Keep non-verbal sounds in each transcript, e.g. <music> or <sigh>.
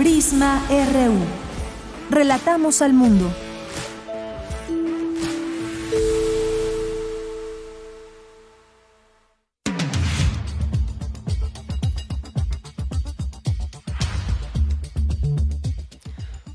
Prisma RU. Relatamos al mundo.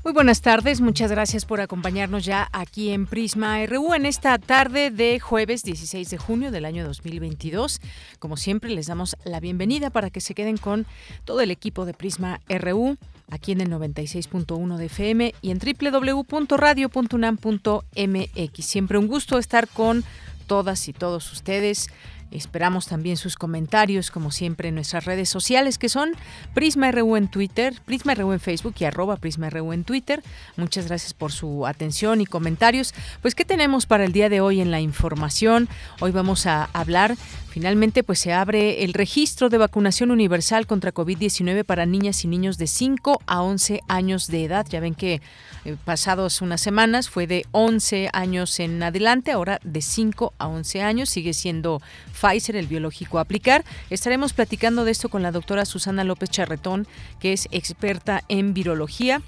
Muy buenas tardes, muchas gracias por acompañarnos ya aquí en Prisma RU en esta tarde de jueves 16 de junio del año 2022. Como siempre, les damos la bienvenida para que se queden con todo el equipo de Prisma RU aquí en el 96.1 de FM y en www.radio.unam.mx. Siempre un gusto estar con todas y todos ustedes Esperamos también sus comentarios, como siempre, en nuestras redes sociales, que son Prisma RU en Twitter, Prisma RU en Facebook y arroba Prisma RU en Twitter. Muchas gracias por su atención y comentarios. Pues, ¿qué tenemos para el día de hoy en la información? Hoy vamos a hablar Finalmente, pues se abre el registro de vacunación universal contra COVID-19 para niñas y niños de 5 a 11 años de edad. Ya ven que eh, pasados unas semanas fue de 11 años en adelante, ahora de 5 a 11 años. Sigue siendo Pfizer el biológico a aplicar. Estaremos platicando de esto con la doctora Susana López Charretón, que es experta en virología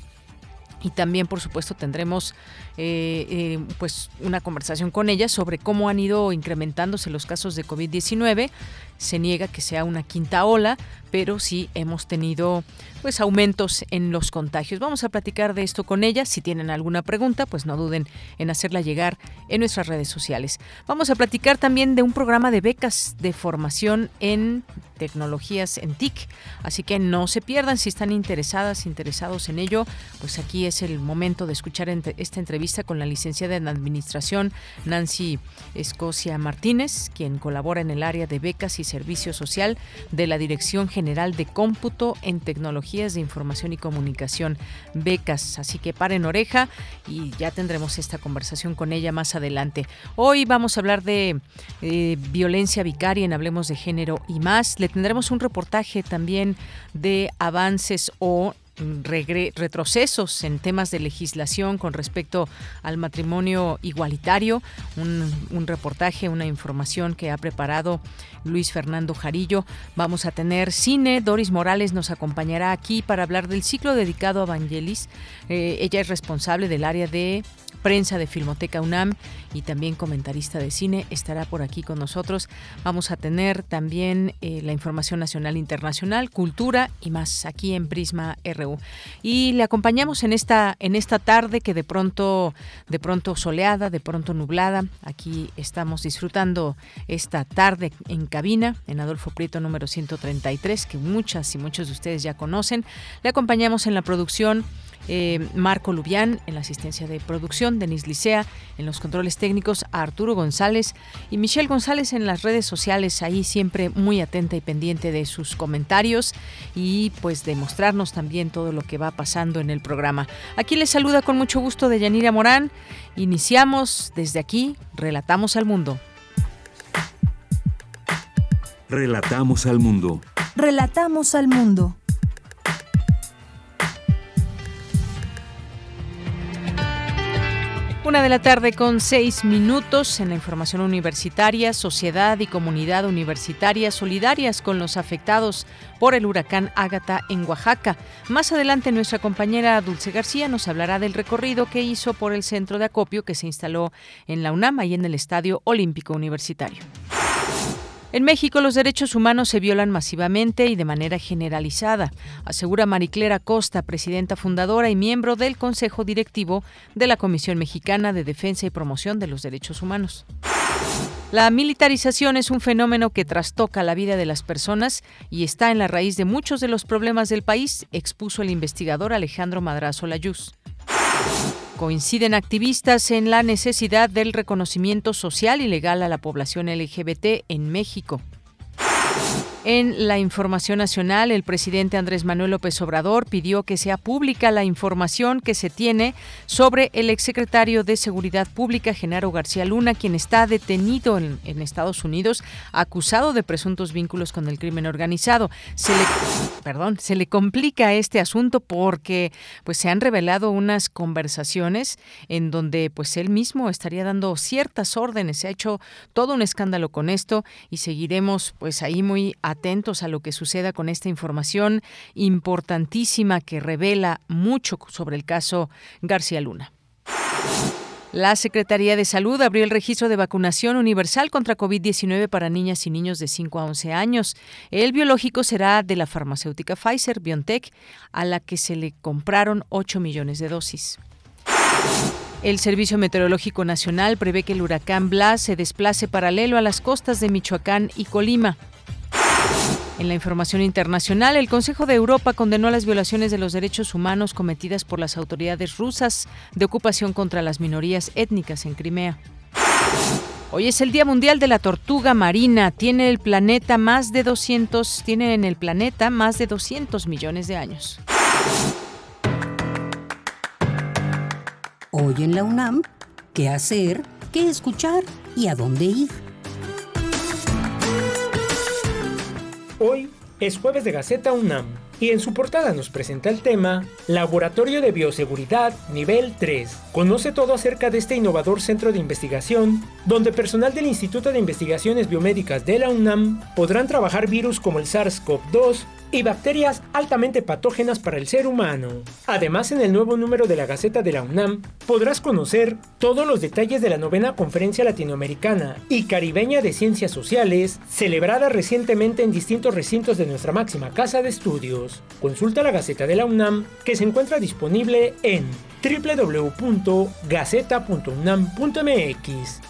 y también por supuesto tendremos eh, eh, pues una conversación con ella sobre cómo han ido incrementándose los casos de COVID-19 se niega que sea una quinta ola, pero sí hemos tenido pues aumentos en los contagios. Vamos a platicar de esto con ella. Si tienen alguna pregunta, pues no duden en hacerla llegar en nuestras redes sociales. Vamos a platicar también de un programa de becas de formación en tecnologías en TIC, así que no se pierdan si están interesadas, interesados en ello, pues aquí es el momento de escuchar esta entrevista con la licenciada en Administración Nancy Escocia Martínez, quien colabora en el área de becas y Servicio Social de la Dirección General de Cómputo en Tecnologías de Información y Comunicación, becas. Así que paren oreja y ya tendremos esta conversación con ella más adelante. Hoy vamos a hablar de eh, violencia vicaria en Hablemos de Género y más. Le tendremos un reportaje también de avances o retrocesos en temas de legislación con respecto al matrimonio igualitario. Un, reportaje, una información que ha preparado Luis Fernando Jarillo. Vamos a tener cine. Doris Morales nos acompañará aquí para hablar del ciclo dedicado a Vangelis. Eh, ella es responsable del área de prensa de Filmoteca UNAM y también comentarista de cine, estará por aquí con nosotros. Vamos a tener también eh, la información nacional e internacional, cultura y más aquí en Prisma RU. Y le acompañamos en esta en esta tarde que de pronto de pronto soleada, de pronto nublada. Aquí estamos disfrutando esta tarde en cabina en Adolfo Prieto número 133 que muchas y muchos de ustedes ya conocen. Le acompañamos en la producción eh, Marco Lubián en la asistencia de producción, Denis Licea en los controles técnicos, Arturo González y Michelle González en las redes sociales, ahí siempre muy atenta y pendiente de sus comentarios y pues de mostrarnos también todo lo que va pasando en el programa. Aquí les saluda con mucho gusto de Yanira Morán. Iniciamos desde aquí, Relatamos al Mundo. Relatamos al mundo. Relatamos al mundo. Una de la tarde con seis minutos en la información universitaria, sociedad y comunidad universitaria solidarias con los afectados por el huracán Ágata en Oaxaca. Más adelante nuestra compañera Dulce García nos hablará del recorrido que hizo por el centro de acopio que se instaló en la UNAM y en el Estadio Olímpico Universitario. En México los derechos humanos se violan masivamente y de manera generalizada, asegura Mariclera Costa, presidenta fundadora y miembro del Consejo Directivo de la Comisión Mexicana de Defensa y Promoción de los Derechos Humanos. La militarización es un fenómeno que trastoca la vida de las personas y está en la raíz de muchos de los problemas del país, expuso el investigador Alejandro Madrazo Layuz. Coinciden activistas en la necesidad del reconocimiento social y legal a la población LGBT en México. En la información nacional, el presidente Andrés Manuel López Obrador pidió que sea pública la información que se tiene sobre el exsecretario de Seguridad Pública, Genaro García Luna, quien está detenido en, Estados Unidos, acusado de presuntos vínculos con el crimen organizado. Se le, perdón, se le complica este asunto porque pues, se han revelado unas conversaciones en donde pues, él mismo estaría dando ciertas órdenes. Se ha hecho todo un escándalo con esto y seguiremos pues, ahí muy atentos a lo que suceda con esta información importantísima que revela mucho sobre el caso García Luna. La Secretaría de Salud abrió el registro de vacunación universal contra COVID-19 para niñas y niños de 5 a 11 años. El biológico será de la farmacéutica Pfizer BioNTech, a la que se le compraron 8 millones de dosis. El Servicio Meteorológico Nacional prevé que el huracán Blas se desplace paralelo a las costas de Michoacán y Colima. En la información internacional, el Consejo de Europa condenó las violaciones de los derechos humanos cometidas por las autoridades rusas de ocupación contra las minorías étnicas en Crimea. Hoy es el Día Mundial de la Tortuga Marina. Tiene el planeta más de 200, tiene en el planeta más de 200 millones de años. Hoy en la UNAM, ¿qué hacer? ¿Qué escuchar? ¿Y a dónde ir? Hoy es jueves de Gaceta UNAM y en su portada nos presenta el tema Laboratorio de Bioseguridad Nivel 3. Conoce todo acerca de este innovador centro de investigación, donde personal del Instituto de Investigaciones Biomédicas de la UNAM podrán trabajar virus como el SARS-CoV-2 y bacterias altamente patógenas para el ser humano. Además, en el nuevo número de la Gaceta de la UNAM podrás conocer todos los detalles de la novena Conferencia Latinoamericana y Caribeña de Ciencias Sociales, celebrada recientemente en distintos recintos de nuestra máxima casa de estudios. Consulta la Gaceta de la UNAM que se encuentra disponible en www.gaceta.unam.mx.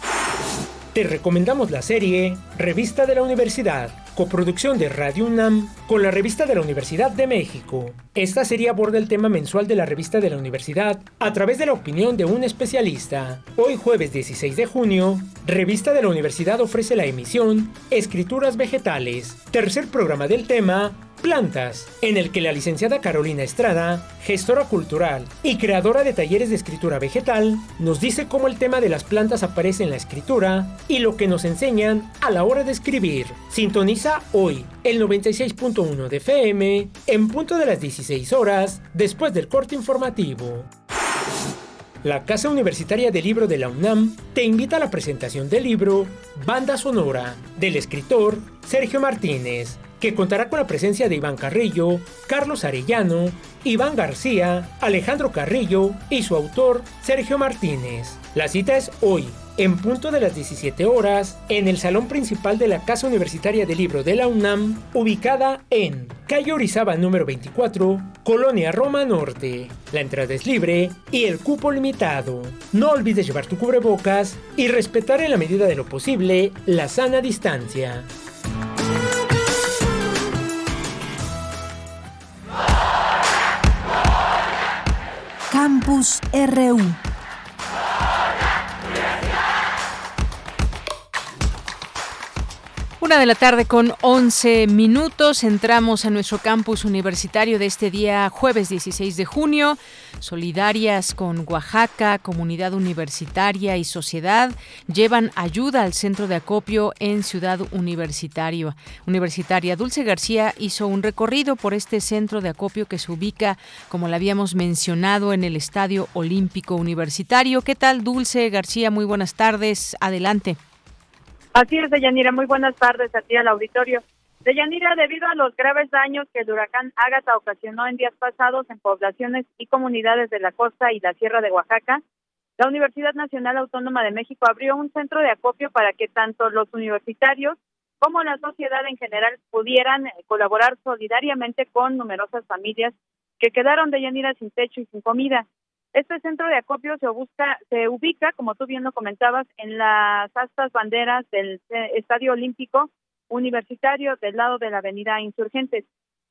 Te recomendamos la serie Revista de la Universidad, coproducción de Radio UNAM con la Revista de la Universidad de México. Esta serie aborda el tema mensual de la Revista de la Universidad a través de la opinión de un especialista. Hoy jueves 16 de junio, Revista de la Universidad ofrece la emisión Escrituras Vegetales, tercer programa del tema Plantas, en el que la licenciada Carolina Estrada, gestora cultural y creadora de talleres de escritura vegetal, nos dice cómo el tema de las plantas aparece en la escritura y lo que nos enseñan a la hora de escribir. Sintoniza hoy el 96.1 de FM en punto de las 16 horas después del corte informativo. La Casa Universitaria del Libro de la UNAM te invita a la presentación del libro Banda Sonora del escritor Sergio Martínez que contará con la presencia de Iván Carrillo, Carlos Arellano, Iván García, Alejandro Carrillo y su autor Sergio Martínez. La cita es hoy, en punto de las 17 horas, en el salón principal de la Casa Universitaria del Libro de la UNAM, ubicada en Calle Orizaba número 24, Colonia Roma Norte. La entrada es libre y el cupo limitado. No olvides llevar tu cubrebocas y respetar en la medida de lo posible la sana distancia. Campus RU. Una de la tarde con 11 minutos. Entramos a nuestro campus universitario de este día, jueves 16 de junio. Solidarias con Oaxaca, comunidad universitaria y sociedad llevan ayuda al centro de acopio en Ciudad Universitario. Universitaria Dulce García hizo un recorrido por este centro de acopio que se ubica, como la habíamos mencionado, en el Estadio Olímpico Universitario. ¿Qué tal, Dulce García? Muy buenas tardes. Adelante. Así es, Deyanira. Muy buenas tardes a ti al auditorio. Deyanira, debido a los graves daños que el huracán Ágata ocasionó en días pasados en poblaciones y comunidades de la costa y la sierra de Oaxaca, la Universidad Nacional Autónoma de México abrió un centro de acopio para que tanto los universitarios como la sociedad en general pudieran eh, colaborar solidariamente con numerosas familias que quedaron de Yanira sin techo y sin comida. Este centro de acopio se, busca, se ubica, como tú bien lo comentabas, en las astas banderas del eh, Estadio Olímpico Universitario del lado de la Avenida Insurgentes.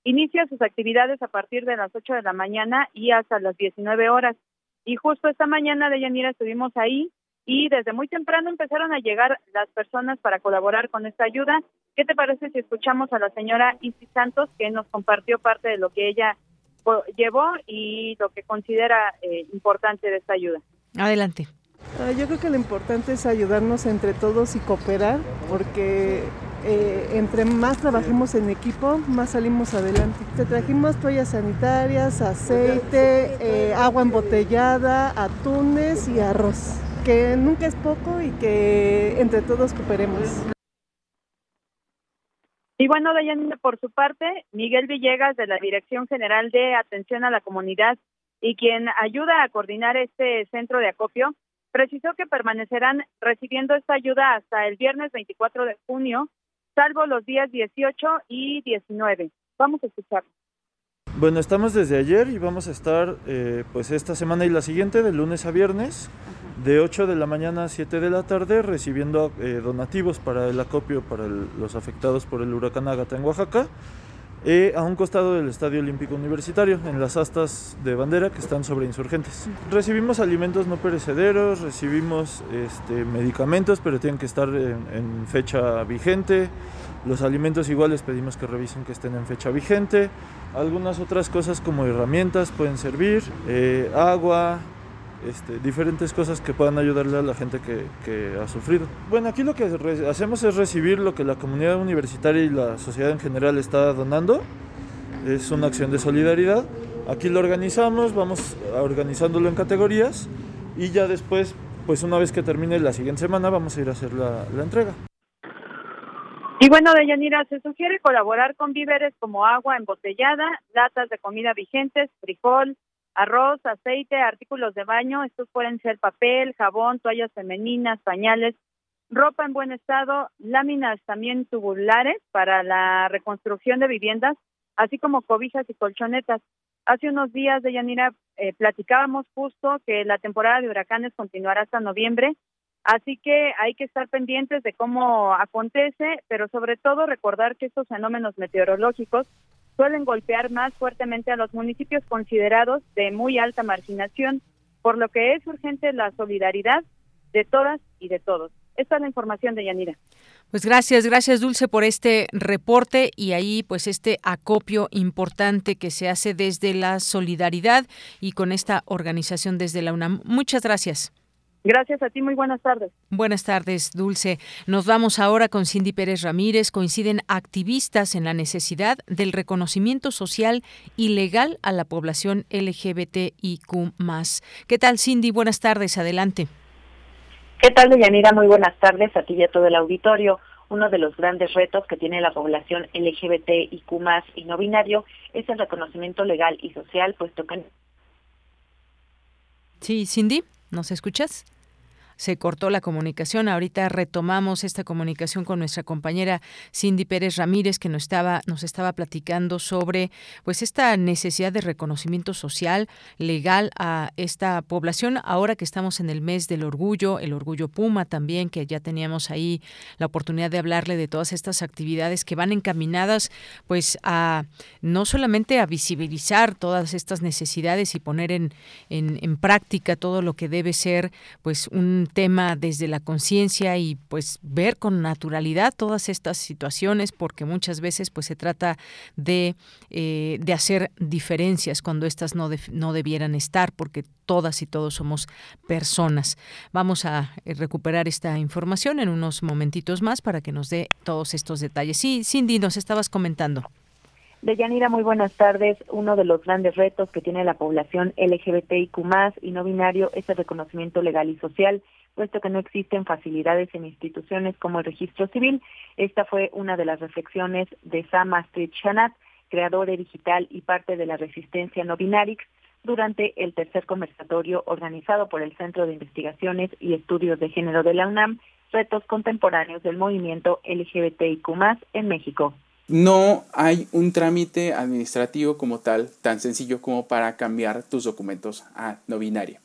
Inicia sus actividades a partir de las 8 de la mañana y hasta las 19 horas. Y justo esta mañana de Yanira estuvimos ahí y desde muy temprano empezaron a llegar las personas para colaborar con esta ayuda. ¿Qué te parece si escuchamos a la señora Isis Santos que nos compartió parte de lo que ella llevó y lo que considera eh, importante de esta ayuda? Adelante. Ah, yo creo que lo importante es ayudarnos entre todos y cooperar, porque eh, entre más trabajemos en equipo, más salimos adelante. Te trajimos toallas sanitarias, aceite, eh, agua embotellada, atunes y arroz, que nunca es poco y que entre todos cooperemos. Y bueno, Dayanina, por su parte, Miguel Villegas de la Dirección General de Atención a la Comunidad y quien ayuda a coordinar este centro de acopio, precisó que permanecerán recibiendo esta ayuda hasta el viernes 24 de junio, salvo los días 18 y 19. Vamos a escuchar. Bueno, estamos desde ayer y vamos a estar eh, pues esta semana y la siguiente, de lunes a viernes, de 8 de la mañana a 7 de la tarde, recibiendo eh, donativos para el acopio para los afectados por el huracán Ágata en Oaxaca eh, a un costado del Estadio Olímpico Universitario, en las astas de bandera que están sobre insurgentes. Recibimos alimentos no perecederos, recibimos este, medicamentos, pero tienen que estar en, fecha vigente. Los alimentos iguales pedimos que revisen que estén en fecha vigente. Algunas otras cosas como herramientas pueden servir, eh, agua, este, diferentes cosas que puedan ayudarle a la gente que, ha sufrido. Bueno, aquí lo que hacemos es recibir lo que la comunidad universitaria y la sociedad en general está donando. Es una acción de solidaridad. Aquí lo organizamos, vamos organizándolo en categorías y ya después, pues una vez que termine la siguiente semana, vamos a ir a hacer la entrega. Y bueno, Deyanira, se sugiere colaborar con víveres como agua embotellada, latas de comida vigentes, frijol, arroz, aceite, artículos de baño, estos pueden ser papel, jabón, toallas femeninas, pañales, ropa en buen estado, láminas también tubulares para la reconstrucción de viviendas, así como cobijas y colchonetas. Hace unos días, de Yanira, eh, platicábamos justo que la temporada de huracanes continuará hasta noviembre, así que hay que estar pendientes de cómo acontece, pero sobre todo recordar que estos fenómenos meteorológicos suelen golpear más fuertemente a los municipios considerados de muy alta marginación, por lo que es urgente la solidaridad de todas y de todos. Esta es la información de Yanira. Pues gracias, gracias Dulce por este reporte y ahí pues este acopio importante que se hace desde la solidaridad y con esta organización desde la UNAM. Muchas gracias. Gracias a ti, muy buenas tardes. Buenas tardes, Dulce. Nos vamos ahora con Cindy Pérez Ramírez. Coinciden activistas en la necesidad del reconocimiento social y legal a la población LGBTIQ. ¿Qué tal, Cindy? Buenas tardes, adelante. ¿Qué tal, Deyanira? Muy buenas tardes a ti y a todo el auditorio. Uno de los grandes retos que tiene la población LGBTIQ y no binario es el reconocimiento legal y social, puesto que. Sí, Cindy. ¿Nos escuchas? Se cortó la comunicación. Ahorita retomamos esta comunicación con nuestra compañera Cindy Pérez Ramírez, que nos estaba, nos estaba platicando sobre pues esta necesidad de reconocimiento social, legal a esta población, ahora que estamos en el mes del orgullo, el orgullo Puma también, que ya teníamos ahí la oportunidad de hablarle de todas estas actividades que van encaminadas pues a no solamente a visibilizar todas estas necesidades y poner en, en, en práctica todo lo que debe ser pues un tema desde la conciencia y pues ver con naturalidad todas estas situaciones porque muchas veces pues se trata de, eh, de hacer diferencias cuando estas no, no debieran estar porque todas y todos somos personas. Vamos a eh, recuperar esta información en unos momentitos más para que nos dé todos estos detalles. Sí, Cindy, nos estabas comentando. Deyanira, muy buenas tardes. Uno de los grandes retos que tiene la población LGBTIQ y no binario es el reconocimiento legal y social puesto que no existen facilidades en instituciones como el registro civil. Esta fue una de las reflexiones de Sam Astrid Shanat, creador digital y parte de la resistencia no binarix, durante el tercer conversatorio organizado por el Centro de Investigaciones y Estudios de Género de la UNAM, Retos Contemporáneos del Movimiento LGBTIQ en México. No hay un trámite administrativo como tal tan sencillo como para cambiar tus documentos a no binaria.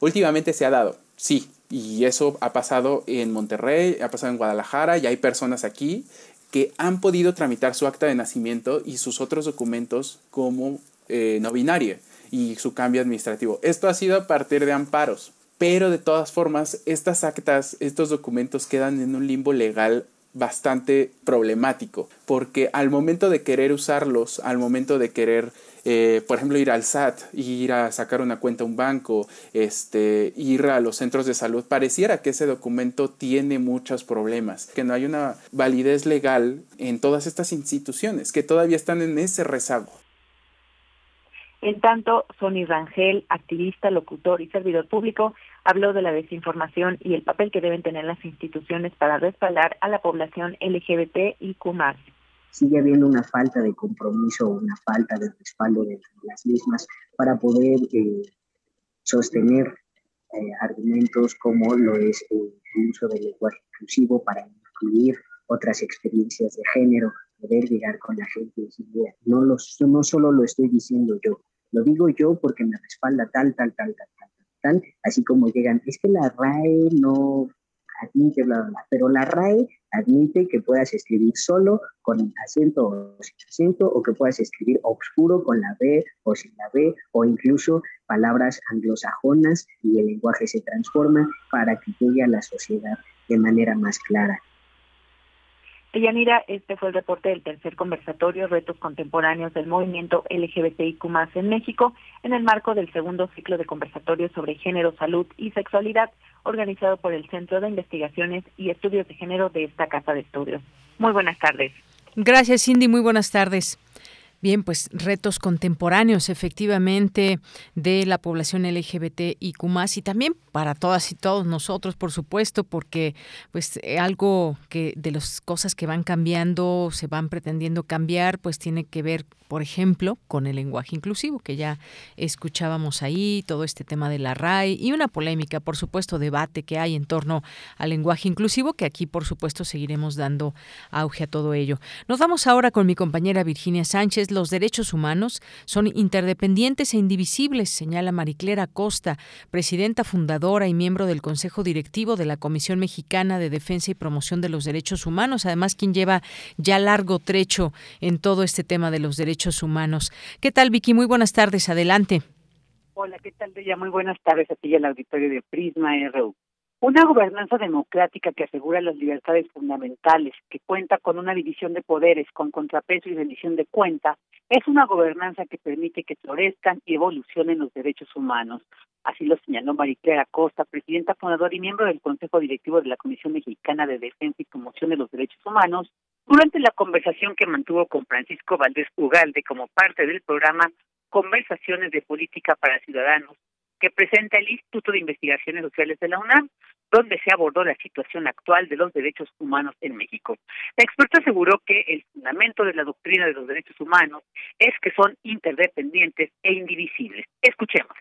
Últimamente se ha dado, sí, y eso ha pasado en Monterrey, ha pasado en Guadalajara y hay personas aquí que han podido tramitar su acta de nacimiento y sus otros documentos como eh, no binario y su cambio administrativo. Esto ha sido a partir de amparos. pero de todas formas, estas actas, estos documentos quedan en un limbo legal bastante problemático, porque al momento de querer usarlos, al momento de querer, eh, por ejemplo, ir al SAT, ir a sacar una cuenta a un banco, este, ir a los centros de salud, pareciera que ese documento tiene muchos problemas, que no hay una validez legal en todas estas instituciones, que todavía están en ese rezago. En tanto, Sonny Rangel, activista, locutor y servidor público, habló de la desinformación y el papel que deben tener las instituciones para respaldar a la población LGBT y Q+. Sigue habiendo una falta de compromiso una falta de respaldo de las mismas para poder eh, sostener eh, argumentos como lo es el uso del lenguaje inclusivo para incluir otras experiencias de género, poder llegar con la gente no, no solo lo estoy diciendo yo, lo digo yo porque me respalda tal, tal, tal, tal, tal, así como llegan, es que la RAE no admite, bla, bla, bla, pero la RAE admite que puedas escribir solo con acento o sin acento, o que puedas escribir oscuro con la B o sin la B, o incluso palabras anglosajonas y el lenguaje se transforma para que llegue a la sociedad de manera más clara. Yanira, este fue el reporte del tercer conversatorio Retos Contemporáneos del Movimiento LGBTIQ en México en el marco del segundo ciclo de conversatorios sobre género, salud y sexualidad organizado por el Centro de Investigaciones y Estudios de Género de esta Casa de Estudios. Muy buenas tardes. Gracias, Cindy. Muy buenas tardes. Bien, pues retos contemporáneos efectivamente de la población LGBT y y también para todas y todos nosotros, por supuesto, porque pues eh, algo que de las cosas que van cambiando, se van pretendiendo cambiar, pues tiene que ver por ejemplo, con el lenguaje inclusivo, que ya escuchábamos ahí, todo este tema de la RAI y una polémica, por supuesto, debate que hay en torno al lenguaje inclusivo, que aquí, por supuesto, seguiremos dando auge a todo ello. Nos vamos ahora con mi compañera Virginia Sánchez. Los derechos humanos son interdependientes e indivisibles, señala Mariclera Costa, presidenta fundadora y miembro del Consejo Directivo de la Comisión Mexicana de Defensa y Promoción de los Derechos Humanos, además quien lleva ya largo trecho en todo este tema de los derechos Humanos. ¿Qué tal, Vicky? Muy buenas tardes. Adelante. Hola, ¿qué tal, Bella? Muy buenas tardes a ti y al auditorio de Prisma RU. Una gobernanza democrática que asegura las libertades fundamentales, que cuenta con una división de poderes, con contrapeso y rendición de cuenta, es una gobernanza que permite que florezcan y evolucionen los derechos humanos. Así lo señaló Mariclera Costa, presidenta fundadora y miembro del Consejo Directivo de la Comisión Mexicana de Defensa y Promoción de los Derechos Humanos, durante la conversación que mantuvo con Francisco Valdés Ugalde como parte del programa Conversaciones de Política para Ciudadanos, que presenta el Instituto de Investigaciones Sociales de la UNAM, donde se abordó la situación actual de los derechos humanos en México. La experta aseguró que el fundamento de la doctrina de los derechos humanos es que son interdependientes e indivisibles. Escuchemos.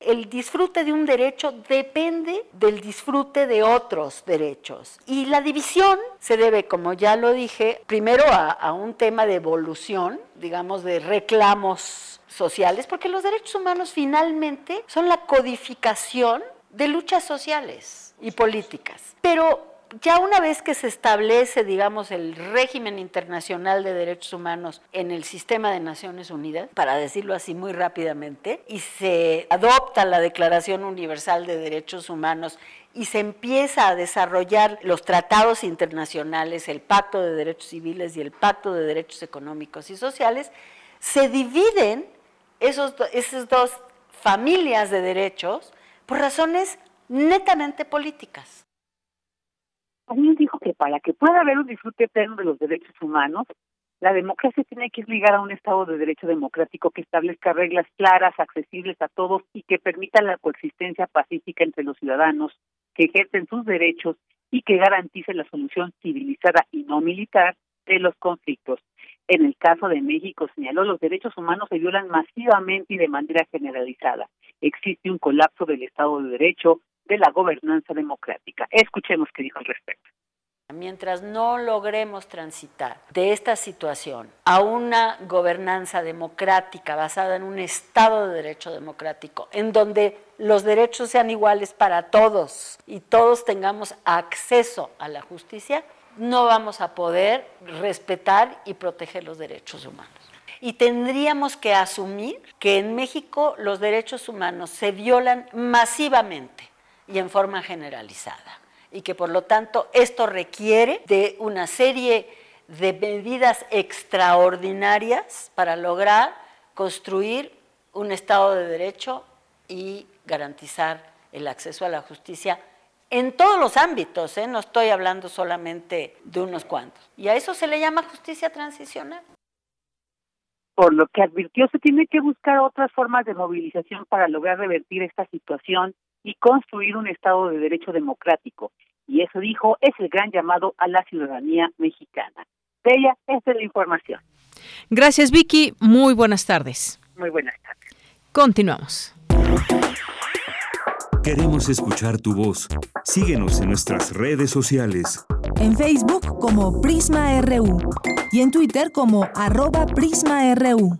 El disfrute de un derecho depende del disfrute de otros derechos. Y la división se debe, como ya lo dije, primero a, un tema de evolución, digamos, de reclamos sociales, porque los derechos humanos finalmente son la codificación de luchas sociales y políticas. Pero ya una vez que se establece, digamos, el régimen internacional de derechos humanos en el sistema de Naciones Unidas, para decirlo así muy rápidamente, y se adopta la Declaración Universal de Derechos Humanos y se empieza a desarrollar los tratados internacionales, el Pacto de Derechos Civiles y el Pacto de Derechos Económicos y Sociales, se dividen esos, esas dos familias de derechos por razones netamente políticas también dijo que para que pueda haber un disfrute pleno de los derechos humanos, la democracia tiene que ir ligada a un Estado de Derecho democrático que establezca reglas claras, accesibles a todos y que permita la coexistencia pacífica entre los ciudadanos, que ejercen sus derechos y que garantice la solución civilizada y no militar de los conflictos. En el caso de México, señaló, los derechos humanos se violan masivamente y de manera generalizada. Existe un colapso del Estado de Derecho, de la gobernanza democrática. Escuchemos qué dijo al respecto. Mientras no logremos transitar de esta situación a una gobernanza democrática basada en un Estado de Derecho democrático, en donde los derechos sean iguales para todos y todos tengamos acceso a la justicia, no vamos a poder respetar y proteger los derechos humanos. Y tendríamos que asumir que en México los derechos humanos se violan masivamente y en forma generalizada. Y que por lo tanto esto requiere de una serie de medidas extraordinarias para lograr construir un Estado de Derecho y garantizar el acceso a la justicia en todos los ámbitos, ¿eh? no estoy hablando solamente de unos cuantos. Y a eso se le llama justicia transicional. Por lo que advirtió, se tiene que buscar otras formas de movilización para lograr revertir esta situación y construir un Estado de Derecho democrático. Y eso dijo, es el gran llamado a la ciudadanía mexicana. De ella, esta es la información. Gracias, Vicky. Muy buenas tardes. Muy buenas tardes. Continuamos. Queremos escuchar tu voz. Síguenos en nuestras redes sociales. En Facebook como Prisma RU y en Twitter como arroba PrismaRU.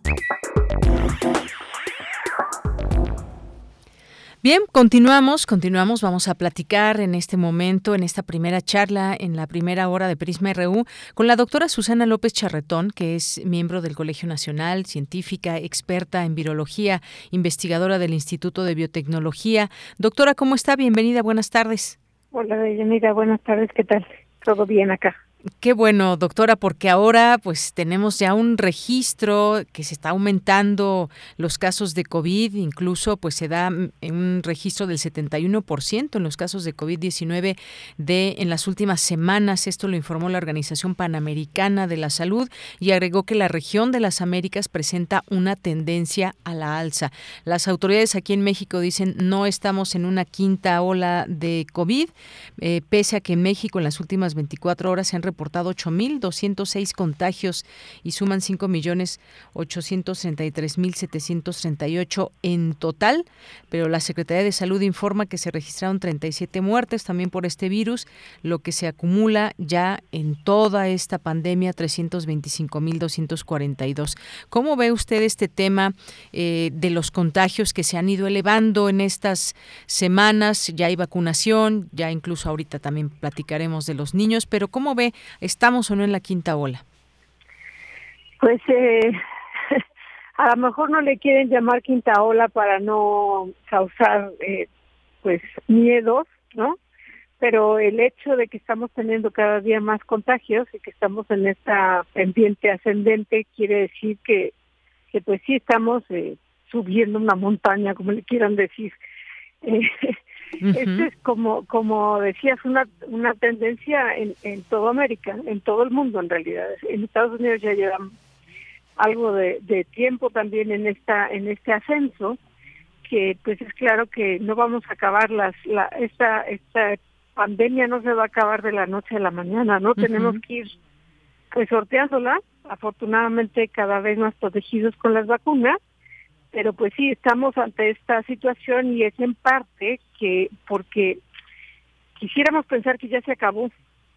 Bien, continuamos, continuamos. Vamos a platicar en este momento, en esta primera charla, en la primera hora de Prisma RU, con la doctora Susana López Charretón, que es miembro del Colegio Nacional, científica, experta en virología, investigadora del Instituto de Biotecnología. Doctora, ¿cómo está? Bienvenida, buenas tardes. Hola, Mira, buenas tardes, ¿qué tal? Todo bien acá. Qué bueno, doctora, porque ahora pues tenemos ya un registro que se está aumentando los casos de COVID, incluso pues se da un registro del 71% en los casos de COVID-19 de en las últimas semanas, esto lo informó la Organización Panamericana de la Salud y agregó que la región de las Américas presenta una tendencia a la alza. Las autoridades aquí en México dicen no estamos en una quinta ola de COVID, eh, pese a que en México en las últimas 24 horas se han reportado 8.206 contagios y suman 5.833.738 en total, pero la Secretaría de Salud informa que se registraron 37 muertes también por este virus, lo que se acumula ya en toda esta pandemia 325.242. ¿Cómo ve usted este tema eh, de los contagios que se han ido elevando en estas semanas? Ya hay vacunación, ya incluso ahorita también platicaremos de los niños, pero ¿cómo ve ¿Estamos o no en la quinta ola? Pues eh, <laughs> a lo mejor no le quieren llamar quinta ola para no causar eh, pues miedos, ¿no? Pero el hecho de que estamos teniendo cada día más contagios y que estamos en esta pendiente ascendente quiere decir que, que pues sí estamos eh, subiendo una montaña, como le quieran decir. <laughs> Eh, esto es como, como decías, una, una tendencia en, en toda América, en todo el mundo en realidad. En Estados Unidos ya llevan algo de, de tiempo también en esta en este ascenso que pues es claro que no vamos a acabar las la esta esta pandemia no se va a acabar de la noche a la mañana no tenemos que ir pues sorteándola afortunadamente cada vez más protegidos con las vacunas pero pues sí, estamos ante esta situación y es en parte que porque quisiéramos pensar que ya se acabó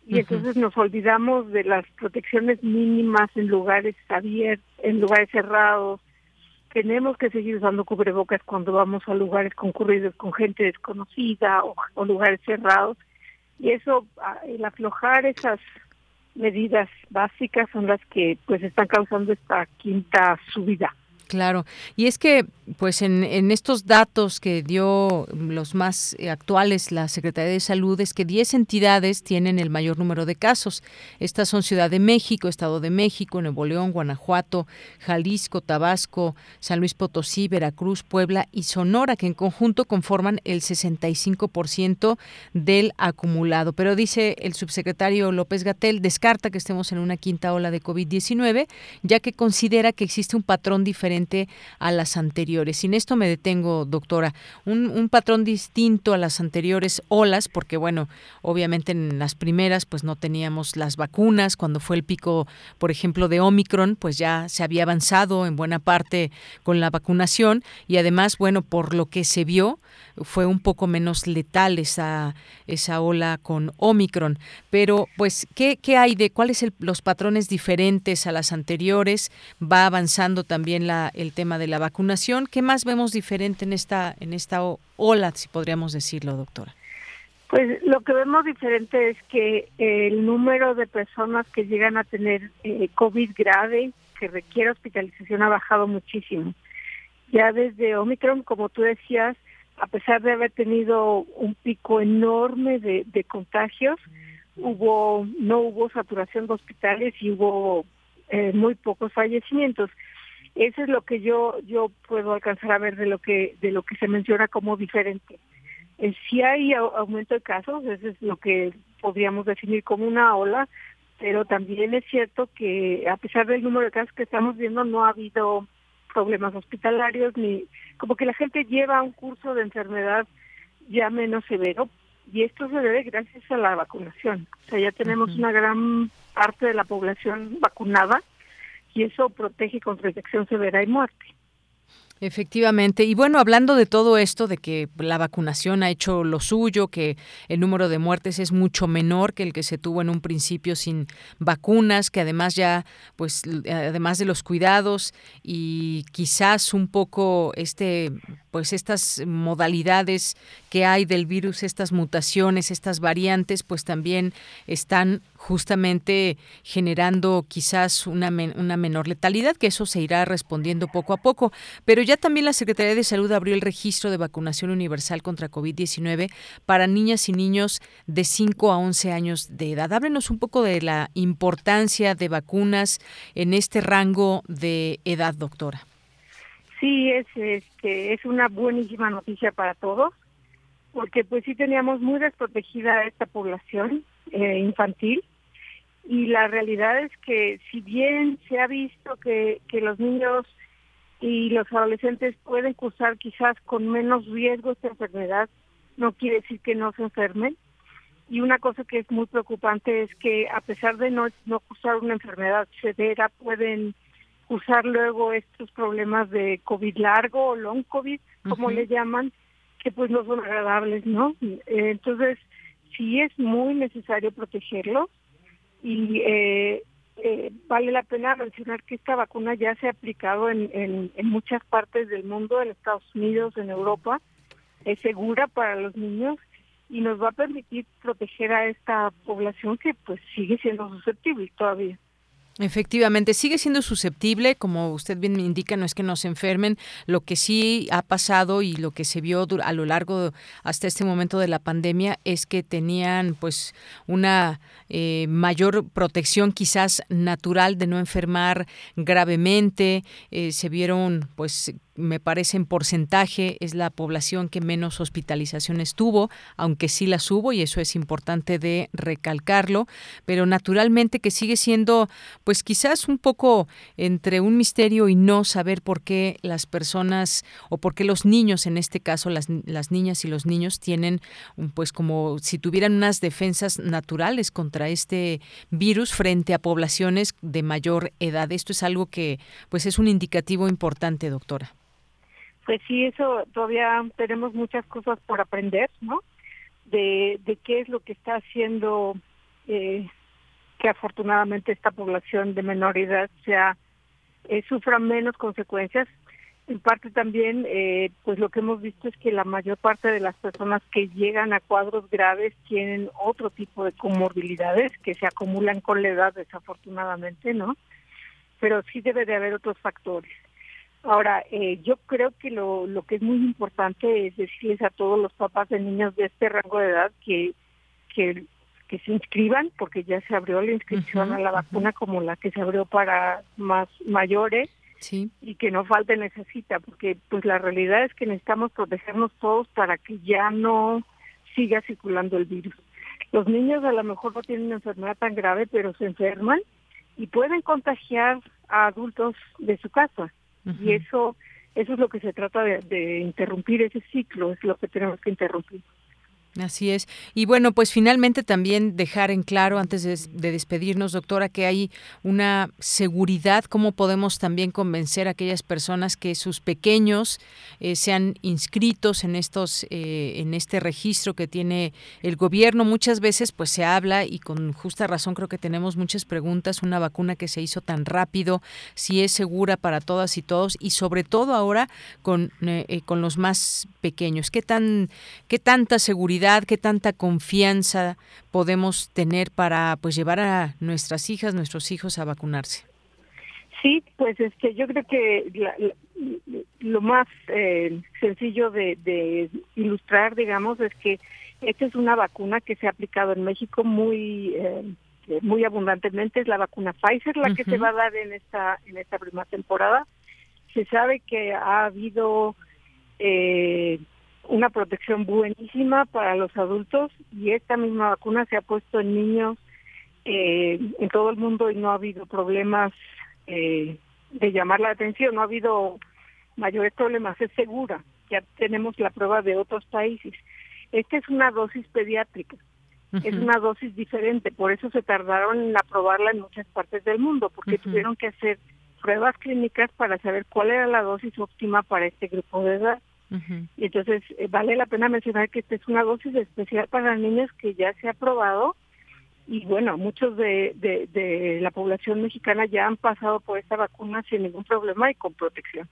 y entonces nos olvidamos de las protecciones mínimas en lugares abiertos, en lugares cerrados. Tenemos que seguir usando cubrebocas cuando vamos a lugares concurridos con gente desconocida o, o lugares cerrados. Y eso, el aflojar esas medidas básicas son las que pues están causando esta quinta subida. Claro, y es que pues en, en, estos datos que dio los más eh, actuales la Secretaría de Salud es que 10 entidades tienen el mayor número de casos. Estas son Ciudad de México, Estado de México, Nuevo León, Guanajuato, Jalisco, Tabasco, San Luis Potosí, Veracruz, Puebla y Sonora, que en conjunto conforman el 65% del acumulado. Pero dice el subsecretario López Gatel, descarta que estemos en una quinta ola de COVID-19, ya que considera que existe un patrón diferente a las anteriores sin esto me detengo, doctora. Un, patrón distinto a las anteriores olas, porque bueno, obviamente en las primeras pues no teníamos las vacunas. Cuando fue el pico, por ejemplo, de Omicron, pues ya se había avanzado en buena parte con la vacunación y además, bueno, por lo que se vio, fue un poco menos letal esa, esa ola con Omicron. Pero, pues, ¿qué, qué hay de cuáles los patrones diferentes a las anteriores? Va avanzando también la, el tema de la vacunación. ¿Qué más vemos diferente en esta, en esta ola, si podríamos decirlo, doctora? Pues lo que vemos diferente es que el número de personas que llegan a tener eh, COVID grave, que requiere hospitalización, ha bajado muchísimo. Ya desde Omicron, como tú decías, a pesar de haber tenido un pico enorme de, de contagios, hubo no hubo saturación de hospitales y hubo eh, muy pocos fallecimientos. Eso es lo que yo yo puedo alcanzar a ver de lo que de lo que se menciona como diferente. Eh, si hay aumento de casos, eso es lo que podríamos definir como una ola, pero también es cierto que a pesar del número de casos que estamos viendo no ha habido problemas hospitalarios ni como que la gente lleva un curso de enfermedad ya menos severo y esto se debe gracias a la vacunación. O sea, ya tenemos una gran parte de la población vacunada y eso protege contra infección severa y muerte. Efectivamente. Y bueno, hablando de todo esto, de que la vacunación ha hecho lo suyo, que el número de muertes es mucho menor que el que se tuvo en un principio sin vacunas, que además ya, pues, además de los cuidados y quizás un poco este, pues, estas modalidades que hay del virus, estas mutaciones, estas variantes, pues también están justamente generando quizás una, una menor letalidad, que eso se irá respondiendo poco a poco. Pero ya también la Secretaría de Salud abrió el registro de vacunación universal contra COVID-19 para niñas y niños de 5 a 11 años de edad. Háblenos un poco de la importancia de vacunas en este rango de edad, doctora. Sí, es, este, es una buenísima noticia para todos, porque pues sí teníamos muy desprotegida esta población eh, infantil y la realidad es que si bien se ha visto que, que los niños y los adolescentes pueden cursar quizás con menos riesgo esta enfermedad, no quiere decir que no se enfermen. Y una cosa que es muy preocupante es que a pesar de no, no cursar una enfermedad severa, pueden cursar luego estos problemas de COVID largo o long COVID, como le llaman, que pues no son agradables, ¿no? Entonces, sí es muy necesario protegerlos y eh, eh, vale la pena mencionar que esta vacuna ya se ha aplicado en, en, en, muchas partes del mundo, en Estados Unidos, en Europa, es segura para los niños y nos va a permitir proteger a esta población que pues sigue siendo susceptible todavía. Efectivamente, sigue siendo susceptible, como usted bien me indica, no es que nos enfermen. Lo que sí ha pasado y lo que se vio a lo largo hasta este momento de la pandemia es que tenían pues una eh, mayor protección quizás natural de no enfermar gravemente. Eh, se vieron pues me parece en porcentaje es la población que menos hospitalizaciones tuvo, aunque sí las hubo y eso es importante de recalcarlo, pero naturalmente que sigue siendo pues quizás un poco entre un misterio y no saber por qué las personas o por qué los niños, en este caso las, las niñas y los niños tienen pues como si tuvieran unas defensas naturales contra este virus frente a poblaciones de mayor edad. Esto es algo que pues es un indicativo importante, doctora pues sí, eso todavía tenemos muchas cosas por aprender, ¿no? De, qué es lo que está haciendo eh, que afortunadamente esta población de menor edad sea eh, sufra menos consecuencias. En parte también, eh, pues lo que hemos visto es que la mayor parte de las personas que llegan a cuadros graves tienen otro tipo de comorbilidades que se acumulan con la edad, desafortunadamente, ¿no? Pero sí debe de haber otros factores. Ahora, eh, yo creo que lo, lo que es muy importante es decirles a todos los papás de niños de este rango de edad que, que, que se inscriban, porque ya se abrió la inscripción a la vacuna como la que se abrió para más mayores, y que no falten esa cita, porque pues la realidad es que necesitamos protegernos todos para que ya no siga circulando el virus. Los niños a lo mejor no tienen una enfermedad tan grave, pero se enferman y pueden contagiar a adultos de su casa. Y eso, eso es lo que se trata de, de interrumpir ese ciclo, es lo que tenemos que interrumpir. Así es. Y bueno, pues finalmente también dejar en claro, antes de, despedirnos, doctora, que hay una seguridad, cómo podemos también convencer a aquellas personas que sus pequeños eh, sean inscritos en estos, eh, en este registro que tiene el gobierno. Muchas veces, pues se habla y con justa razón creo que tenemos muchas preguntas. Una vacuna que se hizo tan rápido, si es segura para todas y todos, y sobre todo ahora con, eh, con los más pequeños. ¿Qué tan, qué tanta seguridad qué tanta confianza podemos tener para pues llevar a nuestras hijas, nuestros hijos a vacunarse. Sí, pues este, yo creo que lo más eh, sencillo de, de, ilustrar, digamos, es que esta es una vacuna que se ha aplicado en México muy eh, muy abundantemente. Es la vacuna Pfizer la que se va a dar en esta en esta primera temporada. Se sabe que ha habido eh, una protección buenísima para los adultos y esta misma vacuna se ha puesto en niños eh, en todo el mundo y no ha habido problemas eh, de llamar la atención, no ha habido mayores problemas, es segura, ya tenemos la prueba de otros países. Esta es una dosis pediátrica, es una dosis diferente, por eso se tardaron en aprobarla en muchas partes del mundo, porque tuvieron que hacer pruebas clínicas para saber cuál era la dosis óptima para este grupo de edad. Y entonces eh, vale la pena mencionar que esta es una dosis especial para niños que ya se ha aprobado y bueno, muchos de, de, de la población mexicana ya han pasado por esta vacuna sin ningún problema y con protección.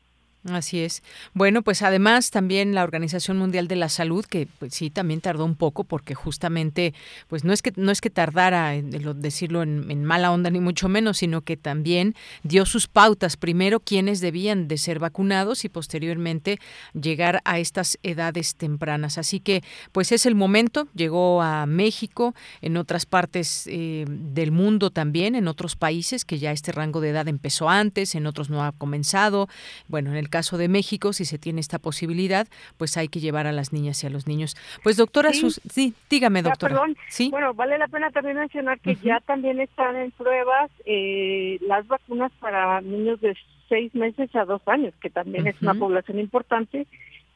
Así es. Bueno, pues además también la Organización Mundial de la Salud, que pues sí también tardó un poco, porque justamente, pues no es que no es que tardara en decirlo en, mala onda ni mucho menos, sino que también dio sus pautas primero quienes debían de ser vacunados y posteriormente llegar a estas edades tempranas. Así que, pues es el momento. Llegó a México, en otras partes eh, del mundo también, en otros países que ya este rango de edad empezó antes, en otros no ha comenzado. Bueno, en el caso de México, si se tiene esta posibilidad, pues hay que llevar a las niñas y a los niños. Pues doctora, sí, sí dígame doctora. perdón, ¿Sí? bueno, vale la pena también mencionar que ya también están en pruebas eh, las vacunas para niños de seis meses a dos años, que también es una población importante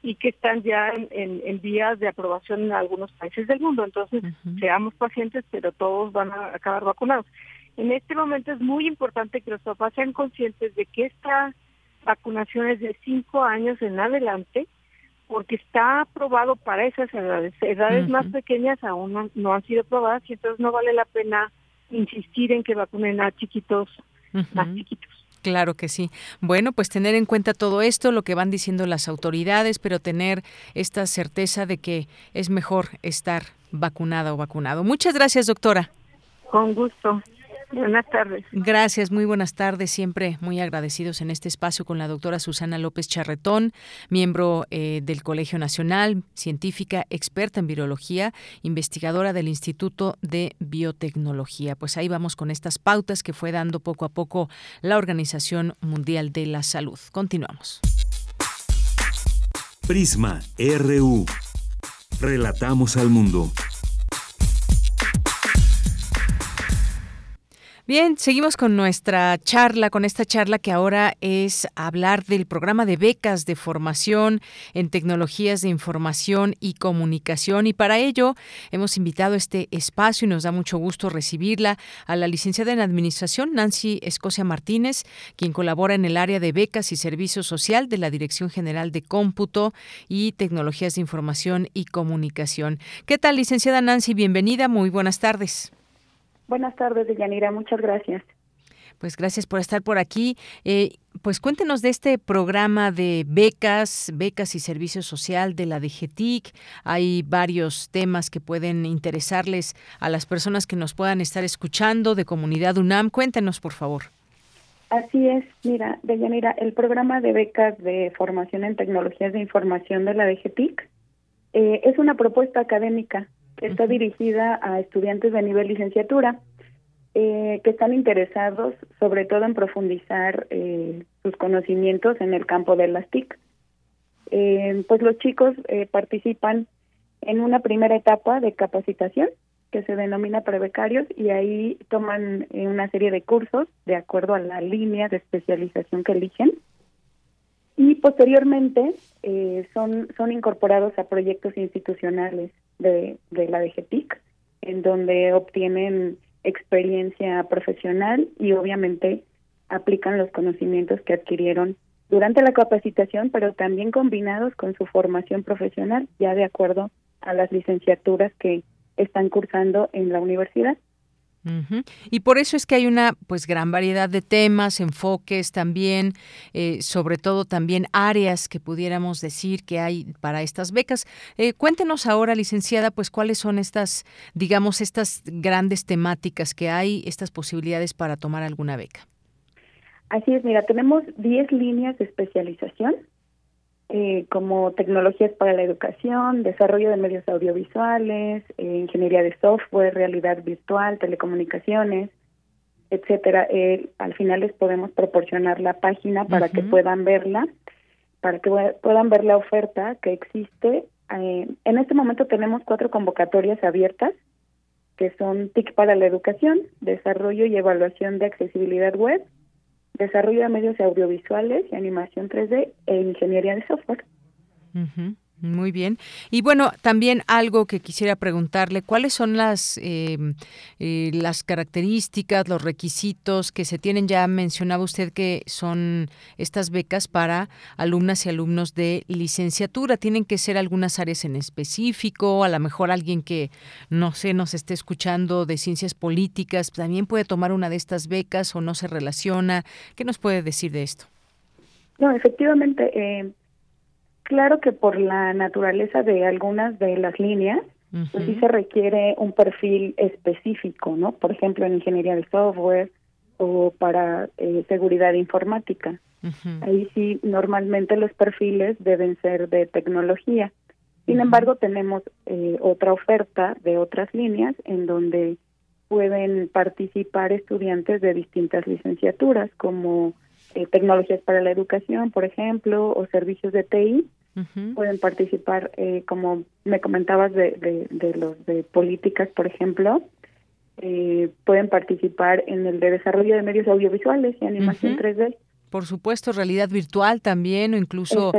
y que están ya en, en, vías de aprobación en algunos países del mundo. Entonces, seamos pacientes, pero todos van a acabar vacunados. En este momento es muy importante que los papás sean conscientes de que esta vacunaciones de cinco años en adelante, porque está aprobado para esas edades. Edades más pequeñas aún no, han sido probadas y entonces no vale la pena insistir en que vacunen a chiquitos más chiquitos. Claro que sí. Bueno, pues tener en cuenta todo esto, lo que van diciendo las autoridades, pero tener esta certeza de que es mejor estar vacunada o vacunado. Muchas gracias, doctora. Con gusto. Buenas tardes. Gracias, muy buenas tardes. Siempre muy agradecidos en este espacio con la doctora Susana López Charretón, miembro eh, del Colegio Nacional, científica, experta en virología, investigadora del Instituto de Biotecnología. Pues ahí vamos con estas pautas que fue dando poco a poco la Organización Mundial de la Salud. Continuamos. Prisma RU. Relatamos al mundo. Bien, seguimos con nuestra charla, con esta charla que ahora es hablar del programa de becas de formación en tecnologías de información y comunicación. Y para ello hemos invitado a este espacio y nos da mucho gusto recibirla a la licenciada en Administración, Nancy Escocia Martínez, quien colabora en el área de becas y servicio social de la Dirección General de Cómputo y Tecnologías de Información y Comunicación. ¿Qué tal, licenciada Nancy? Bienvenida, muy buenas tardes. Buenas tardes, Deyanira. Muchas gracias. Pues gracias por estar por aquí. Eh, pues cuéntenos de este programa de becas, becas y servicio social de la DGTIC. Hay varios temas que pueden interesarles a las personas que nos puedan estar escuchando de Comunidad UNAM. Cuéntenos, por favor. Así es, mira, Deyanira, el programa de becas de formación en tecnologías de información de la DGTIC eh, es una propuesta académica está dirigida a estudiantes de nivel licenciatura eh, que están interesados sobre todo en profundizar eh, sus conocimientos en el campo de las TIC. Eh, pues los chicos participan en una primera etapa de capacitación que se denomina prebecarios y ahí toman una serie de cursos de acuerdo a la línea de especialización que eligen y posteriormente son, son incorporados a proyectos institucionales de, de la DGTIC, en donde obtienen experiencia profesional y obviamente aplican los conocimientos que adquirieron durante la capacitación, pero también combinados con su formación profesional, ya de acuerdo a las licenciaturas que están cursando en la universidad. Y por eso es que hay una pues gran variedad de temas, enfoques también, eh, sobre todo también áreas que pudiéramos decir que hay para estas becas. Eh, cuéntenos ahora, licenciada, pues cuáles son estas, digamos, estas grandes temáticas que hay, estas posibilidades para tomar alguna beca. Así es, mira, tenemos 10 líneas de especialización eh, como tecnologías para la educación, desarrollo de medios audiovisuales, eh, ingeniería de software, realidad virtual, telecomunicaciones, etcétera. Eh, al final les podemos proporcionar la página para que puedan verla, para que puedan ver la oferta que existe. en este momento tenemos cuatro convocatorias abiertas que son TIC para la educación, desarrollo y evaluación de accesibilidad web, desarrollo de medios audiovisuales y animación 3D e ingeniería de software. Muy bien. Y bueno, también algo que quisiera preguntarle, ¿cuáles son las, em, eh, las características, los requisitos que se tienen? Ya mencionaba usted que son estas becas para alumnas y alumnos de licenciatura. ¿Tienen que ser algunas áreas en específico? A lo mejor alguien que, no sé, nos esté escuchando de ciencias políticas, también puede tomar una de estas becas o no se relaciona. ¿Qué nos puede decir de esto? No, efectivamente. Eh Claro que por la naturaleza de algunas de las líneas, pues sí se requiere un perfil específico, ¿no? Por ejemplo, en ingeniería de software o para eh, seguridad informática. Ahí sí, normalmente los perfiles deben ser de tecnología. Sin embargo, tenemos eh, otra oferta de otras líneas en donde pueden participar estudiantes de distintas licenciaturas, como eh, tecnologías para la educación, por ejemplo, o servicios de TI, pueden participar, eh, como me comentabas, de, de, los de políticas, por ejemplo, eh, pueden participar en el de desarrollo de medios audiovisuales y animación 3D por supuesto, realidad virtual también o incluso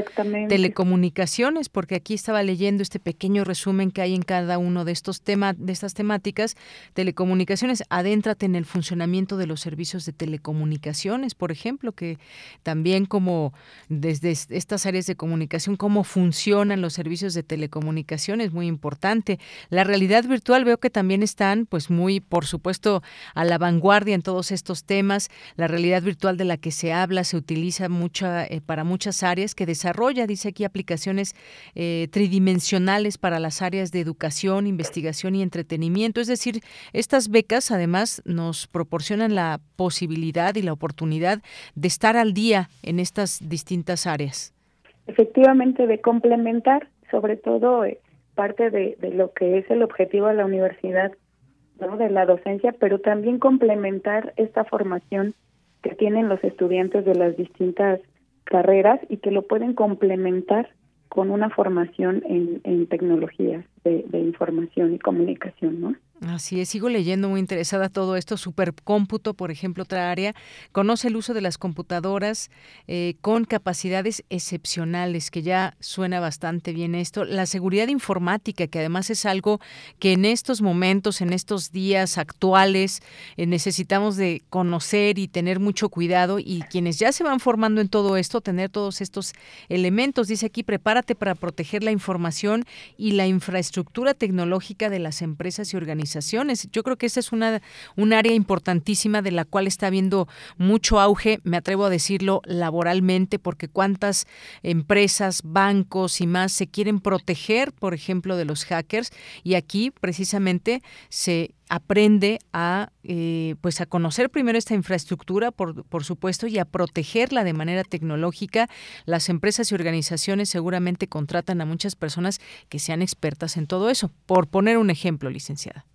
telecomunicaciones, porque aquí estaba leyendo este pequeño resumen que hay en cada uno de estos temas, de estas temáticas. Telecomunicaciones, adéntrate en el funcionamiento de los servicios de telecomunicaciones, por ejemplo, que también como desde estas áreas de comunicación, cómo funcionan los servicios de telecomunicaciones, muy importante. La realidad virtual veo que también están, pues muy, por supuesto, a la vanguardia en todos estos temas. La realidad virtual de la que se habla se utiliza mucha, eh, para muchas áreas, que desarrolla, dice aquí, aplicaciones eh, tridimensionales para las áreas de educación, investigación y entretenimiento. Es decir, estas becas además nos proporcionan la posibilidad y la oportunidad de estar al día en estas distintas áreas. Efectivamente, de complementar, sobre todo eh, parte de, de lo que es el objetivo de la universidad, ¿no? de la docencia, pero también complementar esta formación que tienen los estudiantes de las distintas carreras y que lo pueden complementar con una formación en, tecnologías de, de información y comunicación, ¿no? Así es, sigo leyendo muy interesada todo esto. Supercómputo, por ejemplo, otra área, conoce el uso de las computadoras eh, con capacidades excepcionales, que ya suena bastante bien esto. La seguridad informática, que además es algo que en estos momentos, en estos días actuales, eh, necesitamos de conocer y tener mucho cuidado. Y quienes ya se van formando en todo esto, tener todos estos elementos. Dice aquí, prepárate para proteger la información y la infraestructura tecnológica de las empresas y organizaciones yo creo que esa es una, un área importantísima de la cual está habiendo mucho auge, me atrevo a decirlo, laboralmente, porque cuántas empresas, bancos y más se quieren proteger, por ejemplo, de los hackers, y aquí precisamente se aprende a eh, pues a conocer primero esta infraestructura por, por supuesto y a protegerla de manera tecnológica. Las empresas y organizaciones seguramente contratan a muchas personas que sean expertas en todo eso por poner un ejemplo licenciada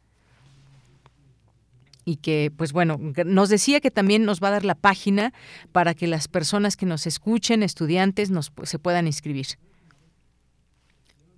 y que, pues bueno, nos decía que también nos va a dar la página para que las personas que nos escuchen, estudiantes, nos, se puedan inscribir.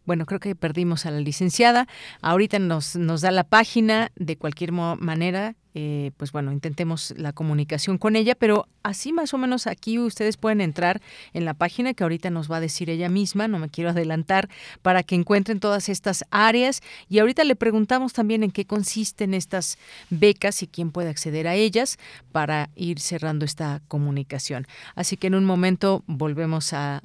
Bueno, creo que perdimos a la licenciada. Ahorita nos, nos da la página. De cualquier manera, eh, pues bueno, intentemos la comunicación con ella, pero así más o menos aquí ustedes pueden entrar en la página que ahorita nos va a decir ella misma, no me quiero adelantar, para que encuentren todas estas áreas y ahorita le preguntamos también en qué consisten estas becas y quién puede acceder a ellas para ir cerrando esta comunicación. Así que en un momento volvemos a,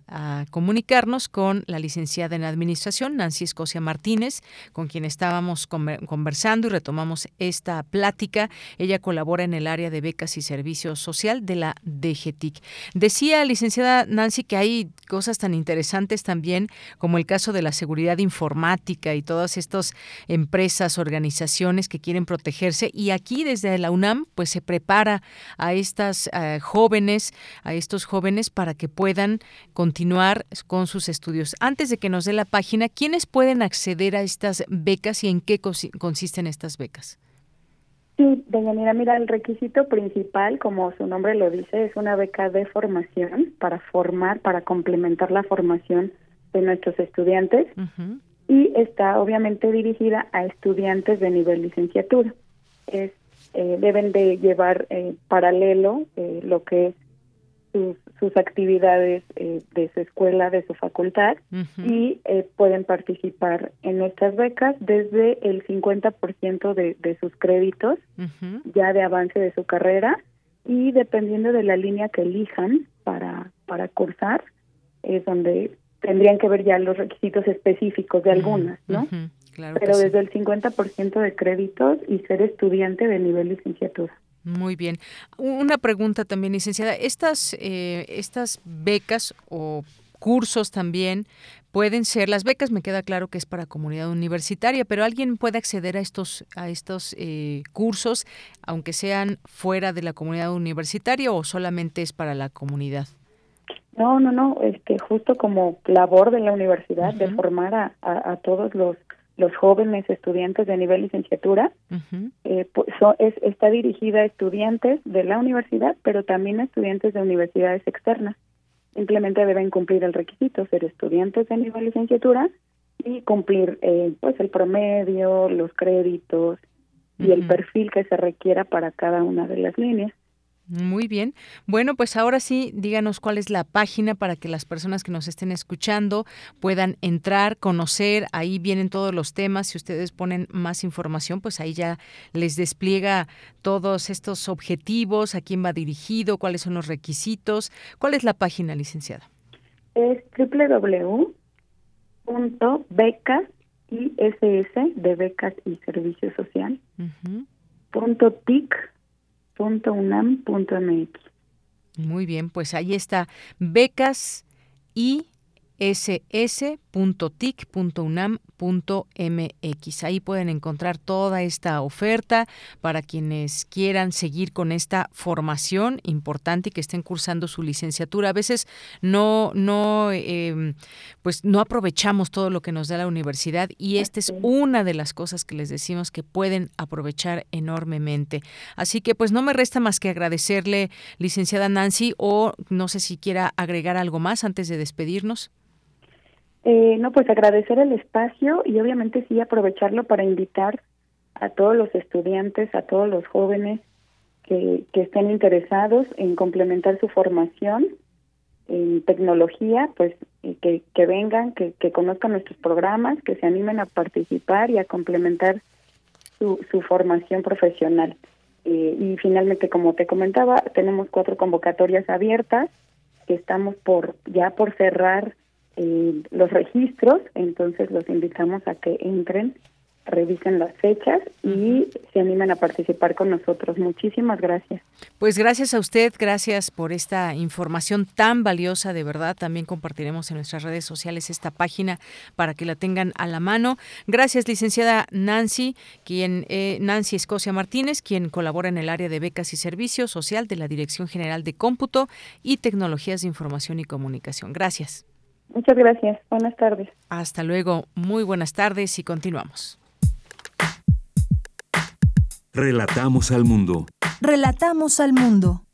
comunicarnos con la licenciada en Administración, Nancy Escocia Martínez, con quien estábamos conversando y retomamos esta plática Ella colabora en el área de becas y servicios social de la DGTIC. Decía, licenciada Nancy, que hay cosas tan interesantes también como el caso de la seguridad informática y todas estas empresas, organizaciones que quieren protegerse. Y aquí desde la UNAM, pues se prepara a estas eh, jóvenes, a estos jóvenes para que puedan continuar con sus estudios. Antes de que nos dé la página, ¿quiénes pueden acceder a estas becas y en qué consisten estas becas? Sí, doña Mira, mira, el requisito principal, como su nombre lo dice, es una beca de formación para formar, para complementar la formación de nuestros estudiantes y está obviamente dirigida a estudiantes de nivel licenciatura. Es, eh, deben de llevar eh, paralelo eh, lo que es sus, actividades de su escuela, de su facultad y pueden participar en nuestras becas desde el 50% de, de sus créditos ya de avance de su carrera y dependiendo de la línea que elijan para, para cursar, es donde tendrían que ver ya los requisitos específicos de algunas, ¿no? Pero desde el 50% de créditos y ser estudiante de nivel licenciatura. Muy bien. Una pregunta también, licenciada. Estas, eh, estas becas o cursos también pueden ser las becas me queda claro que es para comunidad universitaria pero alguien puede acceder a estos a estos eh, cursos aunque sean fuera de la comunidad universitaria o solamente es para la comunidad no, no, no, este, justo como labor de la universidad de formar a, a, todos los, los jóvenes estudiantes de nivel licenciatura, eh, pues, es, está dirigida a estudiantes de la universidad, pero también a estudiantes de universidades externas. Simplemente deben cumplir el requisito, ser estudiantes de nivel licenciatura y cumplir eh, pues el promedio, los créditos y el perfil que se requiera para cada una de las líneas. Muy bien. Bueno, pues ahora sí, díganos cuál es la página para que las personas que nos estén escuchando puedan entrar, conocer. Ahí vienen todos los temas. Si ustedes ponen más información, pues ahí ya les despliega todos estos objetivos, a quién va dirigido, cuáles son los requisitos. ¿Cuál es la página, licenciada? Es www.becas de becas y servicio social punto tic .unam.mx. Muy bien, pues ahí está becas y ss.tic.unam.mx. Ahí pueden encontrar toda esta oferta para quienes quieran seguir con esta formación importante y que estén cursando su licenciatura. A veces no, no, em, pues no aprovechamos todo lo que nos da la universidad y esta es una de las cosas que les decimos que pueden aprovechar enormemente. Así que pues no me resta más que agradecerle, licenciada Nancy, o no sé si quiera agregar algo más antes de despedirnos. Eh, no, pues agradecer el espacio y obviamente sí aprovecharlo para invitar a todos los estudiantes, a todos los jóvenes que, que estén interesados en complementar su formación en tecnología, pues que, que vengan, que, que conozcan nuestros programas, que se animen a participar y a complementar su, su formación profesional. Eh, y finalmente, como te comentaba, tenemos cuatro convocatorias abiertas que estamos por ya por cerrar eh, los registros, entonces los invitamos a que entren, revisen las fechas y se animen a participar con nosotros. Muchísimas gracias. Pues gracias a usted, gracias por esta información tan valiosa, de verdad. También compartiremos en nuestras redes sociales esta página para que la tengan a la mano. Gracias, licenciada Nancy, quien eh, Nancy Escocia Martínez, quien colabora en el área de becas y servicios social de la Dirección General de Cómputo y Tecnologías de Información y Comunicación. Gracias. Muchas gracias. Buenas tardes. Hasta luego. Muy buenas tardes y continuamos. Relatamos al mundo. Relatamos al mundo.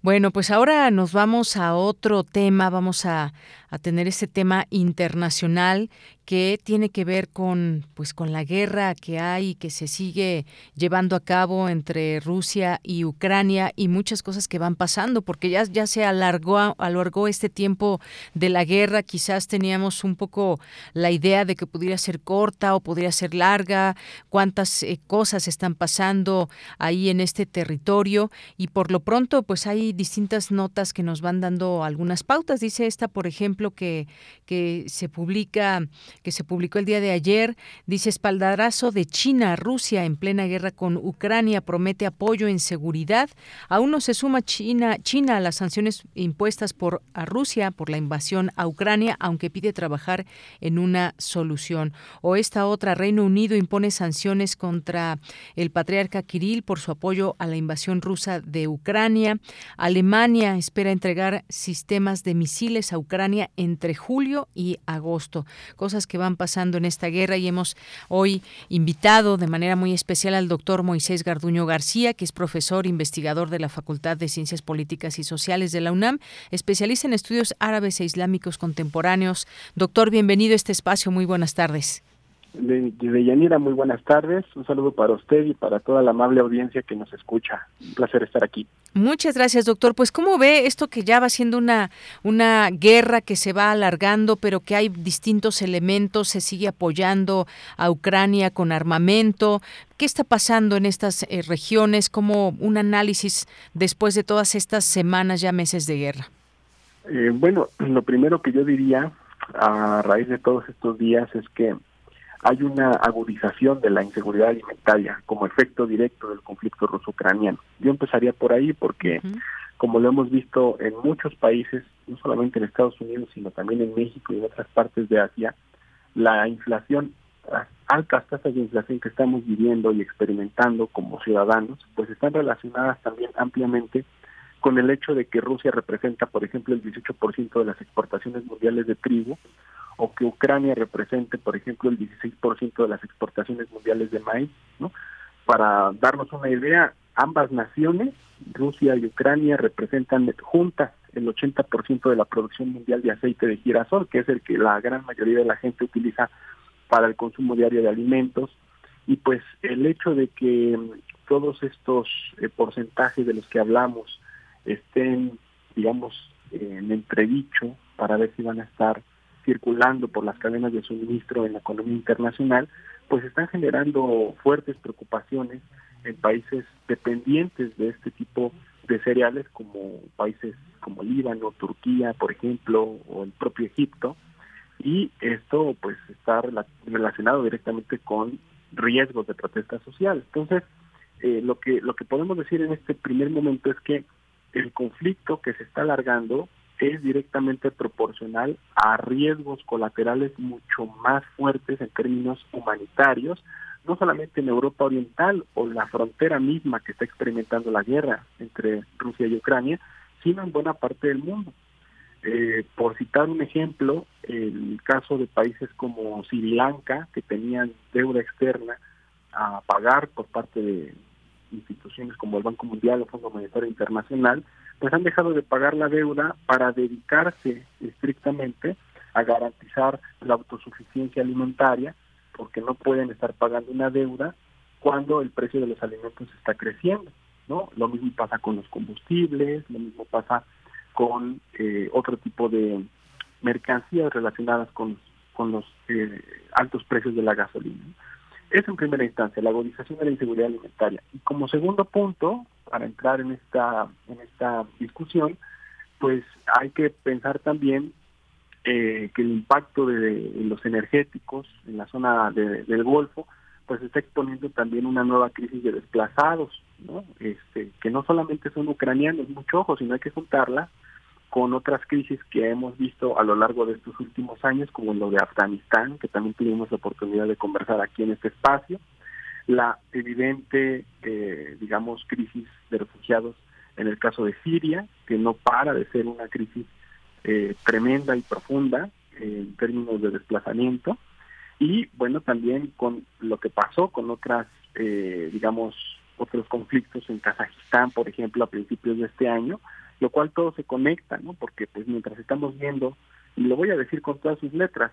Bueno, pues ahora nos vamos a otro tema, vamos a, a tener ese tema internacional que tiene que ver con pues con la guerra que hay que se sigue llevando a cabo entre Rusia y Ucrania y muchas cosas que van pasando porque ya ya se alargó alargó este tiempo de la guerra. Quizás teníamos un poco la idea de que pudiera ser corta o podría ser larga cuántas eh, cosas están pasando ahí en este territorio y por lo pronto pues hay distintas notas que nos van dando algunas pautas. Dice esta por ejemplo que, que se publica, que se publicó el día de ayer, dice espaldarazo de China a Rusia en plena guerra con Ucrania, promete apoyo en seguridad. Aún no se suma China, China a las sanciones impuestas por Rusia por la invasión a Ucrania, aunque pide trabajar en una solución. O esta otra, Reino Unido impone sanciones contra el patriarca Kirill por su apoyo a la invasión rusa de Ucrania. Alemania espera entregar sistemas de misiles a Ucrania entre julio y agosto. Cosas que van pasando en esta guerra y hemos hoy invitado de manera muy especial al doctor Moisés Garduño García, que es profesor investigador de la Facultad de Ciencias Políticas y Sociales de la UNAM, especialista en estudios árabes e islámicos contemporáneos. Doctor, bienvenido a este espacio. Muy buenas tardes. De, de Yanira, muy buenas tardes. Un saludo para usted y para toda la amable audiencia que nos escucha. Un placer estar aquí. Muchas gracias, doctor. Pues, ¿cómo ve esto que ya va siendo una, una guerra que se va alargando, pero que hay distintos elementos, se sigue apoyando a Ucrania con armamento? ¿Qué está pasando en estas eh, regiones? Como un análisis después de todas estas semanas, ya meses de guerra. Eh, bueno, <clears throat> lo primero que yo diría a raíz de todos estos días es que hay una agudización de la inseguridad alimentaria como efecto directo del conflicto ruso-ucraniano. Yo empezaría por ahí porque, como lo hemos visto en muchos países, no solamente en Estados Unidos, sino también en México y en otras partes de Asia, la inflación, las altas tasas de inflación que estamos viviendo y experimentando como ciudadanos, pues están relacionadas también ampliamente con el hecho de que Rusia representa, por ejemplo, el 18% de las exportaciones mundiales de trigo, o que Ucrania represente, por ejemplo, el 16% de las exportaciones mundiales de maíz, ¿no? Para darnos una idea, ambas naciones, Rusia y Ucrania, representan juntas el 80% de la producción mundial de aceite de girasol, que es el que la gran mayoría de la gente utiliza para el consumo diario de alimentos. Y pues el hecho de que todos estos eh, porcentajes de los que hablamos estén, digamos, en entredicho para ver si van a estar circulando por las cadenas de suministro en la economía internacional, pues están generando fuertes preocupaciones en países dependientes de este tipo de cereales como países como Líbano, Turquía, por ejemplo, o el propio Egipto, y esto pues está relacionado directamente con riesgos de protesta social. Entonces, eh, lo que lo que podemos decir en este primer momento es que el conflicto que se está alargando es directamente proporcional a riesgos colaterales mucho más fuertes en términos humanitarios, no solamente en Europa Oriental o la frontera misma que está experimentando la guerra entre Rusia y Ucrania, sino en buena parte del mundo. Eh, por citar un ejemplo, el caso de países como Sri Lanka, que tenían deuda externa a pagar por parte de instituciones como el Banco Mundial o Fondo Monetario Internacional, pues han dejado de pagar la deuda para dedicarse estrictamente a garantizar la autosuficiencia alimentaria, porque no pueden estar pagando una deuda cuando el precio de los alimentos está creciendo, ¿no? Lo mismo pasa con los combustibles, lo mismo pasa con eh, otro tipo de mercancías relacionadas con, con los eh, altos precios de la gasolina. Es en primera instancia la agudización de la inseguridad alimentaria. Y como segundo punto, para entrar en esta, en esta discusión, pues hay que pensar también eh, que el impacto de, los energéticos en la zona del Golfo, pues está exponiendo también una nueva crisis de desplazados, ¿no? Este, que no solamente son ucranianos, mucho ojo, sino hay que juntarla con otras crisis que hemos visto a lo largo de estos últimos años, como lo de Afganistán, que también tuvimos la oportunidad de conversar aquí en este espacio, la evidente, eh, digamos, crisis de refugiados en el caso de Siria, que no para de ser una crisis eh, tremenda y profunda en términos de desplazamiento, y bueno, también con lo que pasó con otras, eh, digamos, otros conflictos en Kazajistán, por ejemplo, a principios de este año, lo cual todo se conecta, ¿no? Porque pues mientras estamos viendo, y lo voy a decir con todas sus letras,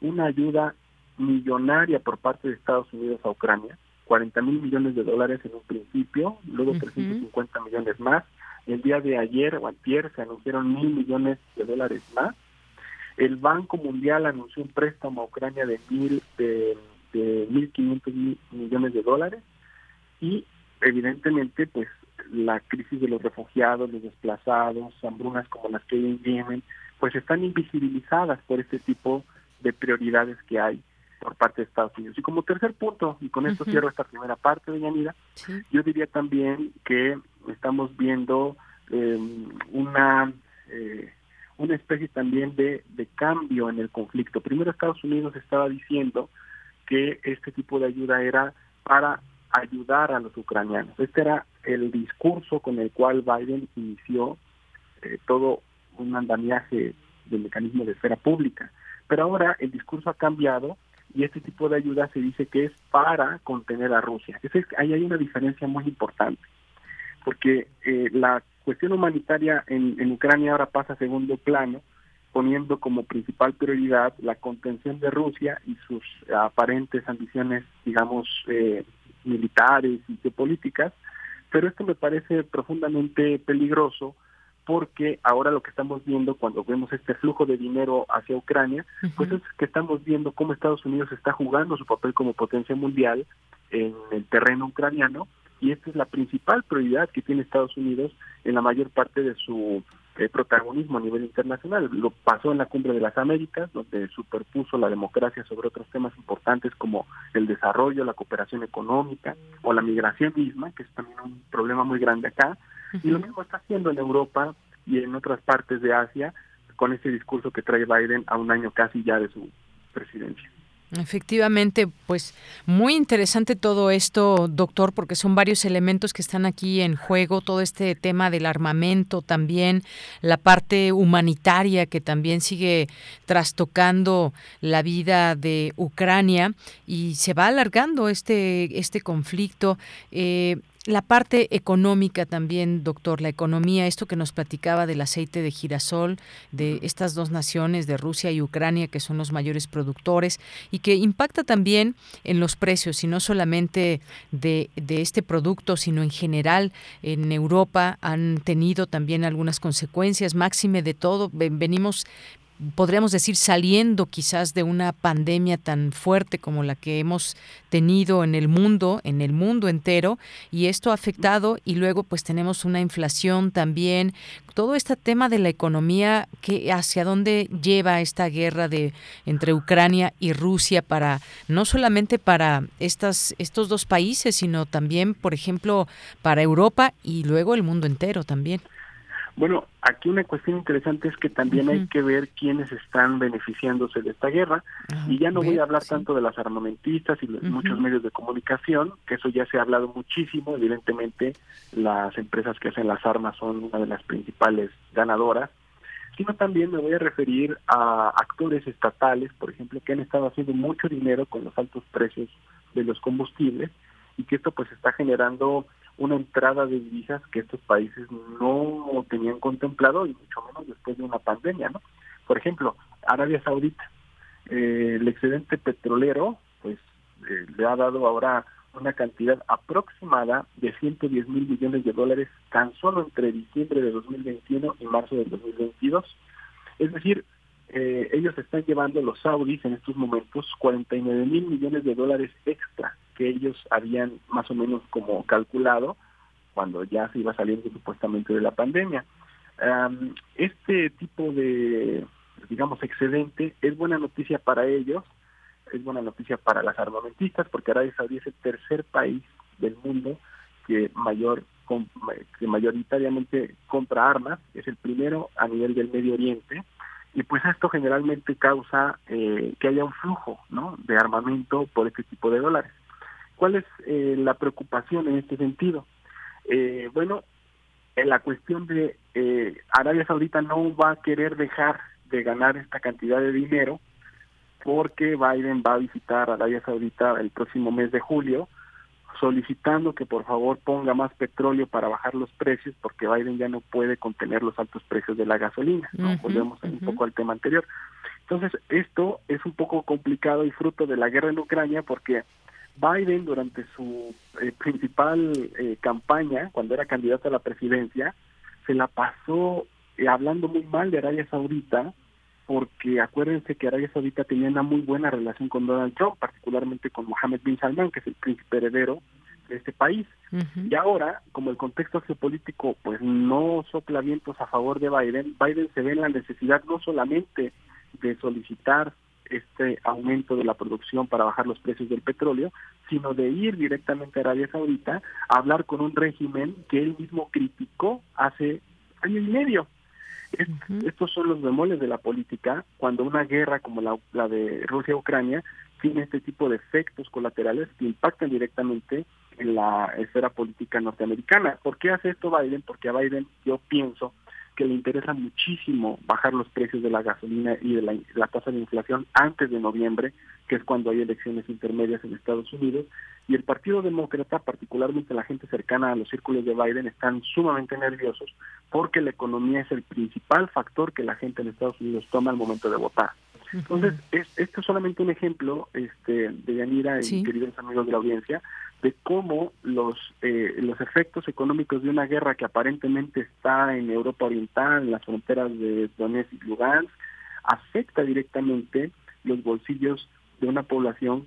una ayuda millonaria por parte de Estados Unidos a Ucrania, 40 mil millones de dólares en un principio, luego 350 millones más. El día de ayer o antier se anunciaron mil millones de dólares más. El Banco Mundial anunció un préstamo a Ucrania de mil de, de 1.500 millones de dólares y evidentemente pues la crisis de los refugiados, los desplazados, hambrunas como las que hay en Yemen, pues están invisibilizadas por este tipo de prioridades que hay por parte de Estados Unidos. Y como tercer punto, y con esto cierro esta primera parte de Yanira, yo diría también que estamos viendo eh, una eh, una especie también de, de cambio en el conflicto. Primero Estados Unidos estaba diciendo que este tipo de ayuda era para ayudar a los ucranianos. Este era el discurso con el cual Biden inició eh, todo un andamiaje del mecanismo de esfera pública. Pero ahora el discurso ha cambiado y este tipo de ayuda se dice que es para contener a Rusia. Ahí hay una diferencia muy importante, porque eh, la cuestión humanitaria en, en Ucrania ahora pasa a segundo plano, poniendo como principal prioridad la contención de Rusia y sus aparentes ambiciones, digamos, eh, militares y geopolíticas, pero esto me parece profundamente peligroso porque ahora lo que estamos viendo cuando vemos este flujo de dinero hacia Ucrania, pues es que estamos viendo cómo Estados Unidos está jugando su papel como potencia mundial en el terreno ucraniano y esta es la principal prioridad que tiene Estados Unidos en la mayor parte de su eh, protagonismo a nivel internacional. Lo pasó en la Cumbre de las Américas, donde superpuso la democracia sobre otros temas importantes como el desarrollo, la cooperación económica o la migración misma, que es también un problema muy grande acá. Y lo mismo está haciendo en Europa y en otras partes de Asia con ese discurso que trae Biden a un año casi ya de su presidencia. Efectivamente, pues muy interesante todo esto, doctor, porque son varios elementos que están aquí en juego, todo este tema del armamento también, la parte humanitaria que también sigue trastocando la vida de Ucrania y se va alargando este, este conflicto. Eh, la parte económica también, doctor, la economía, esto que nos platicaba del aceite de girasol, de estas dos naciones, de Rusia y Ucrania, que son los mayores productores, y que impacta también en los precios, y no solamente de, de este producto, sino en general en Europa han tenido también algunas consecuencias, máxime de todo. Venimos podríamos decir, saliendo quizás de una pandemia tan fuerte como la que hemos tenido en el mundo, en el mundo entero, y esto ha afectado y luego pues tenemos una inflación también, todo este tema de la economía, que hacia dónde lleva esta guerra de entre Ucrania y Rusia para no solamente para estas estos dos países, sino también, por ejemplo, para Europa y luego el mundo entero también. Bueno, aquí una cuestión interesante es que también hay que ver quiénes están beneficiándose de esta guerra. Ah, y ya no voy a hablar tanto de las armamentistas y muchos medios de comunicación, que eso ya se ha hablado muchísimo. Evidentemente, las empresas que hacen las armas son una de las principales ganadoras. Sino también me voy a referir a actores estatales, por ejemplo, que han estado haciendo mucho dinero con los altos precios de los combustibles y que esto pues está generando una entrada de divisas que estos países no tenían contemplado y mucho menos después de una pandemia, ¿no? Por ejemplo, Arabia Saudita, eh, el excedente petrolero, pues eh, le ha dado ahora una cantidad aproximada de 110 mil millones de dólares tan solo entre diciembre de 2021 y marzo de 2022. Es decir, eh, ellos están llevando los saudis en estos momentos 49 mil millones de dólares extra que ellos habían más o menos como calculado cuando ya se iba saliendo supuestamente de la pandemia. este tipo de, digamos, excedente es buena noticia para ellos, es buena noticia para las armamentistas, porque Arabia Saudí es el tercer país del mundo que mayor que mayoritariamente compra armas, es el primero a nivel del Medio Oriente, y pues esto generalmente causa eh, que haya un flujo de armamento por este tipo de dólares. ¿Cuál es eh, la preocupación en este sentido? Eh, bueno, en la cuestión de eh, Arabia Saudita no va a querer dejar de ganar esta cantidad de dinero porque Biden va a visitar Arabia Saudita el próximo mes de julio solicitando que por favor ponga más petróleo para bajar los precios porque Biden ya no puede contener los altos precios de la gasolina. ¿no? Volvemos un poco al tema anterior. Entonces, esto es un poco complicado y fruto de la guerra en Ucrania porque Biden durante su eh, principal eh, campaña, cuando era candidato a la presidencia, se la pasó eh, hablando muy mal de Arabia Saudita, porque acuérdense que Arabia Saudita tenía una muy buena relación con Donald Trump, particularmente con Mohammed bin Salman, que es el príncipe heredero de este país. Y ahora, como el contexto geopolítico pues no sopla vientos a favor de Biden, Biden se ve en la necesidad no solamente de solicitar este aumento de la producción para bajar los precios del petróleo, sino de ir directamente a Arabia Saudita a hablar con un régimen que él mismo criticó hace año y medio. Estos son los bemoles de la política cuando una guerra como la, la de Rusia-Ucrania tiene este tipo de efectos colaterales que impactan directamente en la esfera política norteamericana. ¿Por qué hace esto Biden? Porque a Biden yo pienso que le interesa muchísimo bajar los precios de la gasolina y de la, tasa de inflación antes de noviembre, que es cuando hay elecciones intermedias en Estados Unidos, y el Partido Demócrata, particularmente la gente cercana a los círculos de Biden, están sumamente nerviosos porque la economía es el principal factor que la gente en Estados Unidos toma al momento de votar. Entonces, es, esto es solamente un ejemplo, este, de Yanira y queridos amigos de la audiencia, de cómo los, eh, los efectos económicos de una guerra que aparentemente está en Europa Oriental, en las fronteras de Donetsk y Lugansk, afecta directamente los bolsillos de una población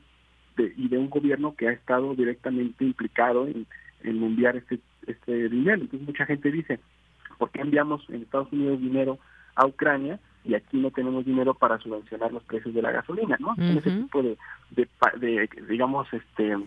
y de un gobierno que ha estado directamente implicado en, en enviar este, este dinero. Entonces mucha gente dice, ¿por qué enviamos en Estados Unidos dinero a Ucrania y aquí no tenemos dinero para subvencionar los precios de la gasolina, ¿no? Ese tipo de, de, digamos, este...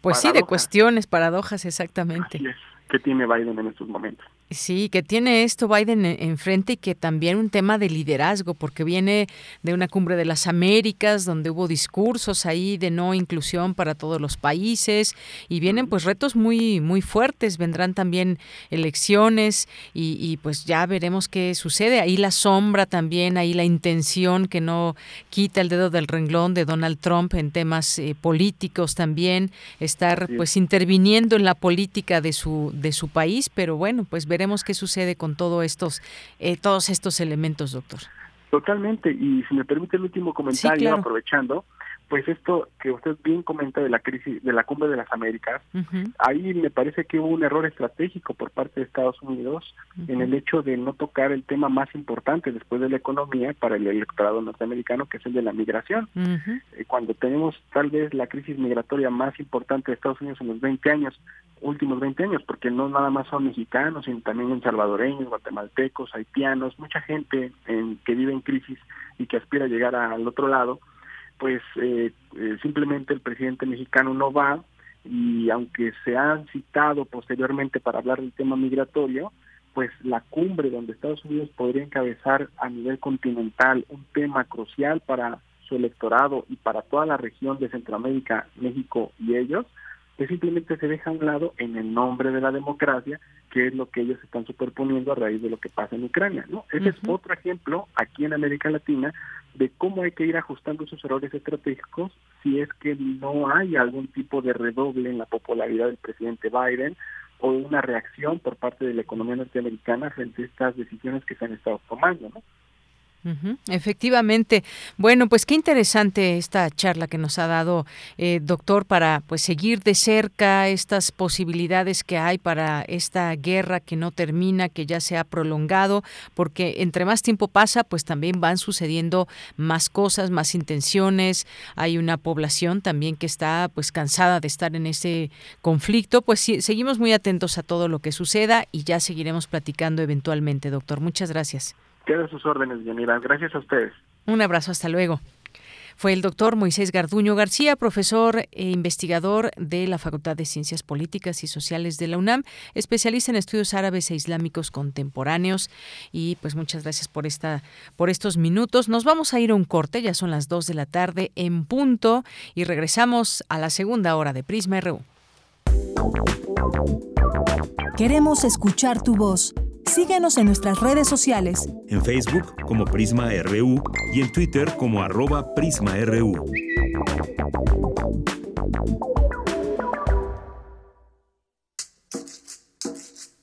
pues sí, de cuestiones, paradojas, exactamente. ¿Qué tiene Biden en estos momentos? Sí, que tiene esto Biden enfrente y que también un tema de liderazgo, porque viene de una cumbre de las Américas, donde hubo discursos ahí de no inclusión para todos los países, y vienen pues retos muy, muy fuertes, vendrán también elecciones, y, pues ya veremos qué sucede. Ahí la sombra también, ahí la intención que no quita el dedo del renglón de Donald Trump en temas eh, políticos también, estar pues interviniendo en la política de su, de su país, pero bueno, pues veremos qué sucede con todo estos, eh, todos estos elementos, doctor. Totalmente, y si me permite el último comentario, aprovechando, pues esto que usted bien comenta de la crisis de la cumbre de las Américas, ahí me parece que hubo un error estratégico por parte de Estados Unidos en el hecho de no tocar el tema más importante después de la economía para el electorado norteamericano, que es el de la migración. Eh, cuando tenemos tal vez la crisis migratoria más importante de Estados Unidos en los 20 años, últimos 20 años, porque no nada más son mexicanos, sino también salvadoreños, guatemaltecos, haitianos, mucha gente en, que vive en crisis y que aspira a llegar al otro lado, pues eh, eh, simplemente el presidente mexicano no va y aunque se han citado posteriormente para hablar del tema migratorio, pues la cumbre donde Estados Unidos podría encabezar a nivel continental un tema crucial para su electorado y para toda la región de Centroamérica, México y ellos, que simplemente se deja a un lado en el nombre de la democracia, que es lo que ellos están superponiendo a raíz de lo que pasa en Ucrania. ¿no? Ese es otro ejemplo aquí en América Latina de cómo hay que ir ajustando esos errores estratégicos si es que no hay algún tipo de redoble en la popularidad del presidente Biden o una reacción por parte de la economía norteamericana frente a estas decisiones que se han estado tomando. ¿no? Efectivamente. Bueno, pues qué interesante esta charla que nos ha dado, eh, doctor, para pues seguir de cerca estas posibilidades que hay para esta guerra que no termina, que ya se ha prolongado, porque entre más tiempo pasa, pues también van sucediendo más cosas, más intenciones. Hay una población también que está pues cansada de estar en ese conflicto. Pues sí, seguimos muy atentos a todo lo que suceda y ya seguiremos platicando eventualmente, doctor. Muchas gracias. Quedan sus órdenes, Yanira. Gracias a ustedes. Un abrazo, hasta luego. Fue el doctor Moisés Garduño García, profesor e investigador de la Facultad de Ciencias Políticas y Sociales de la UNAM, especialista en estudios árabes e islámicos contemporáneos. Y pues muchas gracias por esta, por estos minutos. Nos vamos a ir a un corte, ya son las dos de la tarde en punto, y regresamos a la segunda hora de Prisma RU. Queremos escuchar tu voz. Síguenos en nuestras redes sociales. En Facebook como Prisma RU y en Twitter como arroba PrismaRU.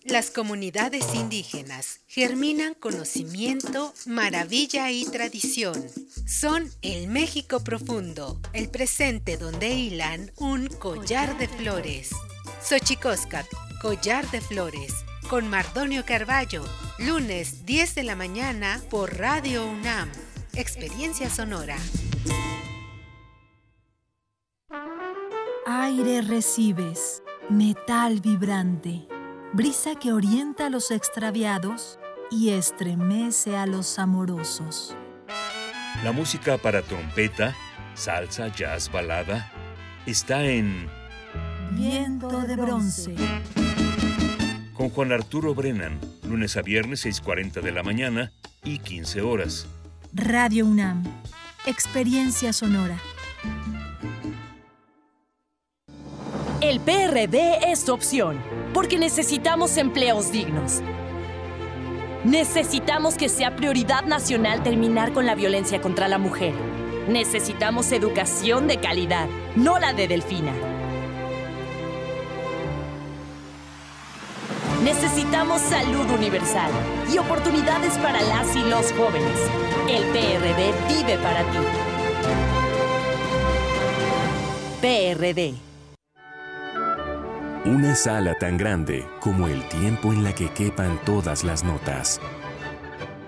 Las comunidades indígenas germinan conocimiento, maravilla y tradición. Son el México profundo, el presente donde hilan un collar de flores. Xochicóscat, collar de flores con Mardonio Carballo, lunes 10 de la mañana por Radio UNAM. Experiencia sonora. Aire recibes, metal vibrante, brisa que orienta a los extraviados y estremece a los amorosos. La música para trompeta, salsa, jazz, balada, está en Viento de bronce. Con Juan Arturo Brennan, lunes a viernes 6.40 de la mañana y 15 horas. Radio UNAM. Experiencia sonora. El PRD es opción, porque necesitamos empleos dignos. Necesitamos que sea prioridad nacional terminar con la violencia contra la mujer. Necesitamos educación de calidad, no la de Delfina. Necesitamos salud universal y oportunidades para las y los jóvenes. El PRD vive para ti. PRD. Una sala tan grande como el tiempo en la que quepan todas las notas.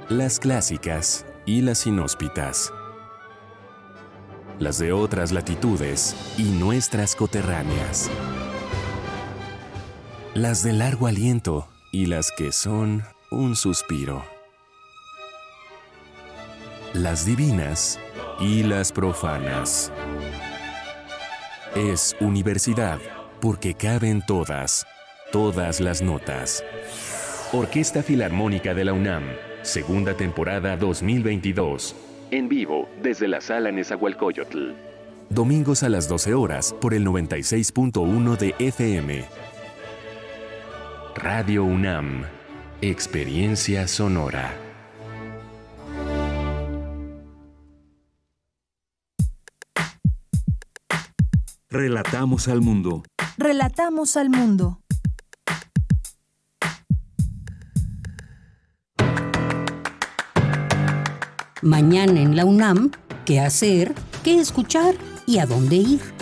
Las clásicas y las inhóspitas. Las de otras latitudes y nuestras coterráneas. Las de largo aliento y las que son un suspiro. Las divinas y las profanas. Es universidad porque caben todas, todas las notas. Orquesta Filarmónica de la UNAM, segunda temporada 2022. En vivo desde la sala Nezahualcóyotl. Domingos a las 12 horas por el 96.1 de FM. Radio UNAM. Experiencia sonora. Relatamos al mundo. Relatamos al mundo. Mañana en la UNAM, ¿qué hacer? ¿Qué escuchar? ¿Y a dónde ir?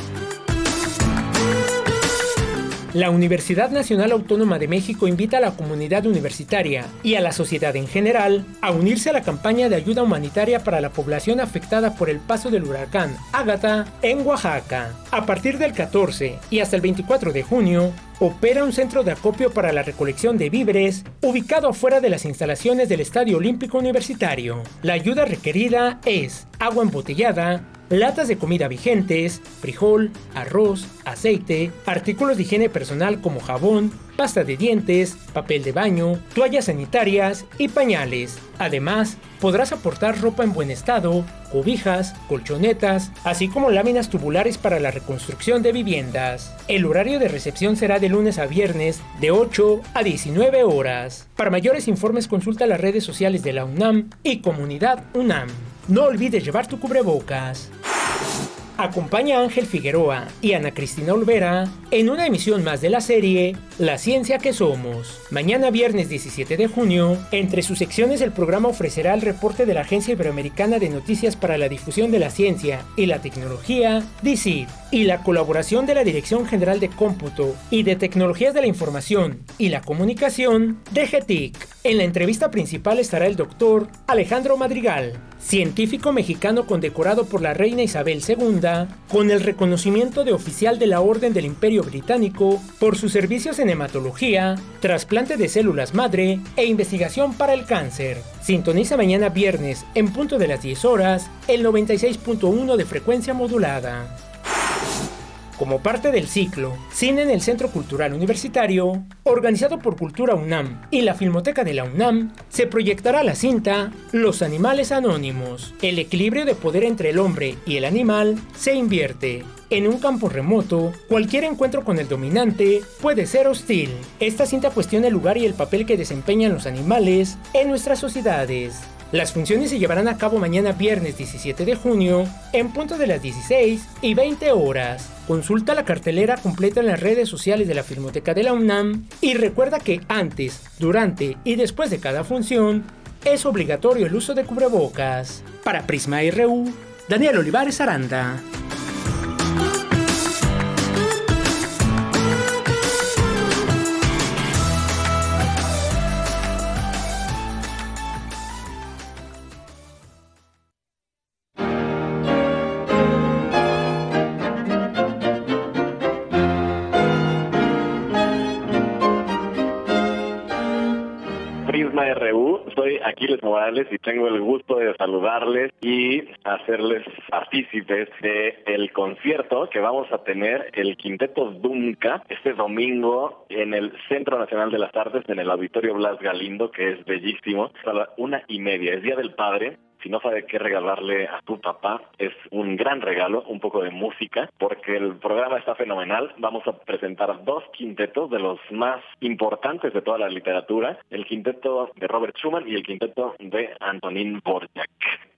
La Universidad Nacional Autónoma de México invita a la comunidad universitaria y a la sociedad en general a unirse a la campaña de ayuda humanitaria para la población afectada por el paso del huracán Ágata en Oaxaca. A partir del 14 y hasta el 24 de junio, opera un centro de acopio para la recolección de víveres ubicado afuera de las instalaciones del Estadio Olímpico Universitario. La ayuda requerida es agua embotellada, latas de comida vigentes, frijol, arroz, aceite, artículos de higiene personal como jabón, pasta de dientes, papel de baño, toallas sanitarias y pañales. Además, podrás aportar ropa en buen estado, cobijas, colchonetas, así como láminas tubulares para la reconstrucción de viviendas. El horario de recepción será de lunes a viernes de 8 a 19 horas. Para mayores informes consulta las redes sociales de la UNAM y Comunidad UNAM. No olvides llevar tu cubrebocas. Acompaña a Ángel Figueroa y Ana Cristina Olvera en una emisión más de la serie La Ciencia que Somos. Mañana viernes 17 de junio, entre sus secciones el programa ofrecerá el reporte de la Agencia Iberoamericana de Noticias para la Difusión de la Ciencia y la Tecnología, DICID, y la colaboración de la Dirección General de Cómputo y de Tecnologías de la Información y la Comunicación, DGTIC. En la entrevista principal estará el doctor Alejandro Madrigal, científico mexicano condecorado por la reina Isabel II con el reconocimiento de oficial de la Orden del Imperio Británico por sus servicios en hematología, trasplante de células madre e investigación para el cáncer. Sintoniza mañana viernes en punto de las 10 horas el 96.1 de frecuencia modulada. Como parte del ciclo Cine en el Centro Cultural Universitario, organizado por Cultura UNAM y la Filmoteca de la UNAM, se proyectará la cinta Los Animales Anónimos. El equilibrio de poder entre el hombre y el animal se invierte. En un campo remoto, cualquier encuentro con el dominante puede ser hostil. Esta cinta cuestiona el lugar y el papel que desempeñan los animales en nuestras sociedades. Las funciones se llevarán a cabo mañana viernes 17 de junio en punto de las 16 y 20 horas. Consulta la cartelera completa en las redes sociales de la Filmoteca de la UNAM y recuerda que antes, durante y después de cada función es obligatorio el uso de cubrebocas. Para Prisma RU, Daniel Olivares Aranda. Soy Aquiles Morales y tengo el gusto de saludarles y hacerles partícipes de el concierto que vamos a tener el Quinteto Dunca este domingo en el Centro Nacional de las Artes en el Auditorio Blas Galindo, que es bellísimo, a la una y media. Es Día del Padre si no sabe qué regalarle a tu papá, es un gran regalo, un poco de música, porque el programa está fenomenal. Vamos a presentar dos quintetos de los más importantes de toda la literatura, el quinteto de Robert Schumann y el quinteto de Antonín Borjak.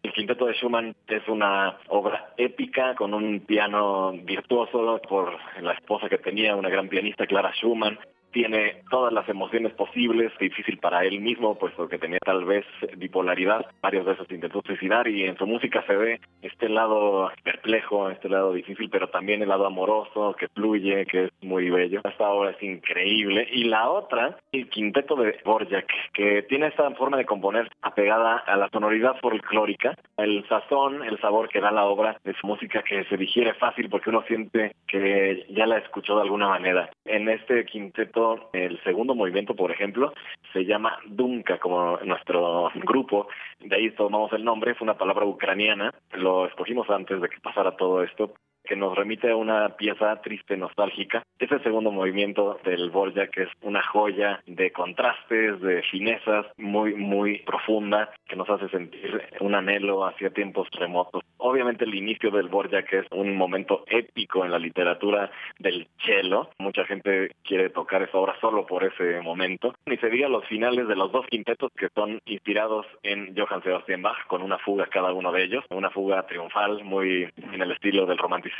El quinteto de Schumann es una obra épica con un piano virtuoso por la esposa que tenía, una gran pianista, Clara Schumann tiene todas las emociones posibles, difícil para él mismo, puesto que tenía tal vez bipolaridad, varios veces intentó suicidar y en su música se ve este lado perplejo, este lado difícil, pero también el lado amoroso que fluye, que es muy bello. Esta obra es increíble. Y la otra, el quinteto de Borjak, que tiene esta forma de componer apegada a la sonoridad folclórica, el sazón, el sabor que da la obra de su música que se digiere fácil porque uno siente que ya la escuchó de alguna manera. En este quinteto el segundo movimiento, por ejemplo, se llama Dunka, como nuestro grupo, de ahí tomamos el nombre, fue una palabra ucraniana, lo escogimos antes de que pasara todo esto, que nos remite a una pieza triste, nostálgica. Es el segundo movimiento del Borja, que es una joya de contrastes, de finezas, muy, muy profunda, que nos hace sentir un anhelo hacia tiempos remotos. Obviamente el inicio del Borja, que es un momento épico en la literatura del cello. Mucha gente quiere tocar esa obra solo por ese momento. Ni se diga los finales de los dos quintetos que son inspirados en Johann Sebastian Bach, con una fuga cada uno de ellos, una fuga triunfal muy en el estilo del romanticismo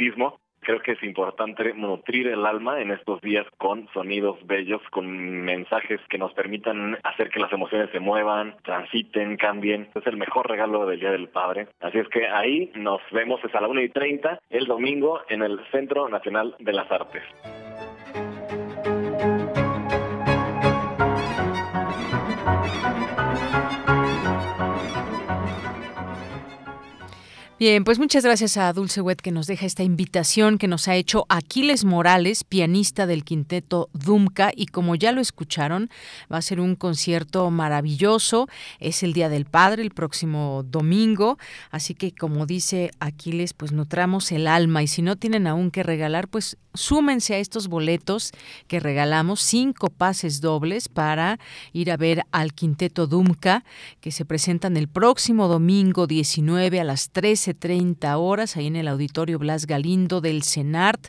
Creo que es importante nutrir el alma en estos días con sonidos bellos, con mensajes que nos permitan hacer que las emociones se muevan, transiten, cambien. Es el mejor regalo del Día del Padre. Así es que ahí nos vemos, es a la 1 y 30 el domingo en el Centro Nacional de las Artes. Bien, pues muchas gracias a Dulce Wet que nos deja esta invitación que nos ha hecho Aquiles Morales, pianista del quinteto Dumka, y como ya lo escucharon, va a ser un concierto maravilloso. Es el Día del Padre, el próximo domingo, así que como dice Aquiles, pues nutramos el alma y si no tienen aún que regalar, pues súmense a estos boletos que regalamos, cinco pases dobles para ir a ver al quinteto Dumka, que se presentan el próximo domingo 19 a las 13.30 horas, ahí en el Auditorio Blas Galindo del CENART,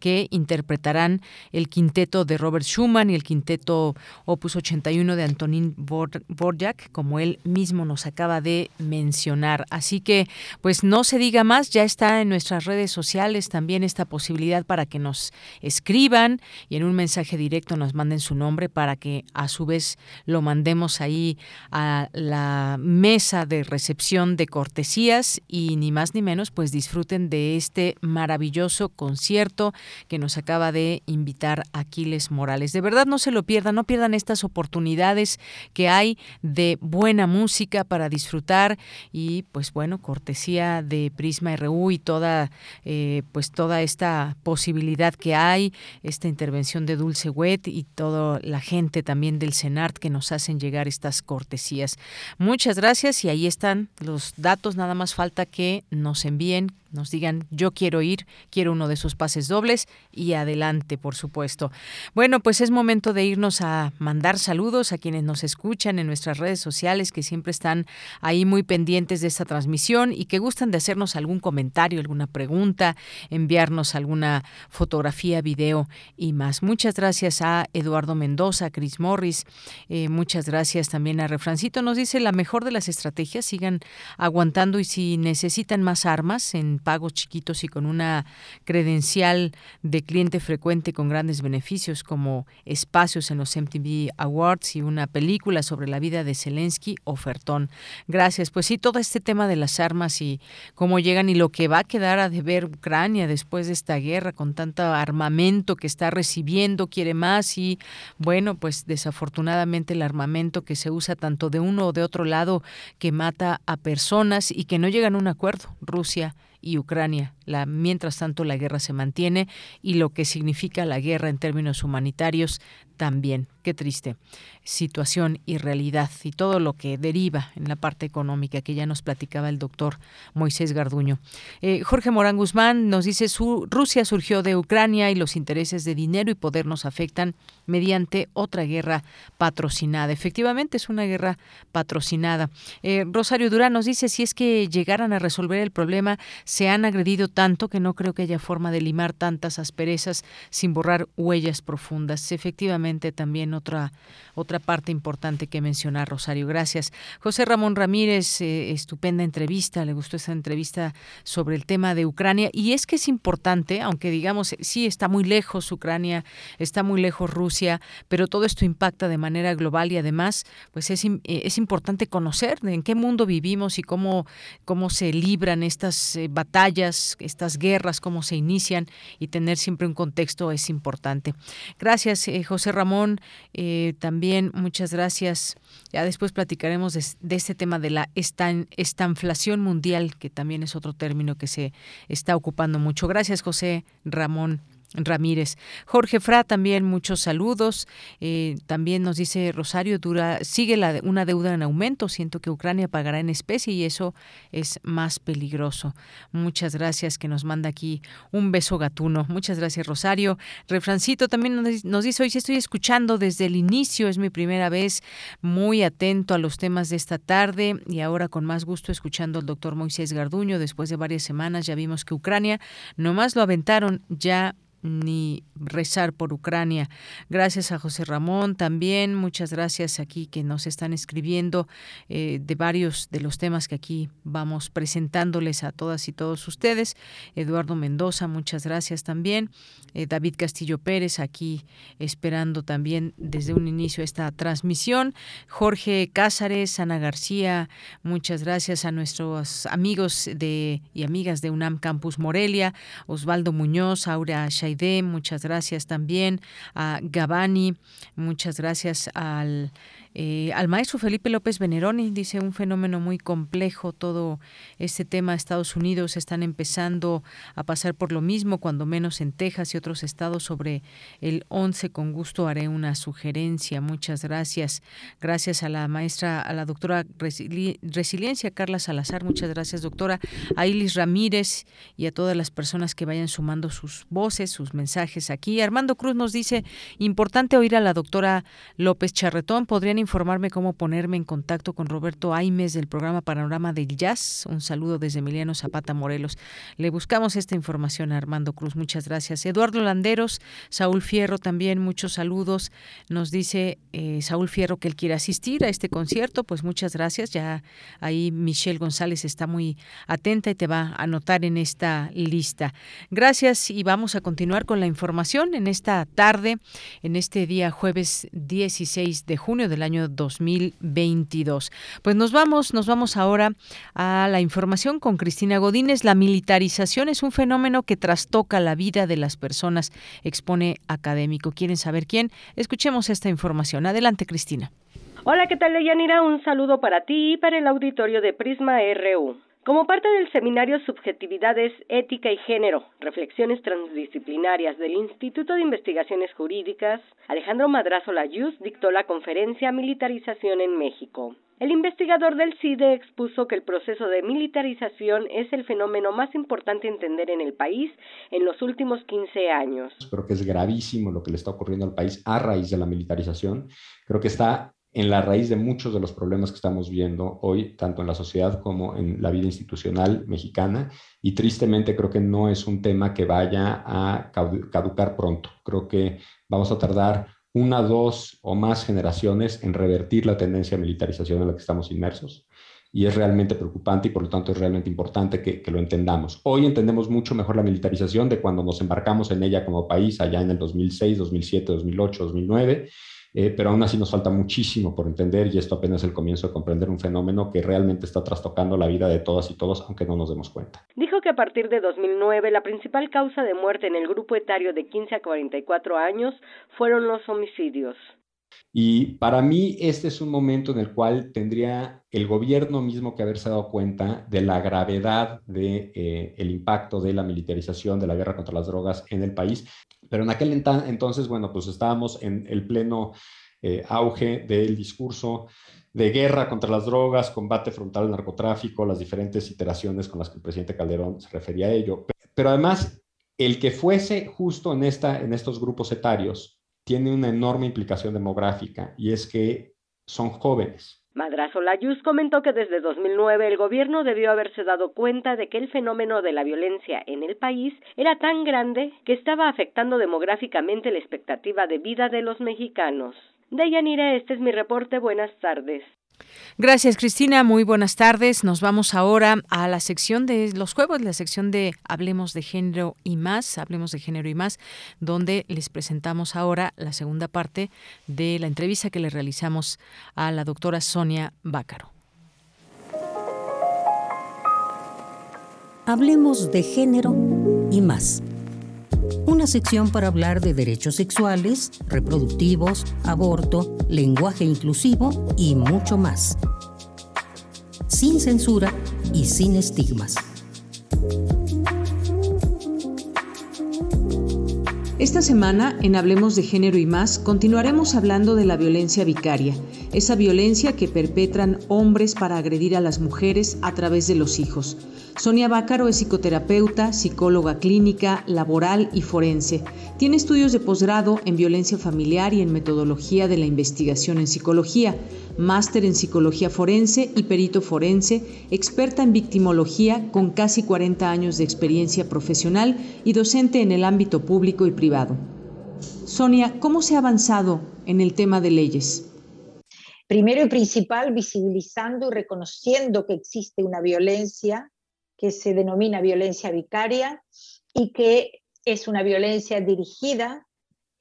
que interpretarán el quinteto de Robert Schumann y el quinteto Opus 81 de Antonín Borjak, como él mismo nos acaba de mencionar. Así que, pues no se diga más, ya está en nuestras redes sociales también esta posibilidad para que nos escriban y en un mensaje directo nos manden su nombre para que a su vez lo mandemos ahí a la mesa de recepción de cortesías y ni más ni menos pues disfruten de este maravilloso concierto que nos acaba de invitar Aquiles Morales. De verdad no se lo pierdan, no pierdan estas oportunidades que hay de buena música para disfrutar y pues bueno, cortesía de Prisma RU y toda eh, pues toda esta posibilidad que hay, esta intervención de Dulce Wet y toda la gente también del CENART que nos hacen llegar estas cortesías. Muchas gracias y ahí están los datos, nada más falta que nos envíen nos digan yo quiero ir, quiero uno de esos pases dobles y adelante, por supuesto. Bueno, pues es momento de irnos a mandar saludos a quienes nos escuchan en nuestras redes sociales que siempre están ahí muy pendientes de esta transmisión y que gustan de hacernos algún comentario, alguna pregunta, enviarnos alguna fotografía, video y más. Muchas gracias a Eduardo Mendoza, a Chris Morris, eh, muchas gracias también a Refrancito. Nos dice la mejor de las estrategias, sigan aguantando y si necesitan más armas en pagos chiquitos y con una credencial de cliente frecuente con grandes beneficios como espacios en los MTV Awards y una película sobre la vida de Zelensky, ofertón. Gracias. Pues sí, todo este tema de las armas y cómo llegan y lo que va a quedar a deber Ucrania después de esta guerra con tanto armamento que está recibiendo, quiere más y bueno, pues desafortunadamente el armamento que se usa tanto de uno o de otro lado que mata a personas y que no llegan a un acuerdo. Rusia y Ucrania mientras tanto la guerra se mantiene y lo que significa la guerra en términos humanitarios también. Qué triste situación y realidad y todo lo que deriva en la parte económica que ya nos platicaba el doctor Moisés Garduño. Eh, Jorge Morán Guzmán nos dice, su, Rusia surgió de Ucrania y los intereses de dinero y poder nos afectan mediante otra guerra patrocinada. Efectivamente, es una guerra patrocinada. Eh, Rosario Durán nos dice, si es que llegaran a resolver el problema, se han agredido tanto que no creo que haya forma de limar tantas asperezas sin borrar huellas profundas. Efectivamente, también otra, otra parte importante que mencionar, Rosario. Gracias. José Ramón Ramírez, eh, estupenda entrevista, le gustó esta entrevista sobre el tema de Ucrania. Y es que es importante, aunque digamos, sí, está muy lejos Ucrania, está muy lejos Rusia, pero todo esto impacta de manera global y además, pues es, eh, es importante conocer en qué mundo vivimos y cómo, cómo se libran estas eh, batallas, estas guerras, cómo se inician y tener siempre un contexto es importante. Gracias, José Ramón. también muchas gracias. Ya después platicaremos de, este tema de la estanflación mundial, que también es otro término que se está ocupando mucho. Gracias, José Ramón. Ramírez. Jorge Fra también muchos saludos. Eh, también nos dice Rosario Dura, sigue una deuda en aumento. Siento que Ucrania pagará en especie y eso es más peligroso. Muchas gracias que nos manda aquí un beso gatuno. Muchas gracias Rosario. Refrancito también nos, dice, hoy estoy escuchando desde el inicio, es mi primera vez muy atento a los temas de esta tarde y ahora con más gusto escuchando al doctor Moisés Garduño. Después de varias semanas ya vimos que Ucrania nomás lo aventaron ya ni rezar por Ucrania. Gracias a José Ramón también, muchas gracias aquí que nos están escribiendo eh, de varios de los temas que aquí vamos presentándoles a todas y todos ustedes. Eduardo Mendoza, muchas gracias también. Eh, David Castillo Pérez aquí esperando también desde un inicio esta transmisión. Jorge Cázares, Ana García, muchas gracias a nuestros amigos de y amigas de UNAM Campus Morelia, Osvaldo Muñoz, Aura muchas gracias también a Gabani, muchas gracias al eh, al maestro Felipe López Veneroni dice un fenómeno muy complejo todo este tema. Estados Unidos están empezando a pasar por lo mismo, cuando menos en Texas y otros estados sobre el 11. Con gusto haré una sugerencia. Muchas gracias. Gracias a la maestra, a la doctora Resiliencia Carla Salazar. Muchas gracias, doctora. A Ilis Ramírez y a todas las personas que vayan sumando sus voces, sus mensajes aquí. Armando Cruz nos dice, importante oír a la doctora López Charretón. ¿Podrían informarme cómo ponerme en contacto con Roberto Aimes del programa Panorama del Jazz. Un saludo desde Emiliano Zapata Morelos. Le buscamos esta información a Armando Cruz. Muchas gracias. Eduardo Landeros, Saúl Fierro también, muchos saludos. Nos dice eh, Saúl Fierro que él quiere asistir a este concierto. Pues muchas gracias. Ya ahí Michelle González está muy atenta y te va a anotar en esta lista. Gracias y vamos a continuar con la información en esta tarde, en este día jueves 16 de junio del año 2022. Pues nos vamos, nos vamos ahora a la información con Cristina Godínez. La militarización es un fenómeno que trastoca la vida de las personas, expone académico. ¿Quieren saber quién? Escuchemos esta información. Adelante, Cristina. Hola, ¿qué tal, Deyanira? Un saludo para ti y para el auditorio de Prisma RU. Como parte del seminario Subjetividades, Ética y Género, Reflexiones Transdisciplinarias del Instituto de Investigaciones Jurídicas, Alejandro Madrazo Layuz dictó la conferencia Militarización en México. El investigador del CIDE expuso que el proceso de militarización es el fenómeno más importante a entender en el país en los últimos 15 años. Creo que es gravísimo lo que le está ocurriendo al país a raíz de la militarización. Creo que está en la raíz de muchos de los problemas que estamos viendo hoy, tanto en la sociedad como en la vida institucional mexicana. Y tristemente creo que no es un tema que vaya a caducar pronto. Creo que vamos a tardar una, dos o más generaciones en revertir la tendencia a militarización en la que estamos inmersos. Y es realmente preocupante y por lo tanto es realmente importante que, que lo entendamos. Hoy entendemos mucho mejor la militarización de cuando nos embarcamos en ella como país allá en el 2006, 2007, 2008, 2009 eh, pero aún así nos falta muchísimo por entender y esto apenas es el comienzo de comprender un fenómeno que realmente está trastocando la vida de todas y todos, aunque no nos demos cuenta. Dijo que a partir de 2009 la principal causa de muerte en el grupo etario de 15 a 44 años fueron los homicidios. Y para mí este es un momento en el cual tendría el gobierno mismo que haberse dado cuenta de la gravedad del de, eh, el impacto de la militarización, de la guerra contra las drogas en el país. Pero en aquel entonces, bueno, pues estábamos en el pleno eh, auge del discurso de guerra contra las drogas, combate frontal al narcotráfico, las diferentes iteraciones con las que el presidente Calderón se refería a ello. Pero además, el que fuese justo en, esta, en estos grupos etarios tiene una enorme implicación demográfica y es que son jóvenes. Madrazo Layuz comentó que desde 2009 el gobierno debió haberse dado cuenta de que el fenómeno de la violencia en el país era tan grande que estaba afectando demográficamente la expectativa de vida de los mexicanos. Deyanira, este es mi reporte. Buenas tardes. Gracias, Cristina. Muy buenas tardes. Nos vamos ahora a la sección de los juegos, la sección de Hablemos de Género y más, Hablemos de Género y más, donde les presentamos ahora la segunda parte de la entrevista que le realizamos a la doctora Sonia Bácaro. Hablemos de Género y más una sección para hablar de derechos sexuales, reproductivos, aborto, lenguaje inclusivo y mucho más. Sin censura y sin estigmas. Esta semana, en Hablemos de Género y más, continuaremos hablando de la violencia vicaria, esa violencia que perpetran hombres para agredir a las mujeres a través de los hijos. Sonia Bácaro es psicoterapeuta, psicóloga clínica, laboral y forense. Tiene estudios de posgrado en violencia familiar y en metodología de la investigación en psicología, máster en psicología forense y perito forense, experta en victimología con casi 40 años de experiencia profesional y docente en el ámbito público y privado. Sonia, ¿cómo se ha avanzado en el tema de leyes? Primero y principal, visibilizando y reconociendo que existe una violencia que se denomina violencia vicaria y que es una violencia dirigida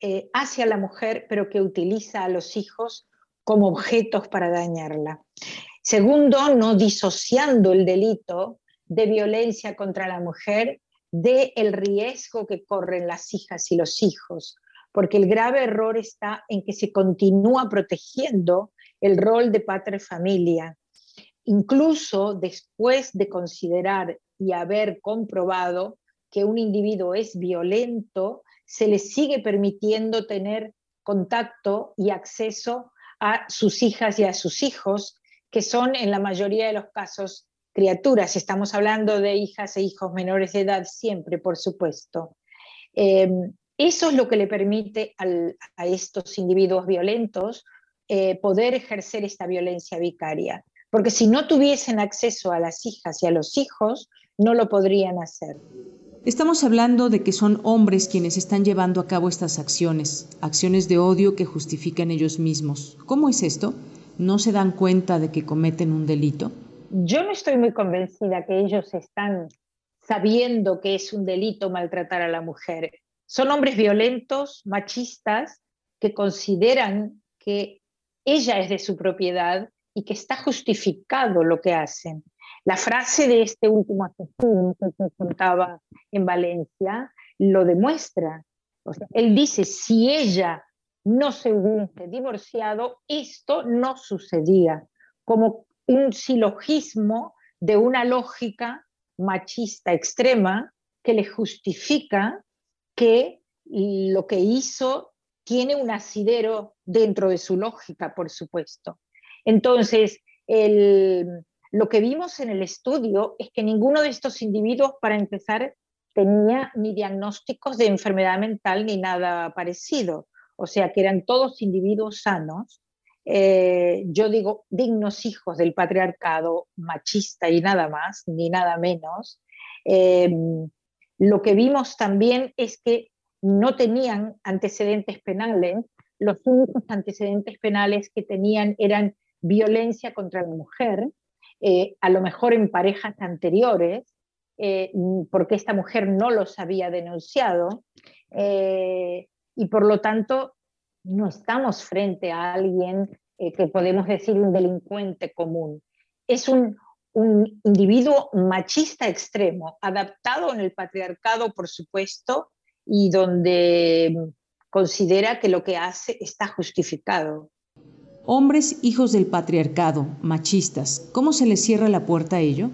eh, hacia la mujer, pero que utiliza a los hijos como objetos para dañarla. Segundo, no disociando el delito de violencia contra la mujer del el riesgo que corren las hijas y los hijos, porque el grave error está en que se continúa protegiendo el rol de padre familia, incluso después de considerar y haber comprobado que un individuo es violento, se le sigue permitiendo tener contacto y acceso a sus hijas y a sus hijos, que son en la mayoría de los casos criaturas. Estamos hablando de hijas e hijos menores de edad siempre, por supuesto. Em, eso es lo que le permite a estos individuos violentos eh, poder ejercer esta violencia vicaria porque si no tuviesen acceso a las hijas y a los hijos, no lo podrían hacer. Estamos hablando de que son hombres quienes están llevando a cabo estas acciones, acciones de odio que justifican ellos mismos. ¿Cómo es esto? ¿No se dan cuenta de que cometen un delito? Yo no estoy muy convencida que ellos están sabiendo que es un delito maltratar a la mujer. Son hombres violentos, machistas, que consideran que ella es de su propiedad y que está justificado lo que hacen. La frase de este último asesino que contaba en Valencia lo demuestra. él dice, si ella no se hubiese divorciado, esto no sucedía, como un silogismo de una lógica machista extrema que le justifica que lo que hizo tiene un asidero dentro de su lógica, por supuesto. Entonces, lo que vimos en el estudio es que ninguno de estos individuos, para empezar, tenía ni diagnósticos de enfermedad mental ni nada parecido. O sea, que eran todos individuos sanos. Eh, yo digo, dignos hijos del patriarcado machista y nada más, ni nada menos. Eh, lo que vimos también es que no tenían antecedentes penales, los únicos antecedentes penales que tenían eran violencia contra la mujer, eh, a lo mejor en parejas anteriores, eh, porque esta mujer no los había denunciado, eh, y por lo tanto no estamos frente a alguien que podemos decir un delincuente común. Es un, un individuo machista extremo, adaptado en el patriarcado, por supuesto, y donde considera que lo que hace está justificado. Hombres hijos del patriarcado, machistas, ¿cómo se les cierra la puerta a ello?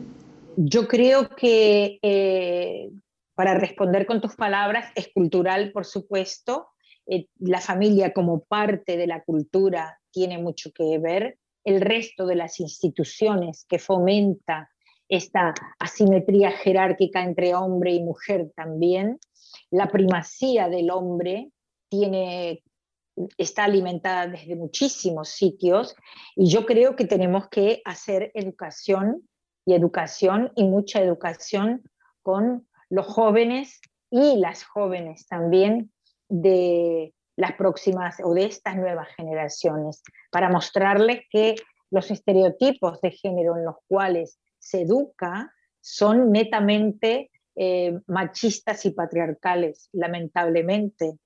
Yo creo que eh, para responder con tus palabras es cultural, por supuesto. Eh, la familia como parte de la cultura tiene mucho que ver. El resto de las instituciones que fomenta esta asimetría jerárquica entre hombre y mujer también. La primacía del hombre tiene está alimentada desde muchísimos sitios y yo creo que tenemos que hacer educación y educación y mucha educación con los jóvenes y las jóvenes también de las próximas o de estas nuevas generaciones para mostrarles que los estereotipos de género en los cuales se educa son netamente eh, machistas y patriarcales, lamentablemente.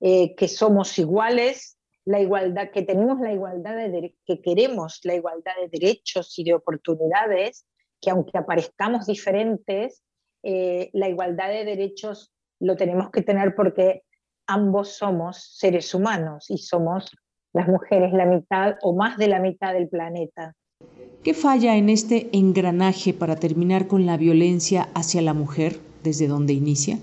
Eh, que somos iguales, la igualdad, que tenemos la igualdad de que queremos la igualdad de derechos y de oportunidades, que aunque aparezcamos diferentes, eh, la igualdad de derechos lo tenemos que tener porque ambos somos seres humanos y somos las mujeres la mitad o más de la mitad del planeta. ¿Qué falla en este engranaje para terminar con la violencia hacia la mujer desde donde inicia?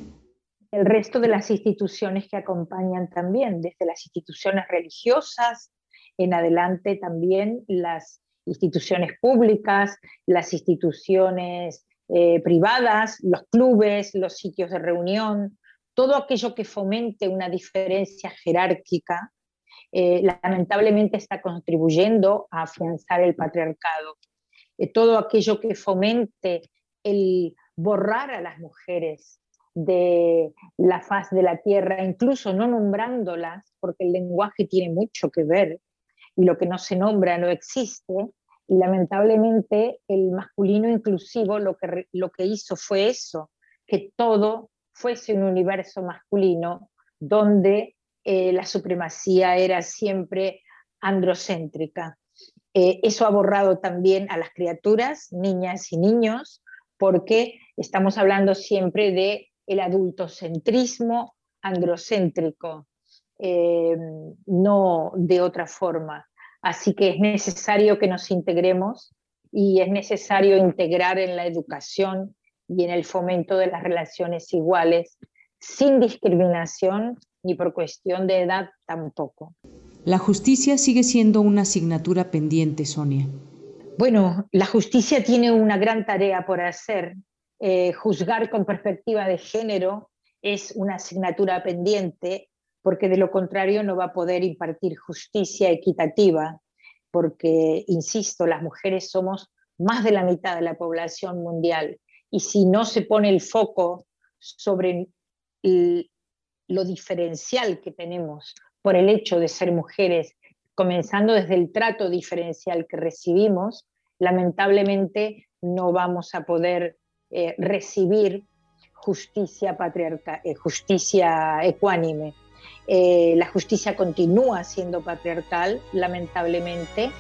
El resto de las instituciones que acompañan también, desde las instituciones religiosas en adelante también las instituciones públicas, las instituciones eh, privadas, los clubes, los sitios de reunión, todo aquello que fomente una diferencia jerárquica, eh, lamentablemente está contribuyendo a afianzar el patriarcado. Eh, todo aquello que fomente el borrar a las mujeres de la faz de la tierra, incluso no nombrándolas, porque el lenguaje tiene mucho que ver y lo que no se nombra no existe. Y lamentablemente el masculino inclusivo lo que, lo que hizo fue eso, que todo fuese un universo masculino donde eh, la supremacía era siempre androcéntrica. Eh, eso ha borrado también a las criaturas, niñas y niños, porque estamos hablando siempre de el adultocentrismo androcéntrico, eh, no de otra forma. Así que es necesario que nos integremos y es necesario integrar en la educación y en el fomento de las relaciones iguales, sin discriminación ni por cuestión de edad tampoco. La justicia sigue siendo una asignatura pendiente, Sonia. Bueno, la justicia tiene una gran tarea por hacer eh, juzgar con perspectiva de género es una asignatura pendiente, porque de lo contrario no va a poder impartir justicia equitativa, porque, insisto, las mujeres somos más de la mitad de la población mundial, y si no se pone el foco sobre lo diferencial que tenemos por el hecho de ser mujeres, comenzando desde el trato diferencial que recibimos, lamentablemente no vamos a poder eh, recibir justicia patriarcal, eh, justicia ecuánime. Eh, la justicia continúa siendo patriarcal, lamentablemente.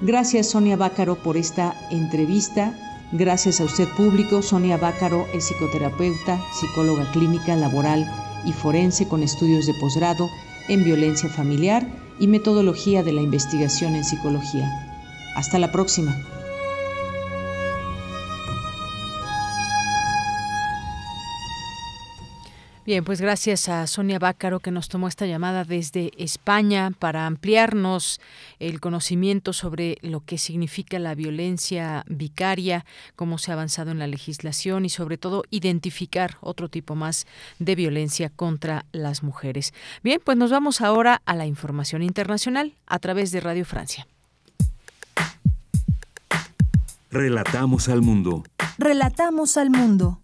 Gracias Sonia Bácaro por esta entrevista. Gracias a usted público. Sonia Bácaro es psicoterapeuta, psicóloga clínica, laboral y forense con estudios de posgrado en violencia familiar y metodología de la investigación en psicología. Hasta la próxima. Bien, pues gracias a Sonia Bácaro que nos tomó esta llamada desde España para ampliarnos el conocimiento sobre lo que significa la violencia vicaria, cómo se ha avanzado en la legislación y sobre todo identificar otro tipo más de violencia contra las mujeres. Bien, pues nos vamos ahora a la información internacional a través de Radio Francia. Relatamos al mundo. Relatamos al mundo.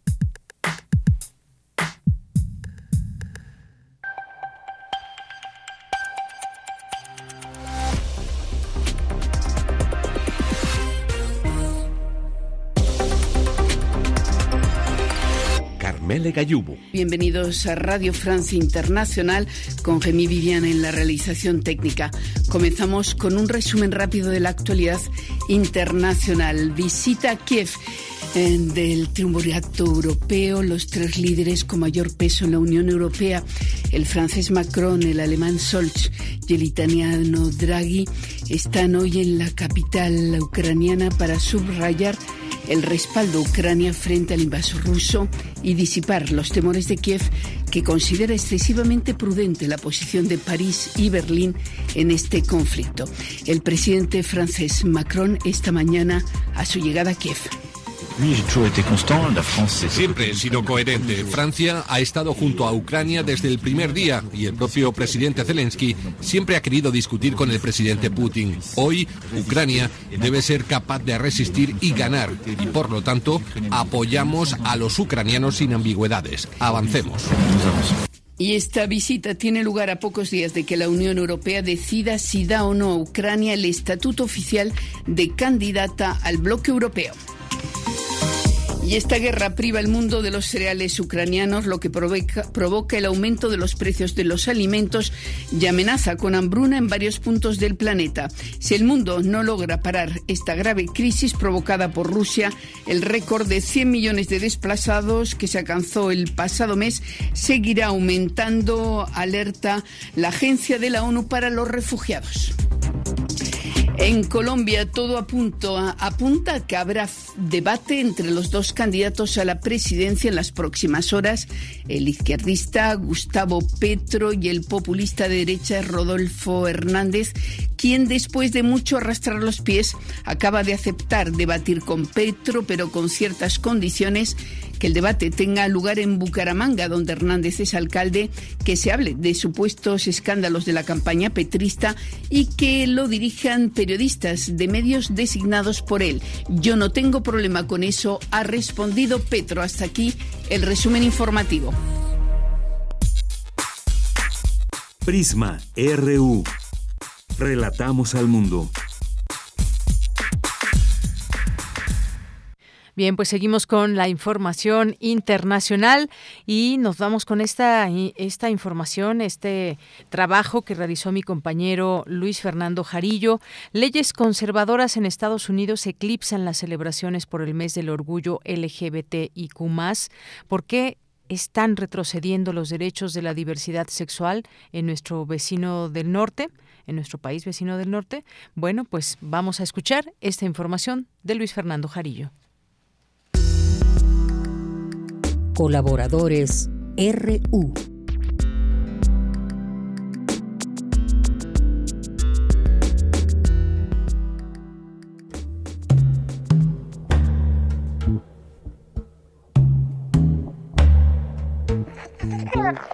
Bienvenidos a Radio Francia Internacional con Remy Vivian en la realización técnica. Comenzamos con un resumen rápido de la actualidad internacional. Visita Kiev del triunvirato europeo, los tres líderes con mayor peso en la Unión Europea, el francés Macron, el alemán Scholz y el italiano Draghi, están hoy en la capital ucraniana para subrayar el respaldo a Ucrania frente al invasor ruso y disipar los temores de Kiev, que considera excesivamente prudente la posición de París y Berlín en este conflicto. El presidente francés Macron esta mañana a su llegada a Kiev. Siempre he sido coherente. Francia ha estado junto a Ucrania desde el primer día y el propio presidente Zelensky siempre ha querido discutir con el presidente Putin. Hoy, Ucrania debe ser capaz de resistir y ganar y por lo tanto apoyamos a los ucranianos sin ambigüedades. Avancemos. Y esta visita tiene lugar a pocos días de que la Unión Europea decida si da o no a Ucrania el estatuto oficial de candidata al bloque europeo. Y esta guerra priva el mundo de los cereales ucranianos, lo que provoca, el aumento de los precios de los alimentos y amenaza con hambruna en varios puntos del planeta. Si el mundo no logra parar esta grave crisis provocada por Rusia, el récord de 100 millones de desplazados que se alcanzó el pasado mes seguirá aumentando, alerta la Agencia de la ONU para los Refugiados. En Colombia todo apunta, apunta a que habrá debate entre los dos candidatos a la presidencia en las próximas horas, el izquierdista Gustavo Petro y el populista de derecha Rodolfo Hernández, quien después de mucho arrastrar los pies acaba de aceptar debatir con Petro, pero con ciertas condiciones que el debate tenga lugar en Bucaramanga, donde Hernández es alcalde, que se hable de supuestos escándalos de la campaña petrista y que lo dirijan periodistas de medios designados por él. Yo no tengo problema con eso, ha respondido Petro. Hasta aquí el resumen informativo. Prisma RU. Relatamos al mundo. Bien, pues seguimos con la información internacional y nos vamos con esta, esta información, este trabajo que realizó mi compañero Luis Fernando Jarillo. Leyes conservadoras en Estados Unidos eclipsan las celebraciones por el mes del orgullo LGBTIQ. ¿Por qué están retrocediendo los derechos de la diversidad sexual en nuestro vecino del norte? en nuestro país vecino del norte? Bueno, pues vamos a escuchar esta información de Luis Fernando Jarillo. Colaboradores RU.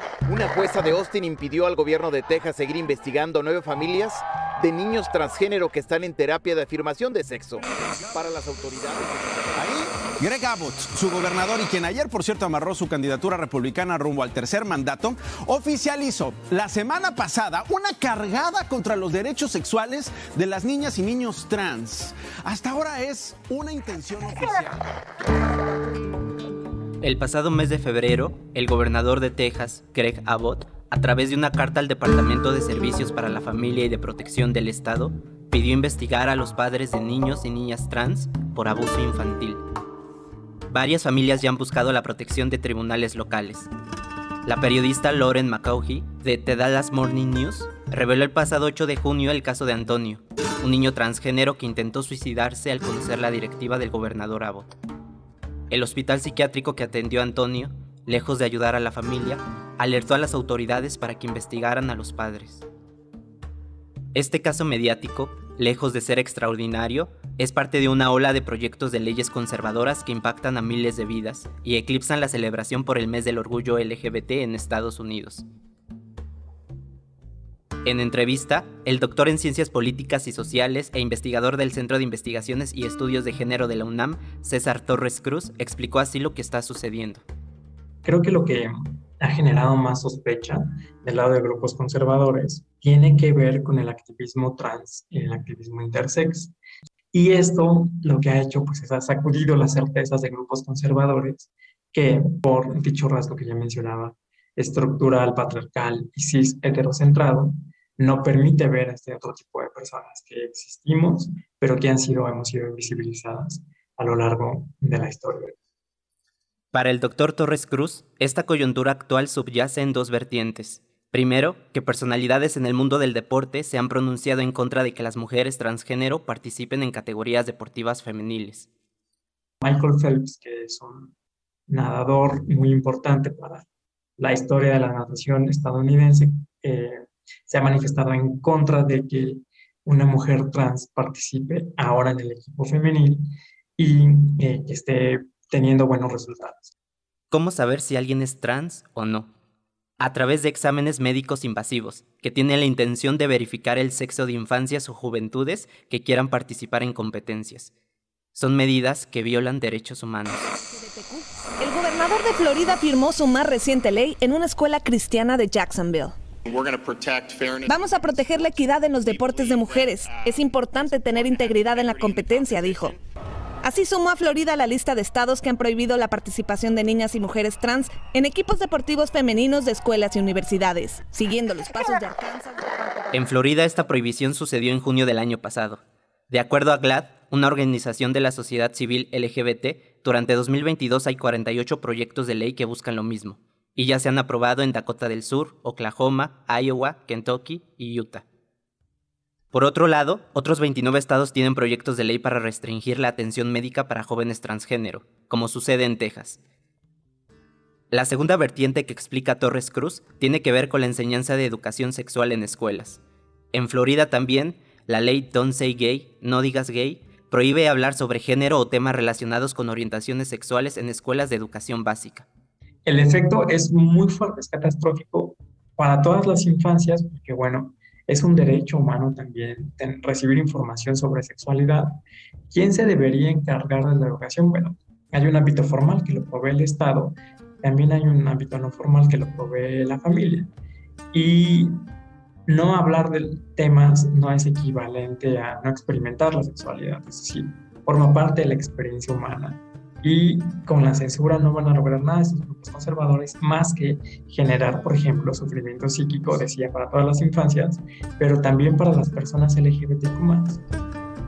<laughs> Una jueza de Austin impidió al gobierno de Texas seguir investigando nueve familias de niños transgénero que están en terapia de afirmación de sexo. Para las autoridades. Greg Abbott, su gobernador y quien ayer, por cierto, amarró su candidatura republicana rumbo al tercer mandato, oficializó la semana pasada una cargada contra los derechos sexuales de las niñas y niños trans. Hasta ahora es una intención oficial. El pasado mes de febrero, el gobernador de Texas, Greg Abbott, a través de una carta al Departamento de Servicios para la Familia y de Protección del Estado, pidió investigar a los padres de niños y niñas trans por abuso infantil. Varias familias ya han buscado la protección de tribunales locales. La periodista Lauren McCaughey, de The Dallas Morning News, reveló el pasado 8 de junio el caso de Antonio, un niño transgénero que intentó suicidarse al conocer la directiva del gobernador Abbott. El hospital psiquiátrico que atendió a Antonio, lejos de ayudar a la familia, alertó a las autoridades para que investigaran a los padres. Este caso mediático, lejos de ser extraordinario, es parte de una ola de proyectos de leyes conservadoras que impactan a miles de vidas y eclipsan la celebración por el mes del orgullo LGBT en Estados Unidos. En entrevista, el doctor en Ciencias Políticas y Sociales e investigador del Centro de Investigaciones y Estudios de Género de la UNAM, César Torres Cruz, explicó así lo que está sucediendo. Creo que lo que ha generado más sospecha del lado de grupos conservadores tiene que ver con el activismo trans y el activismo intersex. Y esto lo que ha hecho pues es ha sacudido las certezas de grupos conservadores que por dicho rasgo que ya mencionaba, estructural, patriarcal y cis heterocentrado, no permite ver a este otro tipo de personas que existimos, pero que han sido, hemos sido invisibilizadas a lo largo de la historia. Para el doctor Torres Cruz, esta coyuntura actual subyace en dos vertientes. Primero, que personalidades en el mundo del deporte se han pronunciado en contra de que las mujeres transgénero participen en categorías deportivas femeniles. Michael Phelps, que es un nadador muy importante para la historia de la natación estadounidense, eh, se ha manifestado en contra de que una mujer trans participe ahora en el equipo femenil y eh, que esté teniendo buenos resultados. ¿Cómo saber si alguien es trans o no? a través de exámenes médicos invasivos, que tienen la intención de verificar el sexo de infancias o juventudes que quieran participar en competencias. Son medidas que violan derechos humanos. El gobernador de Florida firmó su más reciente ley en una escuela cristiana de Jacksonville. Vamos a proteger la equidad en los deportes de mujeres. Es importante tener integridad en la competencia, dijo. Así sumó a Florida a la lista de estados que han prohibido la participación de niñas y mujeres trans en equipos deportivos femeninos de escuelas y universidades, siguiendo los pasos de Arkansas. En Florida esta prohibición sucedió en junio del año pasado. De acuerdo a GLAD, una organización de la sociedad civil LGBT, durante 2022 hay 48 proyectos de ley que buscan lo mismo, y ya se han aprobado en Dakota del Sur, Oklahoma, Iowa, Kentucky y Utah. Por otro lado, otros 29 estados tienen proyectos de ley para restringir la atención médica para jóvenes transgénero, como sucede en Texas. La segunda vertiente que explica Torres Cruz tiene que ver con la enseñanza de educación sexual en escuelas. En Florida también, la ley Don't Say Gay, no digas gay, prohíbe hablar sobre género o temas relacionados con orientaciones sexuales en escuelas de educación básica. El efecto es muy fuerte, es catastrófico para todas las infancias, porque bueno, es un derecho humano también recibir información sobre sexualidad. ¿Quién se debería encargar de la educación? Bueno, hay un ámbito formal que lo provee el Estado, también hay un ámbito no formal que lo provee la familia. Y no hablar de temas no es equivalente a no experimentar la sexualidad, es decir, forma parte de la experiencia humana y con la censura no van a lograr nada estos grupos conservadores más que generar, por ejemplo, sufrimiento psíquico, decía, para todas las infancias, pero también para las personas LGBTQ+.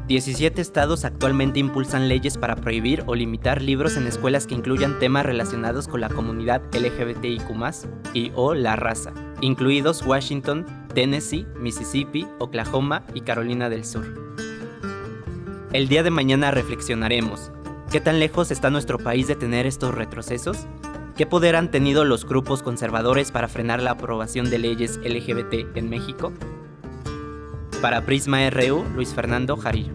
17 estados actualmente impulsan leyes para prohibir o limitar libros en escuelas que incluyan temas relacionados con la comunidad LGBTIQ+, y o la raza, incluidos Washington, Tennessee, Mississippi, Oklahoma y Carolina del Sur. El día de mañana reflexionaremos ¿Qué tan lejos está nuestro país de tener estos retrocesos? ¿Qué poder han tenido los grupos conservadores para frenar la aprobación de leyes LGBT en México? Para Prisma RU, Luis Fernando Jarillo.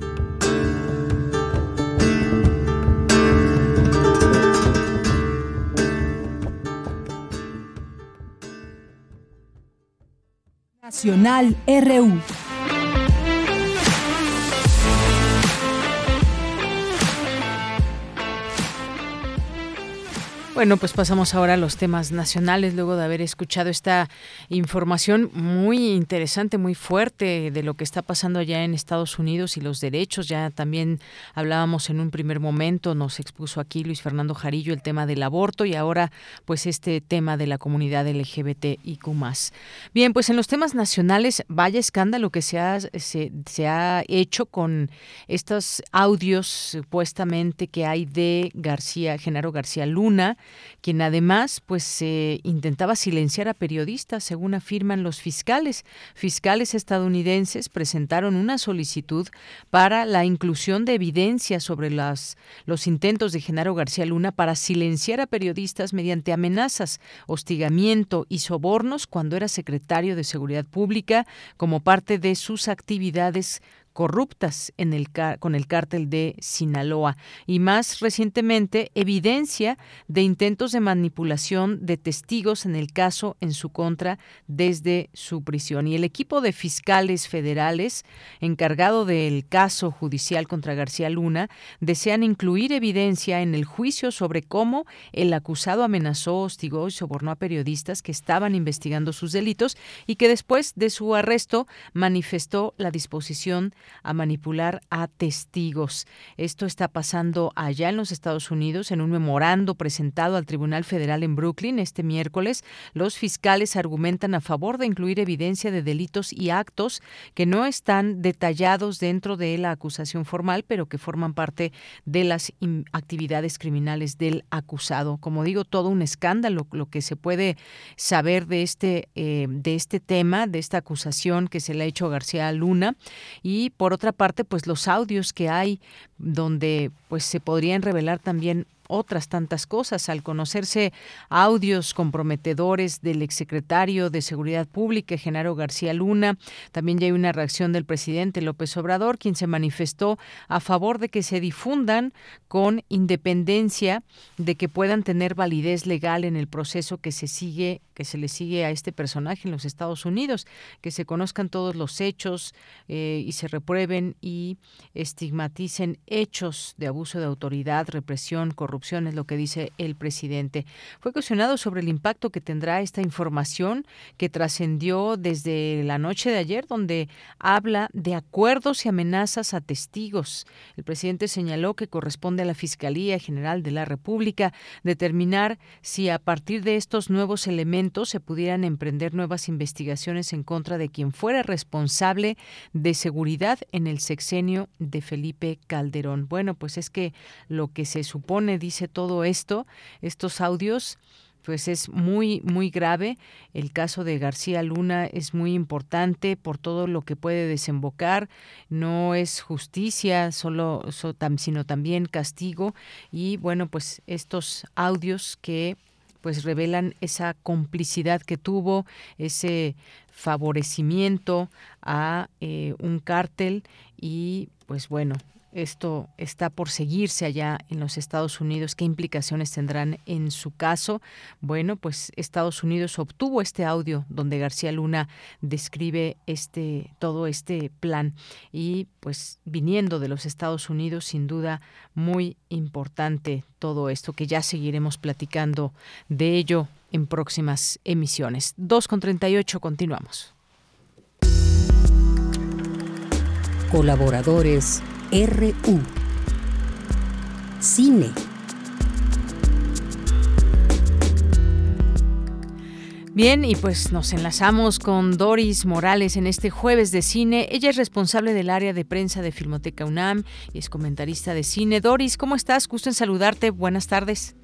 Nacional RU. Bueno, pues pasamos ahora a los temas nacionales luego de haber escuchado esta información muy interesante, muy fuerte de lo que está pasando allá en Estados Unidos y los derechos. Ya también hablábamos en un primer momento, nos expuso aquí Luis Fernando Jarillo el tema del aborto y ahora pues este tema de la comunidad LGBTIQ+. Bien, pues en los temas nacionales, vaya escándalo que se ha, se, se ha hecho con estos audios supuestamente que hay de García, Genaro García Luna, quien además pues intentaba silenciar a periodistas, según afirman los fiscales. Fiscales estadounidenses presentaron una solicitud para la inclusión de evidencia sobre las, los intentos de Genaro García Luna para silenciar a periodistas mediante amenazas, hostigamiento y sobornos cuando era secretario de Seguridad Pública como parte de sus actividades corruptas en el, con el cártel de Sinaloa y más recientemente evidencia de intentos de manipulación de testigos en el caso en su contra desde su prisión. Y el equipo de fiscales federales encargado del caso judicial contra García Luna desean incluir evidencia en el juicio sobre cómo el acusado amenazó, hostigó y sobornó a periodistas que estaban investigando sus delitos y que después de su arresto manifestó la disposición a manipular a testigos. Esto está pasando allá en los Estados Unidos en un memorando presentado al Tribunal Federal en Brooklyn este miércoles. Los fiscales argumentan a favor de incluir evidencia de delitos y actos que no están detallados dentro de la acusación formal, pero que forman parte de las actividades criminales del acusado. Como digo, todo un escándalo lo que se puede saber de este eh, de este tema, de esta acusación que se le ha hecho a García Luna y por otra parte, pues los audios que hay donde pues se podrían revelar también otras tantas cosas. Al conocerse audios comprometedores del exsecretario de Seguridad Pública, Genaro García Luna, también ya hay una reacción del presidente López Obrador, quien se manifestó a favor de que se difundan con independencia de que puedan tener validez legal en el proceso que se sigue que se le sigue a este personaje en los Estados Unidos, que se conozcan todos los hechos eh, y se reprueben y estigmaticen hechos de abuso de autoridad, represión, corrupción, es lo que dice el presidente. Fue cuestionado sobre el impacto que tendrá esta información que trascendió desde la noche de ayer, donde habla de acuerdos y amenazas a testigos. El presidente señaló que corresponde a la Fiscalía General de la República determinar si a partir de estos nuevos elementos se pudieran emprender nuevas investigaciones en contra de quien fuera responsable de seguridad en el sexenio de Felipe Calderón. Bueno, pues es que lo que se supone dice todo esto, estos audios pues es muy muy grave. El caso de García Luna es muy importante por todo lo que puede desembocar. No es justicia solo, sino también castigo. Y bueno, pues estos audios que pues revelan esa complicidad que tuvo, ese favorecimiento a eh, un cártel y pues bueno, esto está por seguirse allá en los Estados Unidos. ¿Qué implicaciones tendrán en su caso? Bueno, pues Estados Unidos obtuvo este audio donde García Luna describe este todo este plan y pues viniendo de los Estados Unidos sin duda muy importante todo esto que ya seguiremos platicando de ello en próximas emisiones. 2 con 38 continuamos. Colaboradores RU. Cine. Bien, y pues nos enlazamos con Doris Morales en este jueves de cine. Ella es responsable del área de prensa de Filmoteca UNAM y es comentarista de cine. Doris, ¿cómo estás? Gusto en saludarte. Buenas tardes.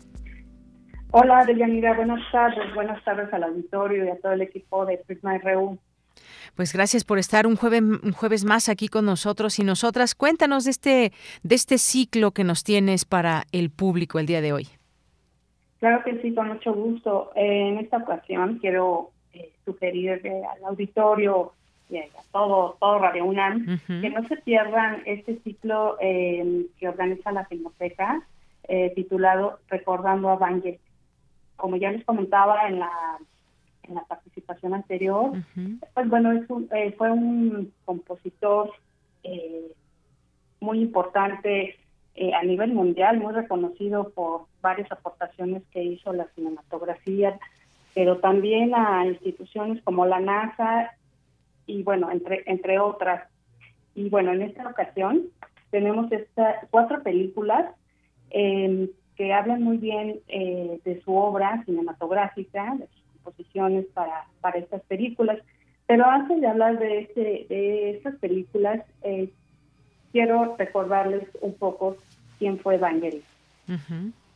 Hola, Deyanira. Buenas tardes. Buenas tardes al auditorio y a todo el equipo de Prisma RU. Pues gracias por estar un jueves, un jueves más aquí con nosotros y nosotras. Cuéntanos de este, de este ciclo que nos tienes para el público el día de hoy. Claro que sí, con mucho gusto. en esta ocasión quiero eh, sugerirle al auditorio y a todo, todo Radio UNAM que no se pierdan este ciclo eh, que organiza la Filmoteca eh, titulado Recordando a Vangelis. Como ya les comentaba en la en la participación anterior, pues bueno, es eh, fue un compositor eh, muy importante eh, a nivel mundial, muy reconocido por varias aportaciones que hizo la cinematografía, pero también a instituciones como la NASA y bueno, entre, entre otras. Y bueno, en esta ocasión tenemos estas cuatro películas que hablan muy bien de su obra cinematográfica, de posiciones para, para estas películas. Pero antes de hablar de, este, de estas películas, eh, quiero recordarles un poco quién fue Vangelis.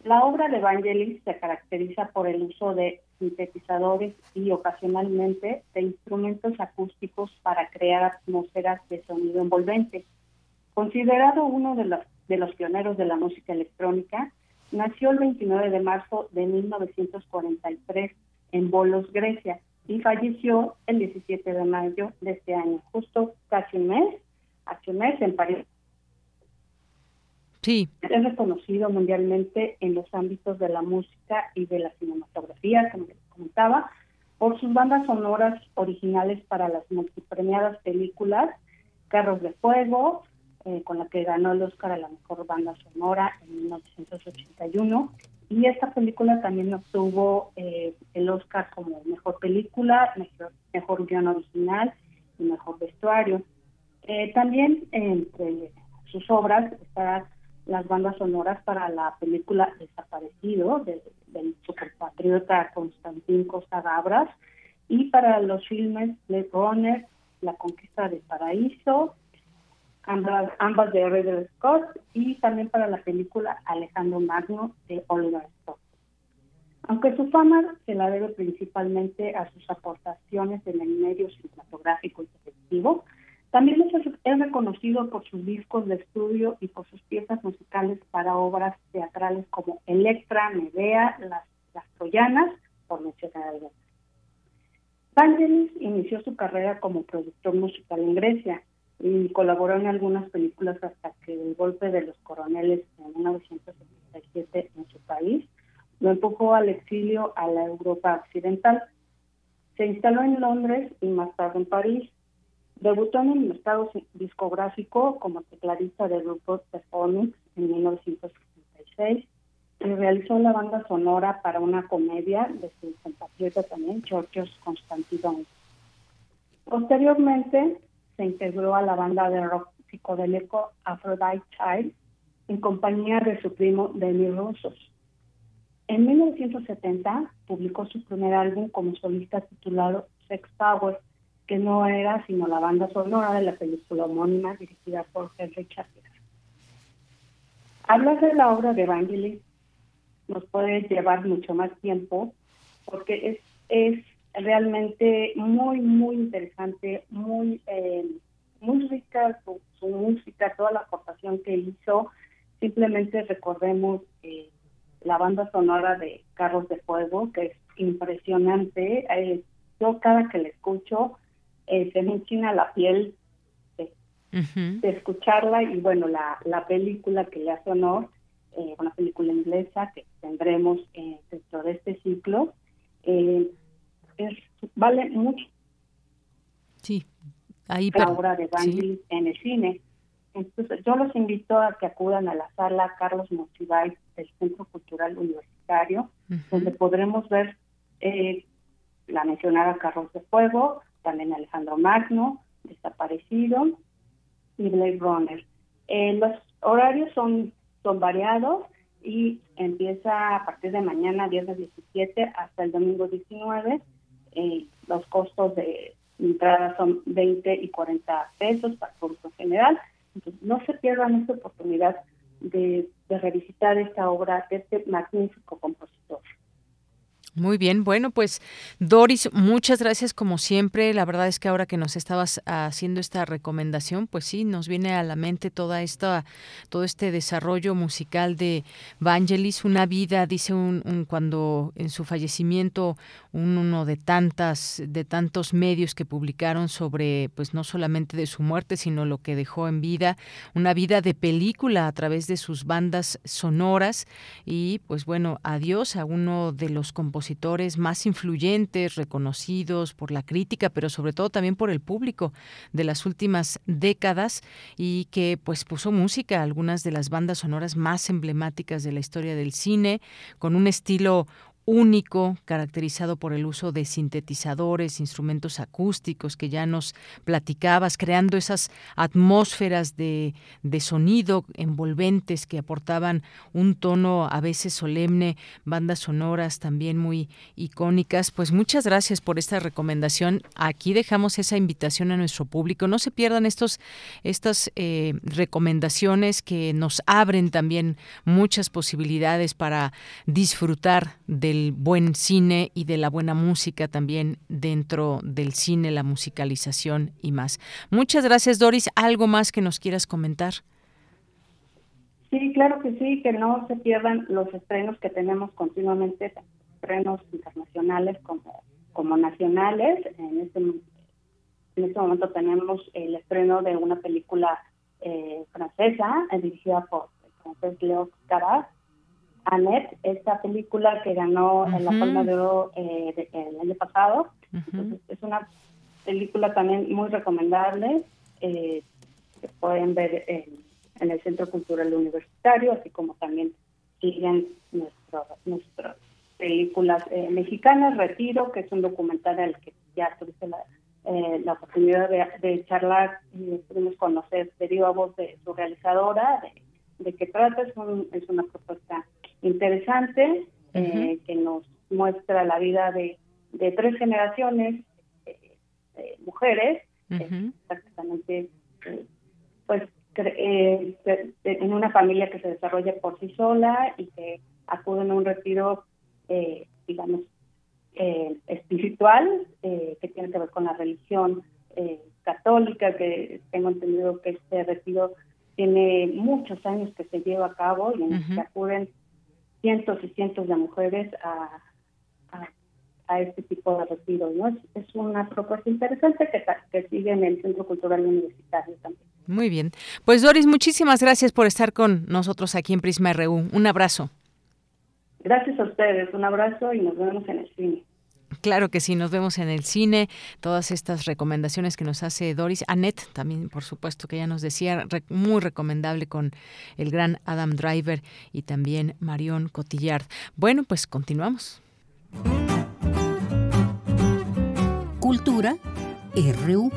La obra de Vangelis se caracteriza por el uso de sintetizadores y ocasionalmente de instrumentos acústicos para crear atmósferas de sonido envolvente. Considerado uno de los, de los pioneros de la música electrónica, nació el 29 de marzo de 1943 en Bolos, Grecia, y falleció el 17 de mayo de este año, justo casi un mes, hace un mes en París. Sí. Es reconocido mundialmente en los ámbitos de la música y de la cinematografía, como les comentaba, por sus bandas sonoras originales para las multipremiadas películas Carros de Fuego, eh, con la que ganó el Oscar a la mejor banda sonora en 1981, y esta película también obtuvo eh, el Oscar como mejor película, mejor, mejor guion original y mejor vestuario. Eh, también entre sus obras están las bandas sonoras para la película Desaparecido de, del superpatriota Constantín Costa Gabras y para los filmes Blade Runner, La Conquista del Paraíso, ambas, ambas de Ridley Scott y también para la película Alejandro Magno de Oliver Stone. Aunque su fama se la debe principalmente a sus aportaciones en el medio cinematográfico y televisivo, también es reconocido por sus discos de estudio y por sus piezas musicales para obras teatrales como Electra, Medea, Las, las Troyanas, por mencionar algunas. Vangelis inició su carrera como productor musical en Grecia y colaboró en algunas películas hasta que el golpe de los coroneles en 1977 en su país lo empujó al exilio a la Europa occidental. Se instaló en Londres y más tarde en París. Debutó en el mercado discográfico como tecladista del grupo Phonics en 1966 y realizó la banda sonora para una comedia de su compatriota también, Georgios Constantinos. Posteriormente se integró a la banda de rock psicodélico Aphrodite Child en compañía de su primo Denis Roussos. En 1970 publicó su primer álbum como solista titulado Sex Power, que no era sino la banda sonora de la película homónima dirigida por Henry Chaplin. Hablar de la obra de Evangelis nos puede llevar mucho más tiempo porque es, es realmente muy, muy interesante, muy, eh, muy rica su, música, toda la aportación que hizo. Simplemente recordemos eh, la banda sonora de Carros de Fuego, que es impresionante. Eh, yo cada que la escucho eh, se me enchina la piel de, escucharla y bueno, la, la película que le hace honor, eh, una película inglesa que tendremos dentro de este ciclo, es, vale mucho. Sí, ahí la obra de Bandy en el cine. Entonces, yo los invito a que acudan a la sala Carlos Monsiváis del Centro Cultural Universitario, donde podremos ver eh, la mencionada Carros de Fuego, también Alejandro Magno, Desaparecido y Blade Runner. Eh, los horarios son, son variados y empieza a partir de mañana, viernes 17, hasta el domingo 19. Eh, los costos de entrada son 20 y 40 pesos para el público general no se pierdan esta oportunidad de revisitar esta obra de este magnífico compositor. Muy bien, bueno, pues Doris, muchas gracias como siempre. La verdad es que ahora que nos estabas haciendo esta recomendación, pues sí, nos viene a la mente toda esta, todo este desarrollo musical de Vangelis, una vida, dice un, cuando en su fallecimiento uno de tantas, de tantos medios que publicaron sobre, pues no solamente de su muerte, sino lo que dejó en vida, una vida de película a través de sus bandas sonoras y, pues bueno, adiós a uno de los compositores más influyentes, reconocidos por la crítica, pero sobre todo también por el público de las últimas décadas y que pues puso música a algunas de las bandas sonoras más emblemáticas de la historia del cine, con un estilo único, caracterizado por el uso de sintetizadores, instrumentos acústicos que ya nos platicabas, creando esas atmósferas de, de, sonido envolventes que aportaban un tono a veces solemne, bandas sonoras también muy icónicas. Pues muchas gracias por esta recomendación. Aquí dejamos esa invitación a nuestro público. No se pierdan estos, estas eh, recomendaciones que nos abren también muchas posibilidades para disfrutar del buen cine y de la buena música también dentro del cine, la musicalización y más. Muchas gracias, Doris. ¿Algo más que nos quieras comentar? Sí, claro que sí, que no se pierdan los estrenos que tenemos continuamente, estrenos internacionales como, como nacionales. En este, en este momento tenemos el estreno de una película eh, francesa eh, dirigida por el francés Leo Caras, Annette, esta película que ganó en la Palma de Oro eh, el año pasado. es una película también muy recomendable eh, que pueden ver en, el Centro Cultural Universitario, así como también siguen nuestras películas eh, mexicanas, Retiro, que es un documental al que ya tuviste la, eh, la oportunidad de, charlar y pudimos conocer de viva voz de su realizadora, de, de qué trata. Es, es una propuesta interesante eh, que nos muestra la vida de, de tres generaciones de mujeres, exactamente, pues en una familia que se desarrolla por sí sola y que acuden a un retiro, eh, digamos, eh, espiritual, eh, que tiene que ver con la religión católica, que tengo entendido que este retiro tiene muchos años que se lleva a cabo y en el que acuden cientos y cientos de mujeres a, a, este tipo de retiro. ¿no? Es, una propuesta interesante que, que sigue en el Centro Cultural Universitario también. Muy bien. Pues Doris, muchísimas gracias por estar con nosotros aquí en Prisma RU. Un abrazo. Gracias a ustedes, un abrazo y nos vemos en el cine. Claro que sí, nos vemos en el cine. Todas estas recomendaciones que nos hace Doris. Annette también, por supuesto, que ya nos decía, muy recomendable con el gran Adam Driver y también Marion Cotillard. Bueno, pues continuamos. Cultura RU.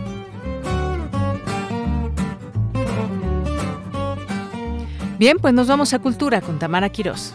Bien, pues nos vamos a Cultura con Tamara Quirós.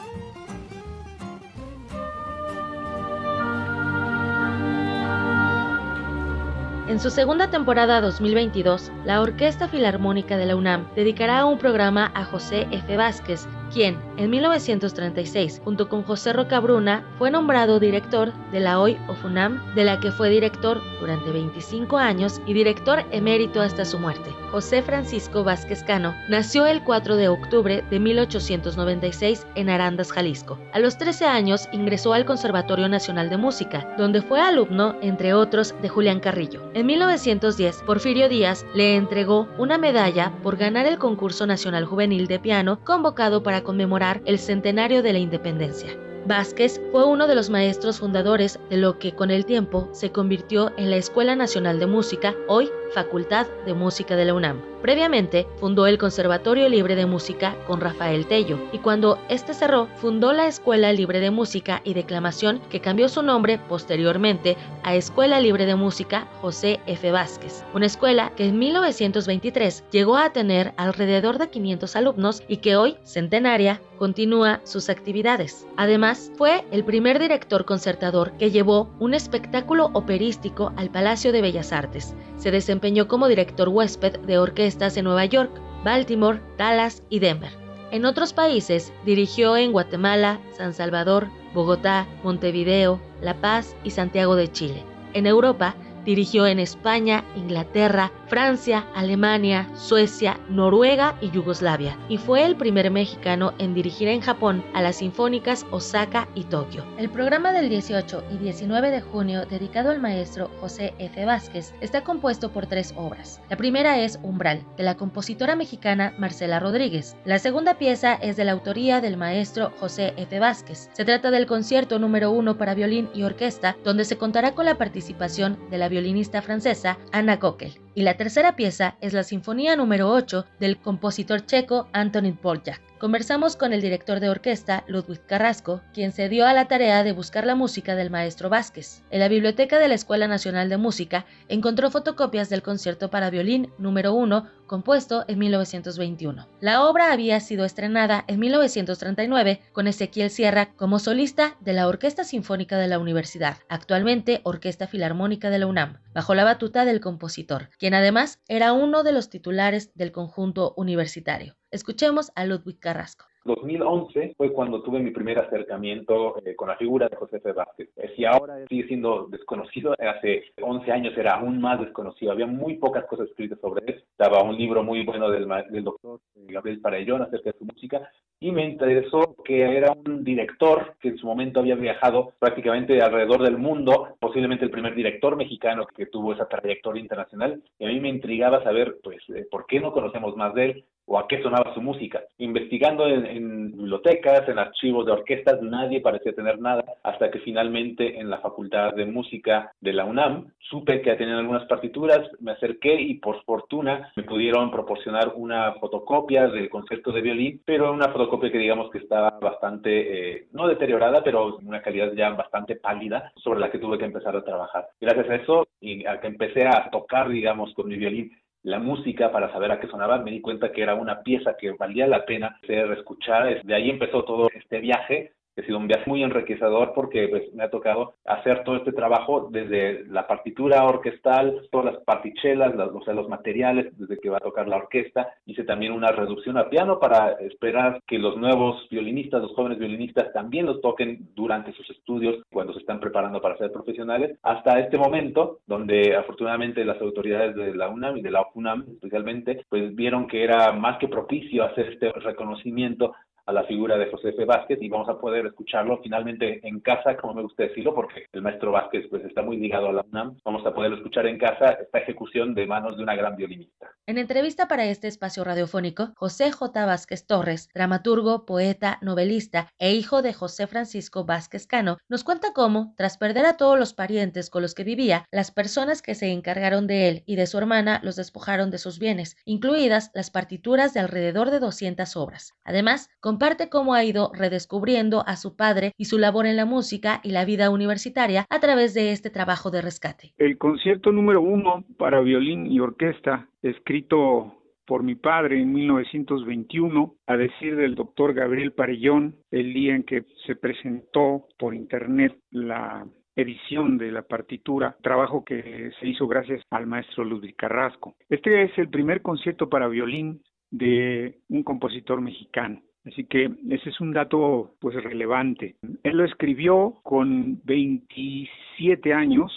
En su segunda temporada 2022, la Orquesta Filarmónica de la UNAM dedicará un programa a José F. Vázquez, quien, en 1936, junto con José Rocabruna, fue nombrado director de la hoy OFUNAM, de la que fue director durante 25 años y director emérito hasta su muerte. José Francisco Vázquez Cano nació el 4 de octubre de 1896 en Arandas, Jalisco. A los 13 años ingresó al Conservatorio Nacional de Música, donde fue alumno, entre otros, de Julián Carrillo. En 1910, Porfirio Díaz le entregó una medalla por ganar el concurso nacional juvenil de piano convocado para conmemorar el centenario de la independencia. Vázquez fue uno de los maestros fundadores de lo que con el tiempo se convirtió en la Escuela Nacional de Música, hoy Facultad de Música de la UNAM. Previamente, fundó el Conservatorio Libre de Música con Rafael Tello y cuando este cerró, fundó la Escuela Libre de Música y Declamación que cambió su nombre posteriormente a Escuela Libre de Música José F. Vázquez, una escuela que en 1923 llegó a tener alrededor de 500 alumnos y que hoy, centenaria, continúa sus actividades. Además, fue el primer director concertador que llevó un espectáculo operístico al Palacio de Bellas Artes. Se desempeñó como director huésped de orquestas en Nueva York, Baltimore, Dallas y Denver. En otros países dirigió en Guatemala, San Salvador, Bogotá, Montevideo, La Paz y Santiago de Chile. En Europa Dirigió en España, Inglaterra, Francia, Alemania, Suecia, Noruega y Yugoslavia, y fue el primer mexicano en dirigir en Japón a las sinfónicas Osaka y Tokio. El programa del 18 y 19 de junio, dedicado al maestro José F. Vázquez, está compuesto por tres obras. La primera es Umbral, de la compositora mexicana Marcela Rodríguez. La segunda pieza es de la autoría del maestro José F. Vázquez. Se trata del concierto número uno para violín y orquesta, donde se contará con la participación de la violinista francesa Anna Kockel. Y la tercera pieza es la Sinfonía número 8 del compositor checo Antonín Poljak. Conversamos con el director de orquesta, Ludwig Carrasco, quien se dio a la tarea de buscar la música del maestro Vázquez. En la biblioteca de la Escuela Nacional de Música encontró fotocopias del concierto para violín número 1, compuesto en 1921. La obra había sido estrenada en 1939 con Ezequiel Sierra como solista de la Orquesta Sinfónica de la Universidad, actualmente Orquesta Filarmónica de la UNAM, bajo la batuta del compositor, quien además era uno de los titulares del conjunto universitario. Escuchemos a Ludwig Carrasco. 2011 fue cuando tuve mi primer acercamiento eh, con la figura de José F. Vázquez. Eh, si ahora sigue siendo desconocido, hace 11 años era aún más desconocido. Había muy pocas cosas escritas sobre él. Estaba un libro muy bueno del, del doctor Gabriel Parellón acerca de su música y me interesó que era un director que en su momento había viajado prácticamente alrededor del mundo, posiblemente el primer director mexicano que tuvo esa trayectoria internacional. Y a mí me intrigaba saber, pues, eh, por qué no conocemos más de él o a qué sonaba su música. Investigando en, bibliotecas, en archivos de orquestas, nadie parecía tener nada, hasta que finalmente en la Facultad de Música de la UNAM supe que tenían algunas partituras, me acerqué y por fortuna me pudieron proporcionar una fotocopia del concierto de violín, pero una fotocopia que digamos que estaba bastante, eh, no deteriorada, pero una calidad ya bastante pálida, sobre la que tuve que empezar a trabajar. Gracias a eso y a que empecé a tocar, digamos, con mi violín la música para saber a qué sonaba, me di cuenta que era una pieza que valía la pena ser escuchada. De ahí empezó todo este viaje ha sido un viaje muy enriquecedor porque pues, me ha tocado hacer todo este trabajo desde la partitura orquestal, todas las partichelas, o sea, los materiales, desde que va a tocar la orquesta. Hice también una reducción a piano para esperar que los nuevos violinistas, los jóvenes violinistas también los toquen durante sus estudios cuando se están preparando para ser profesionales. Hasta este momento, donde afortunadamente las autoridades de la UNAM y de la UNAM especialmente, pues vieron que era más que propicio hacer este reconocimiento a la figura de José F. Vázquez y vamos a poder escucharlo finalmente en casa, como me gusta decirlo, porque el maestro Vázquez pues está muy ligado a la UNAM. Vamos a poder escuchar en casa esta ejecución de manos de una gran violinista. En entrevista para este espacio radiofónico, José J. Vázquez Torres, dramaturgo, poeta, novelista e hijo de José Francisco Vázquez Cano, nos cuenta cómo, tras perder a todos los parientes con los que vivía, las personas que se encargaron de él y de su hermana los despojaron de sus bienes, incluidas las partituras de alrededor de 200 obras. Además, comparte cómo ha ido redescubriendo a su padre y su labor en la música y la vida universitaria a través de este trabajo de rescate. El concierto número uno para violín y orquesta, escrito por mi padre en 1921, a decir del doctor Gabriel Parellón, el día en que se presentó por internet la edición de la partitura, trabajo que se hizo gracias al maestro Ludwig Carrasco. Este es el primer concierto para violín de un compositor mexicano. Así que ese es un dato pues relevante. Él lo escribió con 27 años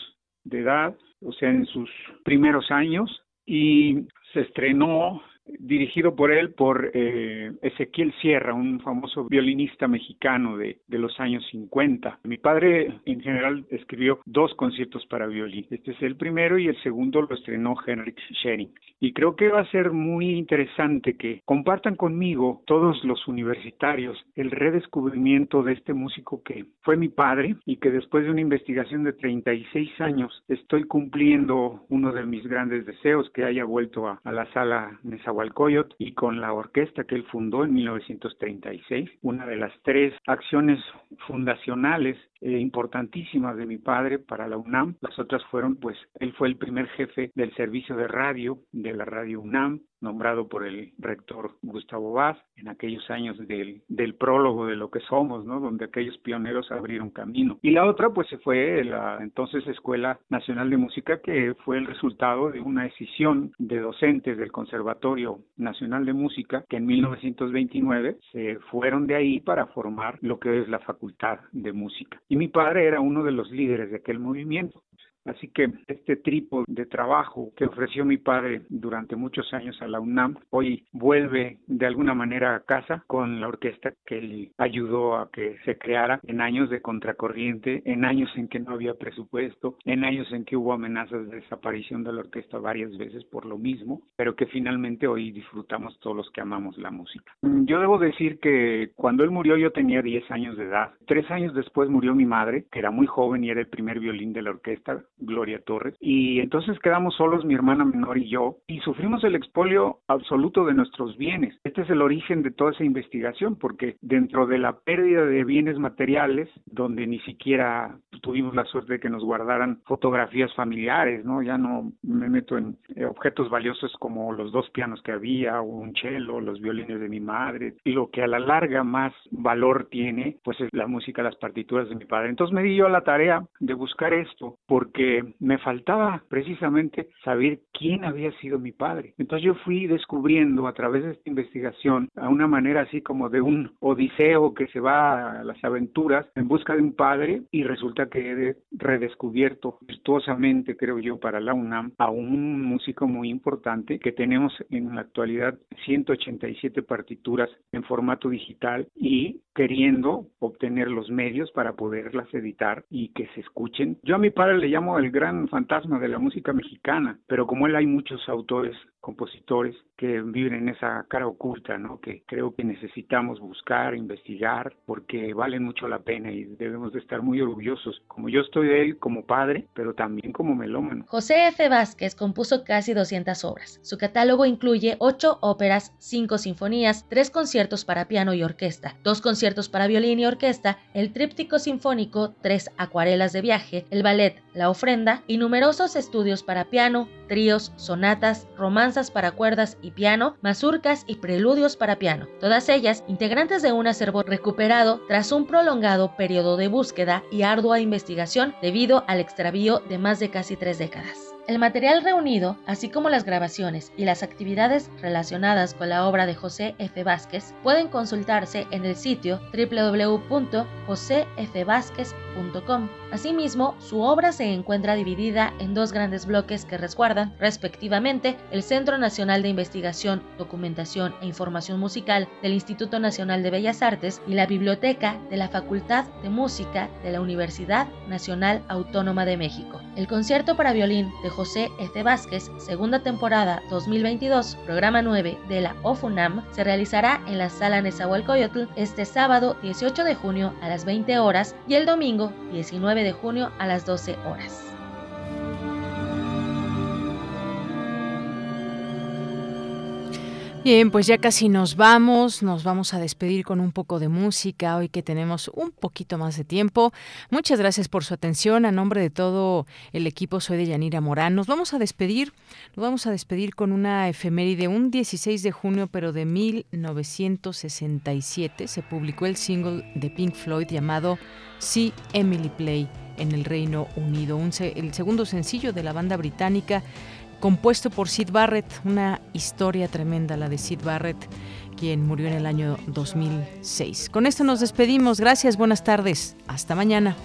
de edad, o sea, en sus primeros años, y se estrenó dirigido por él por eh, Ezequiel Sierra, un famoso violinista mexicano de, de, los años 50. Mi padre en general escribió dos conciertos para violín. Este es el primero y el segundo lo estrenó Henrik Schering. Y creo que va a ser muy interesante que compartan conmigo todos los universitarios el redescubrimiento de este músico que fue mi padre y que después de una investigación de 36 años estoy cumpliendo uno de mis grandes deseos que haya vuelto a, a la sala Nezahualcóyotl Coyot y con la orquesta que él fundó en 1936, una de las tres acciones fundacionales eh, importantísimas de mi padre para la UNAM. Las otras fueron, pues, él fue el primer jefe del servicio de radio de la radio UNAM, nombrado por el rector Gustavo Vaz en aquellos años del, del prólogo de lo que somos, ¿no? Donde aquellos pioneros abrieron camino. Y la otra, pues, se fue la entonces Escuela Nacional de Música, que fue el resultado de una decisión de docentes del Conservatorio Nacional de Música, que en 1929 se fueron de ahí para formar lo que es la Facultad de Música. Y mi padre era uno de los líderes de aquel movimiento. Así que este tipo de trabajo que ofreció mi padre durante muchos años a la UNAM, hoy vuelve de alguna manera a casa con la orquesta que él ayudó a que se creara en años de contracorriente, en años en que no había presupuesto, en años en que hubo amenazas de desaparición de la orquesta varias veces por lo mismo, pero que finalmente hoy disfrutamos todos los que amamos la música. Yo debo decir que cuando él murió yo tenía 10 años de edad. Tres años después murió mi madre, que era muy joven y era el primer violín de la orquesta Gloria Torres. Y entonces quedamos solos mi hermana menor y yo y sufrimos el expolio absoluto de nuestros bienes. Este es el origen de toda esa investigación porque dentro de la pérdida de bienes materiales, donde ni siquiera tuvimos la suerte de que nos guardaran fotografías familiares, ¿no? Ya no me meto en eh, objetos valiosos como los dos pianos que había, o un cello, los violines de mi madre, y lo que a la larga más valor tiene, pues es la música, las partituras de mi padre. Entonces me di yo a la tarea de buscar esto, porque me faltaba precisamente saber quién había sido mi padre. Entonces yo fui descubriendo a través de esta investigación a una manera así como de un odiseo que se va a las aventuras en busca de un padre y resulta que he redescubierto virtuosamente, creo yo, para la UNAM a un músico muy importante que tenemos en la actualidad 187 partituras en formato digital y queriendo obtener los medios para poderlas editar y que se escuchen. Yo a mi padre le llamo el gran fantasma de la música mexicana, pero como él hay muchos autores compositores que viven en esa cara oculta, ¿no? Que creo que necesitamos buscar, investigar, porque valen mucho la pena y debemos de estar muy orgullosos, como yo estoy de él como padre, pero también como melómano. José F. Vázquez compuso casi 200 obras. Su catálogo incluye 8 óperas, 5 sinfonías, 3 conciertos para piano y orquesta, 2 conciertos para violín y orquesta, el tríptico sinfónico, 3 acuarelas de viaje, el ballet La ofrenda y numerosos estudios para piano, tríos, sonatas, romanzas para cuerdas y piano, mazurcas y preludios para piano, todas ellas integrantes de un acervo recuperado tras un prolongado periodo de búsqueda y ardua investigación debido al extravío de más de casi tres décadas. El material reunido, así como las grabaciones y las actividades relacionadas con la obra de José F. Vázquez, pueden consultarse en el sitio www.josefvázquez.com. Asimismo, su obra se encuentra dividida en dos grandes bloques que resguardan, respectivamente, el Centro Nacional de Investigación, Documentación e Información Musical del Instituto Nacional de Bellas Artes y la Biblioteca de la Facultad de Música de la Universidad Nacional Autónoma de México. El concierto para violín de F. Vázquez, segunda temporada 2022, programa 9 de la OFUNAM, se realizará en la Sala Nezahualcóyotl este sábado 18 de junio a las 20 horas y el domingo 19 de junio a las 12 horas. Bien, pues ya casi nos vamos, nos vamos a despedir con un poco de música hoy que tenemos un poquito más de tiempo. Muchas gracias por su atención. A nombre de todo el equipo soy de Yanira Morán. Nos vamos a despedir, nos vamos a despedir con una efeméride, un 16 de junio pero de 1967 se publicó el single de Pink Floyd llamado See Emily Play en el Reino Unido, el segundo sencillo de la banda británica compuesto por Sid Barrett, una historia tremenda la de Sid Barrett, quien murió en el año 2006. Con esto nos despedimos, gracias, buenas tardes, hasta mañana.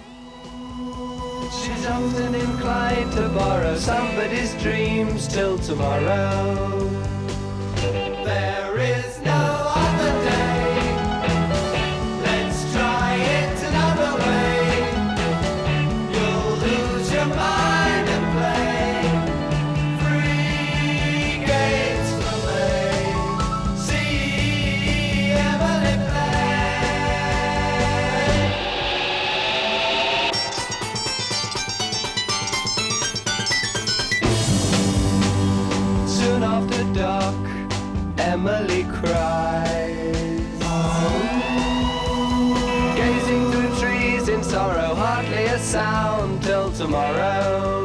Emily cries. Gazing through trees in sorrow, hardly a sound till tomorrow.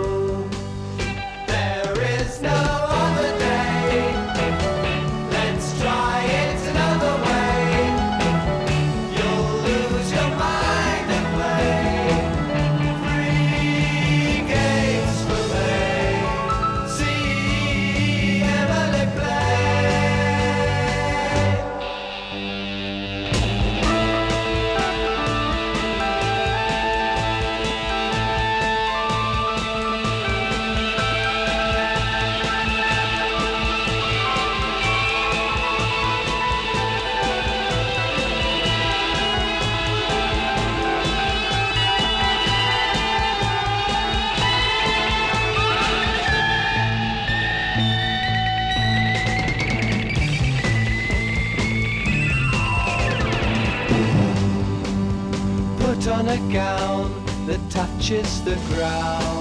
Gown that touches the ground.